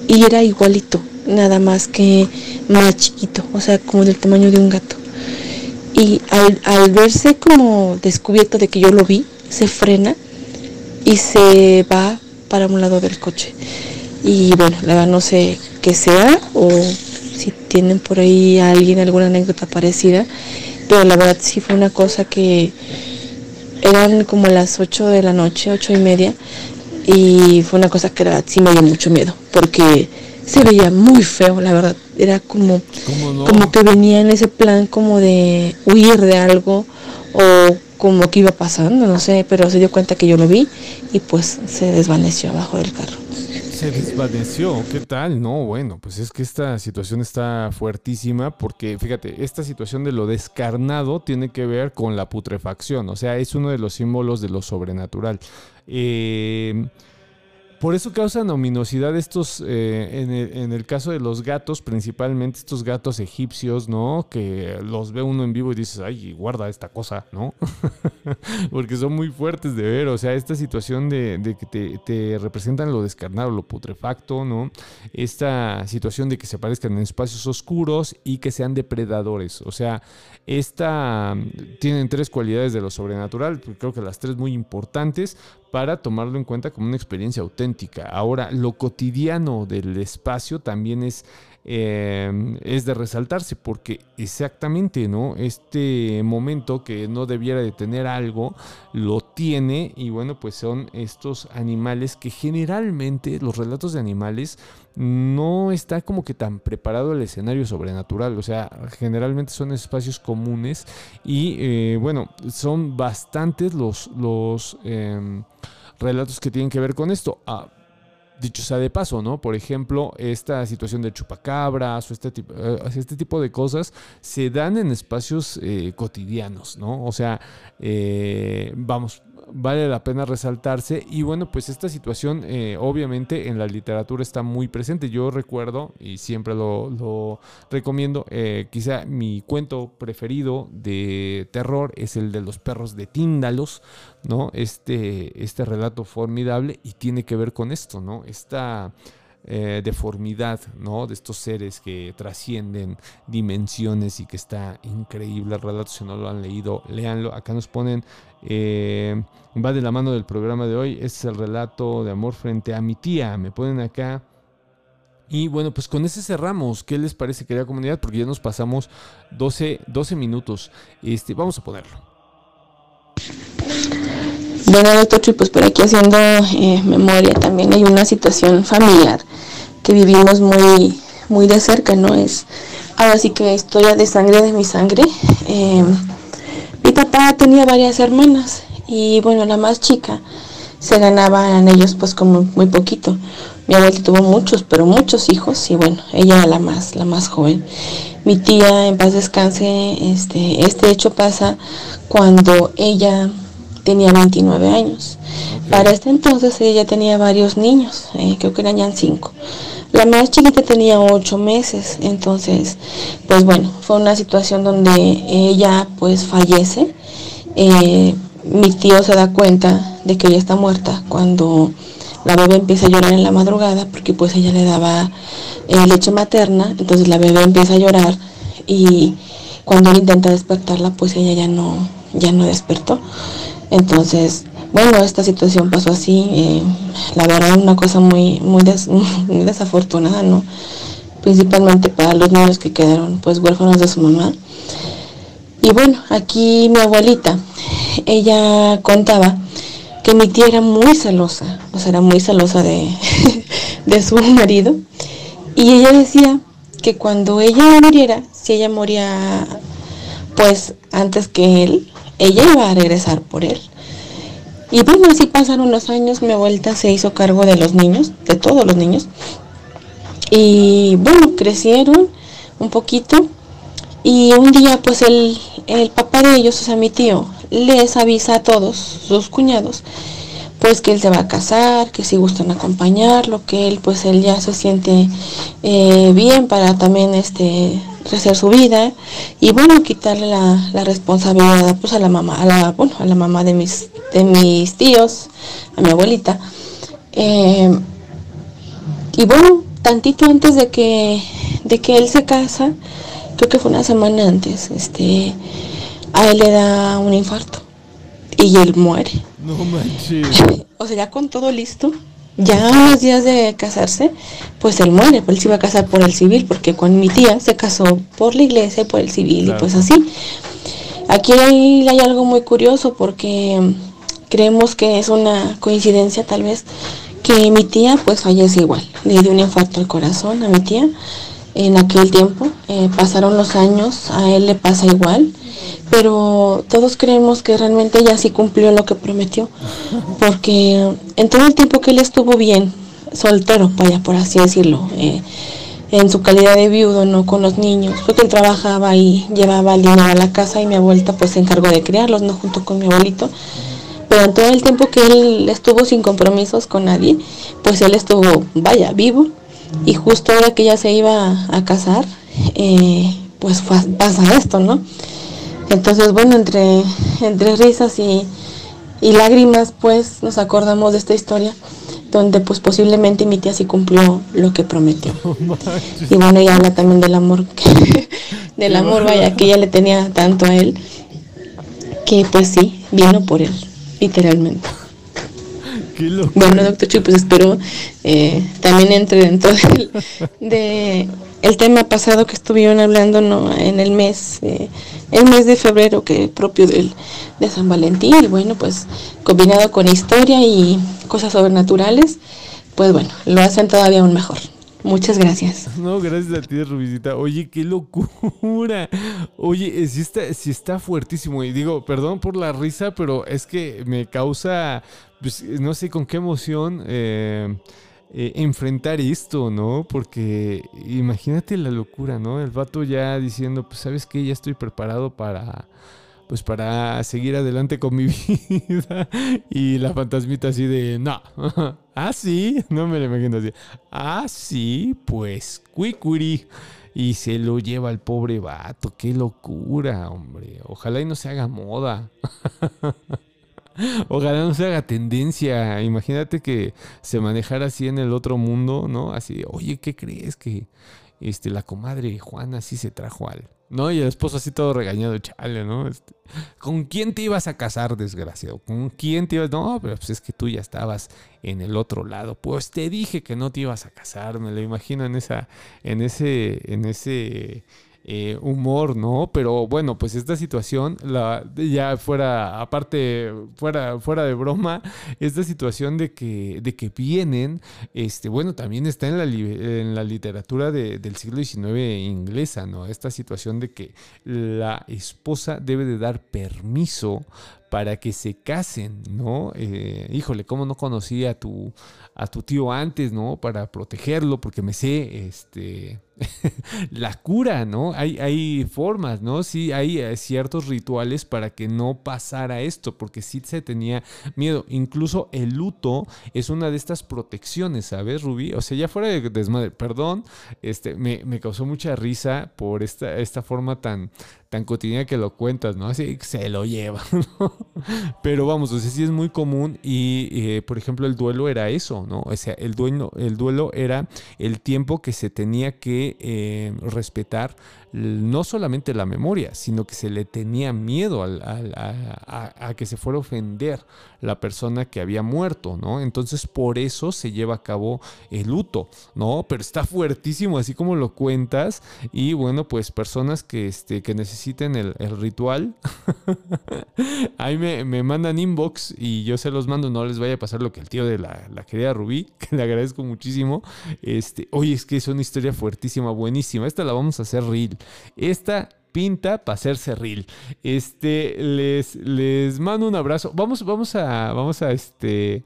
G: y era igualito, nada más que más chiquito, o sea, como del tamaño de un gato. Y al, verse como descubierto de que yo lo vi, se frena y se va para un lado del coche. Y bueno, la verdad no sé qué sea o si tienen por ahí alguien alguna anécdota parecida, pero la verdad sí fue una cosa que eran como las 8 de la noche, ocho y media, y fue una cosa que la sí me dio mucho miedo, porque se veía muy feo, la verdad. Era como, como que venía en ese plan como de huir de algo o como que iba pasando, no sé, pero se dio cuenta que yo lo vi y pues se desvaneció abajo del carro.
B: Se desvaneció, ¿qué tal? No, bueno, pues es que esta situación está fuertísima porque, fíjate, esta situación de lo descarnado tiene que ver con la putrefacción, o sea, es uno de los símbolos de lo sobrenatural. Eh, por eso causan ominosidad estos, eh, en, el, caso de los gatos, principalmente estos gatos egipcios, ¿no? Que los ve uno en vivo y dices, ay, guarda esta cosa, ¿no? Porque son muy fuertes de ver, o sea, esta situación de, que te, representan lo descarnado, lo putrefacto, ¿no? Esta situación de que se aparezcan en espacios oscuros y que sean depredadores, o sea, esta tienen tres cualidades de lo sobrenatural, creo que las tres muy importantes para tomarlo en cuenta como una experiencia auténtica. Ahora, lo cotidiano del espacio también es, eh, es de resaltarse, porque exactamente, ¿no? Este momento que no debiera de tener algo, lo tiene, y bueno, pues son estos animales que generalmente los relatos de animales no está como que tan preparado el escenario sobrenatural, o sea, generalmente son espacios comunes y eh, bueno, son bastantes los, los em, relatos que tienen que ver con esto. Ah, dicho sea de paso, ¿no? Por ejemplo, esta situación de chupacabras o este tipo, eh, este tipo de cosas se dan en espacios eh, cotidianos, ¿no? O sea, eh, vamos, vale la pena resaltarse. Y bueno, pues esta situación eh, obviamente en la literatura está muy presente. Yo recuerdo, y siempre lo, recomiendo, eh, quizá mi cuento preferido de terror es el de los perros de Tíndalos, ¿no? Este, este relato formidable y tiene que ver con esto, ¿no? Esta... Eh, deformidad, ¿no? De estos seres que trascienden dimensiones y que está increíble el relato. Si no lo han leído, léanlo. Acá nos ponen eh, va de la mano del programa de hoy. es el relato de amor frente a mi tía. Me ponen acá. Y bueno, pues con ese cerramos. ¿Qué les parece, querida comunidad? Porque ya nos pasamos 12, 12 minutos. Este, vamos a ponerlo.
G: Bueno, doctor pues por aquí haciendo eh, memoria también hay una situación familiar que vivimos muy, muy de cerca, ¿no? Es ahora sí que historia de sangre de mi sangre. Eh, mi papá tenía varias hermanas y bueno, la más chica se ganaban ellos pues como muy poquito. Mi abuela tuvo muchos, pero muchos hijos y bueno, ella era la más, la más joven. Mi tía, en paz descanse, este, este hecho pasa cuando ella tenía 29 años. Para este entonces ella tenía varios niños, eh, creo que eran ya cinco. La más chiquita tenía ocho meses, entonces, pues bueno, fue una situación donde ella pues fallece. Eh, mi tío se da cuenta de que ella está muerta cuando la bebé empieza a llorar en la madrugada porque pues ella le daba eh, leche materna, entonces la bebé empieza a llorar y cuando él intenta despertarla pues ella ya no, ya no despertó. Entonces bueno, esta situación pasó así, eh, la verdad una cosa muy, muy, desafortunada, ¿no? Principalmente para los niños que quedaron pues huérfanos de su mamá. Y bueno, aquí mi abuelita, ella contaba que mi tía era muy celosa, o sea, era muy celosa de, de su marido. Y ella decía que cuando ella muriera, si ella moría pues antes que él, ella iba a regresar por él. Y bueno, así pasaron los años, mi abuelita se hizo cargo de los niños, de todos los niños. Y bueno, crecieron un poquito. Y un día pues el, el papá de ellos, o sea, mi tío, les avisa a todos sus cuñados, pues que él se va a casar, que si gustan acompañarlo, que él pues él ya se siente eh, bien para también este hacer su vida. Y bueno quitarle la, responsabilidad pues a la mamá a la bueno a la mamá de mis de mis tíos a mi abuelita. Eh, y bueno tantito antes de que de que él se casa creo que fue una semana antes este a él le da un infarto y él muere
B: no manches.
G: O sea ya con todo listo ya a unos días de casarse, pues él muere, pues él se iba a casar por el civil, porque con mi tía se casó por la iglesia y por el civil, y pues así. Aquí hay, hay, algo muy curioso porque creemos que es una coincidencia tal vez que mi tía pues fallece igual, le dio un infarto al corazón a mi tía en aquel tiempo, eh, pasaron los años, a él le pasa igual, pero todos creemos que realmente ella sí cumplió lo que prometió, porque en todo el tiempo que él estuvo bien, soltero, vaya, por así decirlo, eh, en su calidad de viudo, no con los niños, porque él trabajaba y llevaba el dinero a la casa y mi abuelita pues se encargó de criarlos, no junto con mi abuelito, pero en todo el tiempo que él estuvo sin compromisos con nadie, pues él estuvo, vaya, vivo, y justo ahora que ella se iba a casar, eh, pues pasa esto, ¿no? Entonces, bueno, entre, entre risas y, lágrimas, pues nos acordamos de esta historia donde pues posiblemente mi tía sí cumplió lo que prometió. y bueno, ella habla también del amor, del amor, vaya, que ella le tenía tanto a él, que pues sí, vino por él, literalmente. Bueno, doctor Chuy, pues espero eh, también entre dentro de el tema pasado que estuvieron hablando ¿no? en el mes, eh, el mes de febrero que propio del, de San Valentín, y bueno, pues combinado con historia y cosas sobrenaturales, pues bueno, lo hacen todavía aún mejor. Muchas gracias.
B: No, gracias a ti, Rubicita. Oye, qué locura. Oye, si está, está fuertísimo. Y digo, perdón por la risa, pero es que me causa, pues, no sé con qué emoción. Eh, eh, enfrentar esto, ¿no? Porque imagínate la locura, ¿no? El vato ya diciendo, pues sabes qué, ya estoy preparado para, pues para seguir adelante con mi vida. Y la fantasmita así de, no, ah, sí, no me lo imagino así. Ah, sí, pues, cuicuri. Y se lo lleva al pobre vato, qué locura, hombre. Ojalá y no se haga moda. Ojalá no se haga tendencia. Imagínate que se manejara así en el otro mundo, ¿no? Así, oye, ¿qué crees que este, la comadre Juana sí se trajo al. ¿No? Y el esposo así todo regañado, chale, ¿no? Este, ¿Con quién te ibas a casar, desgraciado? ¿Con quién te ibas? No, pero pues es que tú ya estabas en el otro lado. Pues te dije que no te ibas a casar, me lo imagino en esa, en ese, en ese eh, humor, ¿no? Pero bueno, pues esta situación, la, ya fuera, aparte, fuera, fuera de broma, esta situación de que, de que vienen, este, bueno, también está en la, en la literatura del siglo XIX inglesa, ¿no? Esta situación de que la esposa debe de dar permiso para que se casen, ¿no? Eh, híjole, ¿cómo no conocí a tu, a tu tío antes, ¿no? Para protegerlo, porque me sé, este, la cura, ¿no? Hay, hay formas, ¿no? Sí, hay eh, ciertos rituales para que no pasara esto, porque sí se tenía miedo. Incluso el luto es una de estas protecciones, ¿sabes, Rubí? O sea, ya fuera de desmadre, perdón, este, me, me causó mucha risa por esta, esta forma tan, tan cotidiana que lo cuentas, ¿no? Así se lo lleva, ¿no? Pero vamos, o sea, sí es muy común y, eh, por ejemplo, el duelo era eso, ¿no? O sea, el duelo, el duelo era el tiempo que se tenía que eh, respetar no solamente la memoria, sino que se le tenía miedo a, que se fuera a ofender la persona que había muerto, ¿no? Entonces por eso se lleva a cabo el luto, ¿no? Pero está fuertísimo, así como lo cuentas, y bueno, pues personas que, este, que necesiten el, ritual, ahí me, mandan inbox y yo se los mando, no les vaya a pasar lo que el tío de la, la querida Rubí, que le agradezco muchísimo, este, oye, es que es una historia fuertísima, buenísima, esta la vamos a hacer real. Esta pinta para hacerse real. Este, les, les mando un abrazo. Vamos, vamos a, vamos a este,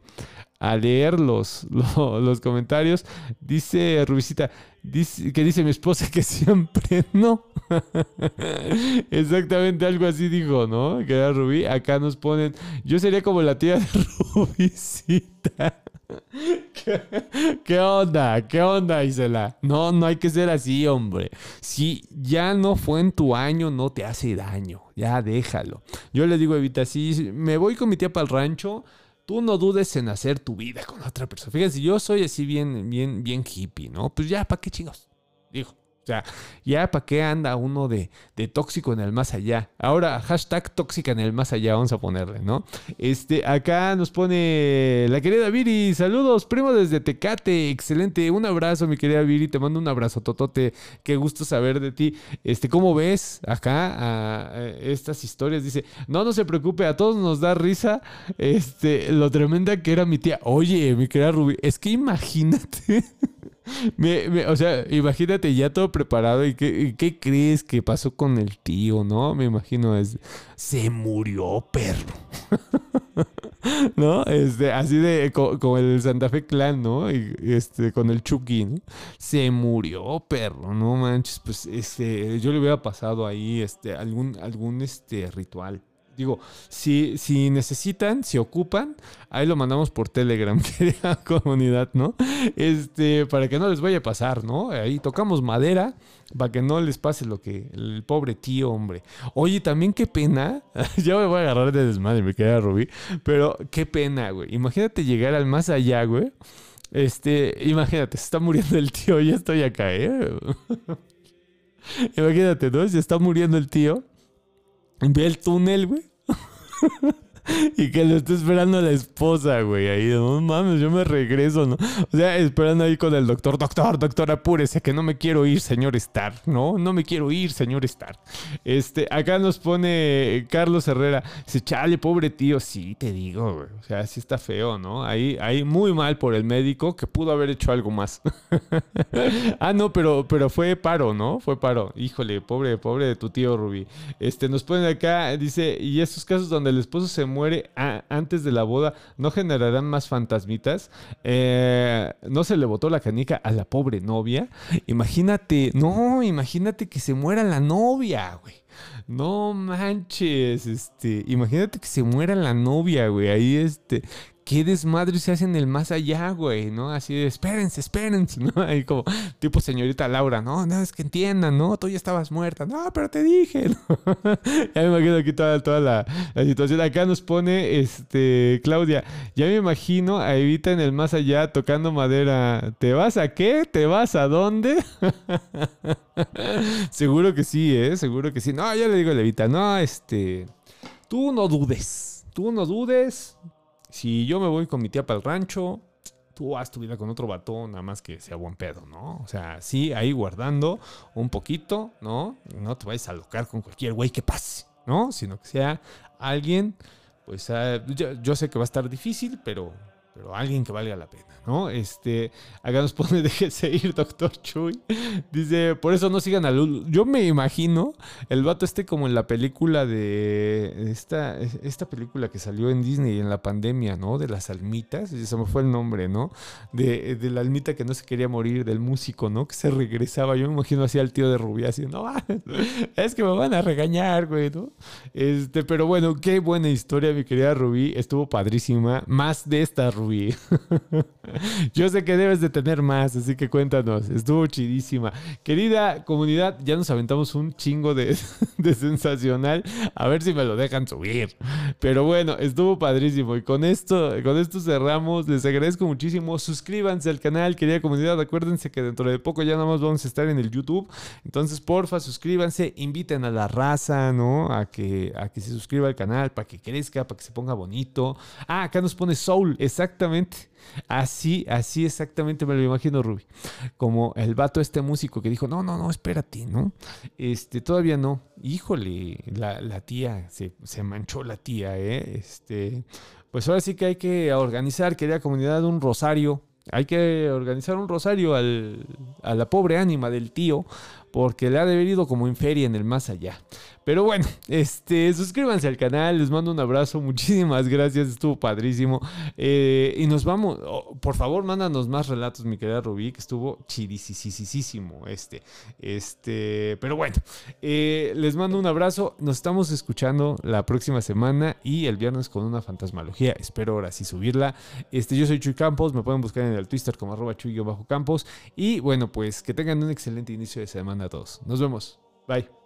B: a leer los, los, comentarios. Dice Rubicita, dice, que dice mi esposa que siempre no. Exactamente algo así dijo, ¿no? Que era Rubí. Acá nos ponen, yo sería como la tía de Rubicita. ¿Qué, onda? ¿Qué onda, Isela? No, no hay que ser así, hombre. Si ya no fue en tu año, no te hace daño. Ya déjalo. Yo le digo, Evita, si me voy con mi tía para el rancho, tú no dudes en hacer tu vida con otra persona. Fíjense, yo soy así bien, bien, bien hippie, ¿no? Pues ya, ¿para qué chingos? Dijo. O sea, ya para qué anda uno de, tóxico en el más allá. Ahora, hashtag tóxica en el más allá, vamos a ponerle, ¿no? Este, acá nos pone la querida Viri. Saludos, primo desde Tecate. Excelente. Un abrazo, mi querida Viri. Te mando un abrazo, Totote. Qué gusto saber de ti. Este, ¿cómo ves acá estas historias? Dice, no, no se preocupe, a todos nos da risa. Este, lo tremenda que era mi tía. Oye, mi querida Ruby, es que imagínate. o sea, imagínate ya todo preparado y qué, qué, crees que pasó con el tío, ¿no? Me imagino es se murió perro. ¿No? Este, así de como el Santa Fe Clan, ¿no? Y, este, con el Chucky, ¿no? Se murió perro, no manches, pues este, yo le hubiera pasado ahí este algún algún este ritual. Digo, si, si necesitan, si ocupan, ahí lo mandamos por Telegram, querida comunidad, ¿no? Este, para que no les vaya a pasar, ¿no? Ahí tocamos madera para que no les pase lo que el pobre tío, hombre. Oye, también qué pena, ya me voy a agarrar de desmadre, me queda Rubí, pero qué pena, güey. Imagínate llegar al más allá, güey. Este, imagínate, se está muriendo el tío, ya estoy acá, ¿eh? imagínate, ¿no? Se está muriendo el tío Ve el túnel, güey. y que lo esté esperando la esposa, güey. Ahí, no mames, yo me regreso, ¿no? O sea, esperando ahí con el doctor. Doctor, doctor, apúrese, que no me quiero ir, señor Star. No, no me quiero ir, señor Star. Este, acá nos pone Carlos Herrera. Dice, chale, pobre tío. Sí, te digo, güey. O sea, sí está feo, ¿no? Ahí, ahí muy mal por el médico que pudo haber hecho algo más. ah, no, pero, pero fue paro, ¿no? Fue paro. Híjole, pobre, pobre de tu tío Rubí. Este, nos ponen acá, dice, y estos casos donde el esposo se muere antes de la boda, ¿no generarán más fantasmitas? Eh, ¿No se le botó la canica a la pobre novia? Imagínate, no, imagínate que se muera la novia, güey. No manches, este, imagínate que se muera la novia, güey. Ahí, este, qué desmadre se hace en el más allá, güey, ¿no? Así de, espérense, espérense, ¿no? Ahí como, tipo señorita Laura, no, no, es que entiendan, ¿no? Tú ya estabas muerta, no, pero te dije, ¿no? ya me imagino aquí toda, toda la, situación. Acá nos pone, este, Claudia, ya me imagino a Evita en el más allá tocando madera. ¿Te vas a qué? ¿Te vas a dónde? seguro que sí, ¿eh? Seguro que sí. No, ya le digo a Evita, no, este, tú no dudes, tú no dudes si yo me voy con mi tía para el rancho, tú haz tu vida con otro batón, nada más que sea buen pedo, ¿no? O sea, sí, ahí guardando un poquito, ¿no? No te vayas a alocar con cualquier güey que pase, ¿no? Sino que sea alguien, pues ah, yo, sé que va a estar difícil, pero pero alguien que valga la pena, ¿no? Este, acá nos pone déjese ir, doctor Chuy. Dice, por eso no sigan a Lulu. Yo me imagino el vato este como en la película de esta, esta película que salió en Disney en la pandemia, ¿no? De las almitas, se me fue el nombre, ¿no? De, de, la almita que no se quería morir, del músico, ¿no? Que se regresaba. Yo me imagino así al tío de Rubí, así, no, es que me van a regañar, güey, ¿no? Este, pero bueno, qué buena historia, mi querida Rubí. Estuvo padrísima. Más de esta Rubí Yo sé que debes de tener más, así que cuéntanos. Estuvo chidísima. Querida comunidad, ya nos aventamos un chingo de, sensacional. A ver si me lo dejan subir. Pero bueno, estuvo padrísimo. Y con esto, con esto cerramos. Les agradezco muchísimo. Suscríbanse al canal, querida comunidad. Acuérdense que dentro de poco ya nada más vamos a estar en el YouTube. Entonces, porfa, suscríbanse. Inviten a la raza, ¿no? A que, a que se suscriba al canal para que crezca, para que se ponga bonito. Ah, acá nos pone Soul, Exactamente. Así, así exactamente me lo imagino, Ruby. Como el vato, este músico que dijo, no, no, no, espérate, ¿no? Este, todavía no. Híjole, la, tía, se, manchó la tía, ¿eh? Este, pues ahora sí que hay que organizar, querida comunidad, un rosario. Hay que organizar un rosario al, a la pobre ánima del tío, porque le ha debido como en feria en el más allá. Pero bueno, este, suscríbanse al canal, les mando un abrazo, muchísimas gracias, estuvo padrísimo. Eh, y nos vamos, oh, por favor, mándanos más relatos, mi querida Rubí, que estuvo chidisísimo este. Este, pero bueno, eh, les mando un abrazo, nos estamos escuchando la próxima semana y el viernes con una fantasmalogía. Espero ahora sí subirla. Este, yo soy Chuy Campos, me pueden buscar en el Twitter como arroba chuy-campos. Y bueno, pues que tengan un excelente inicio de semana a todos. Nos vemos. Bye.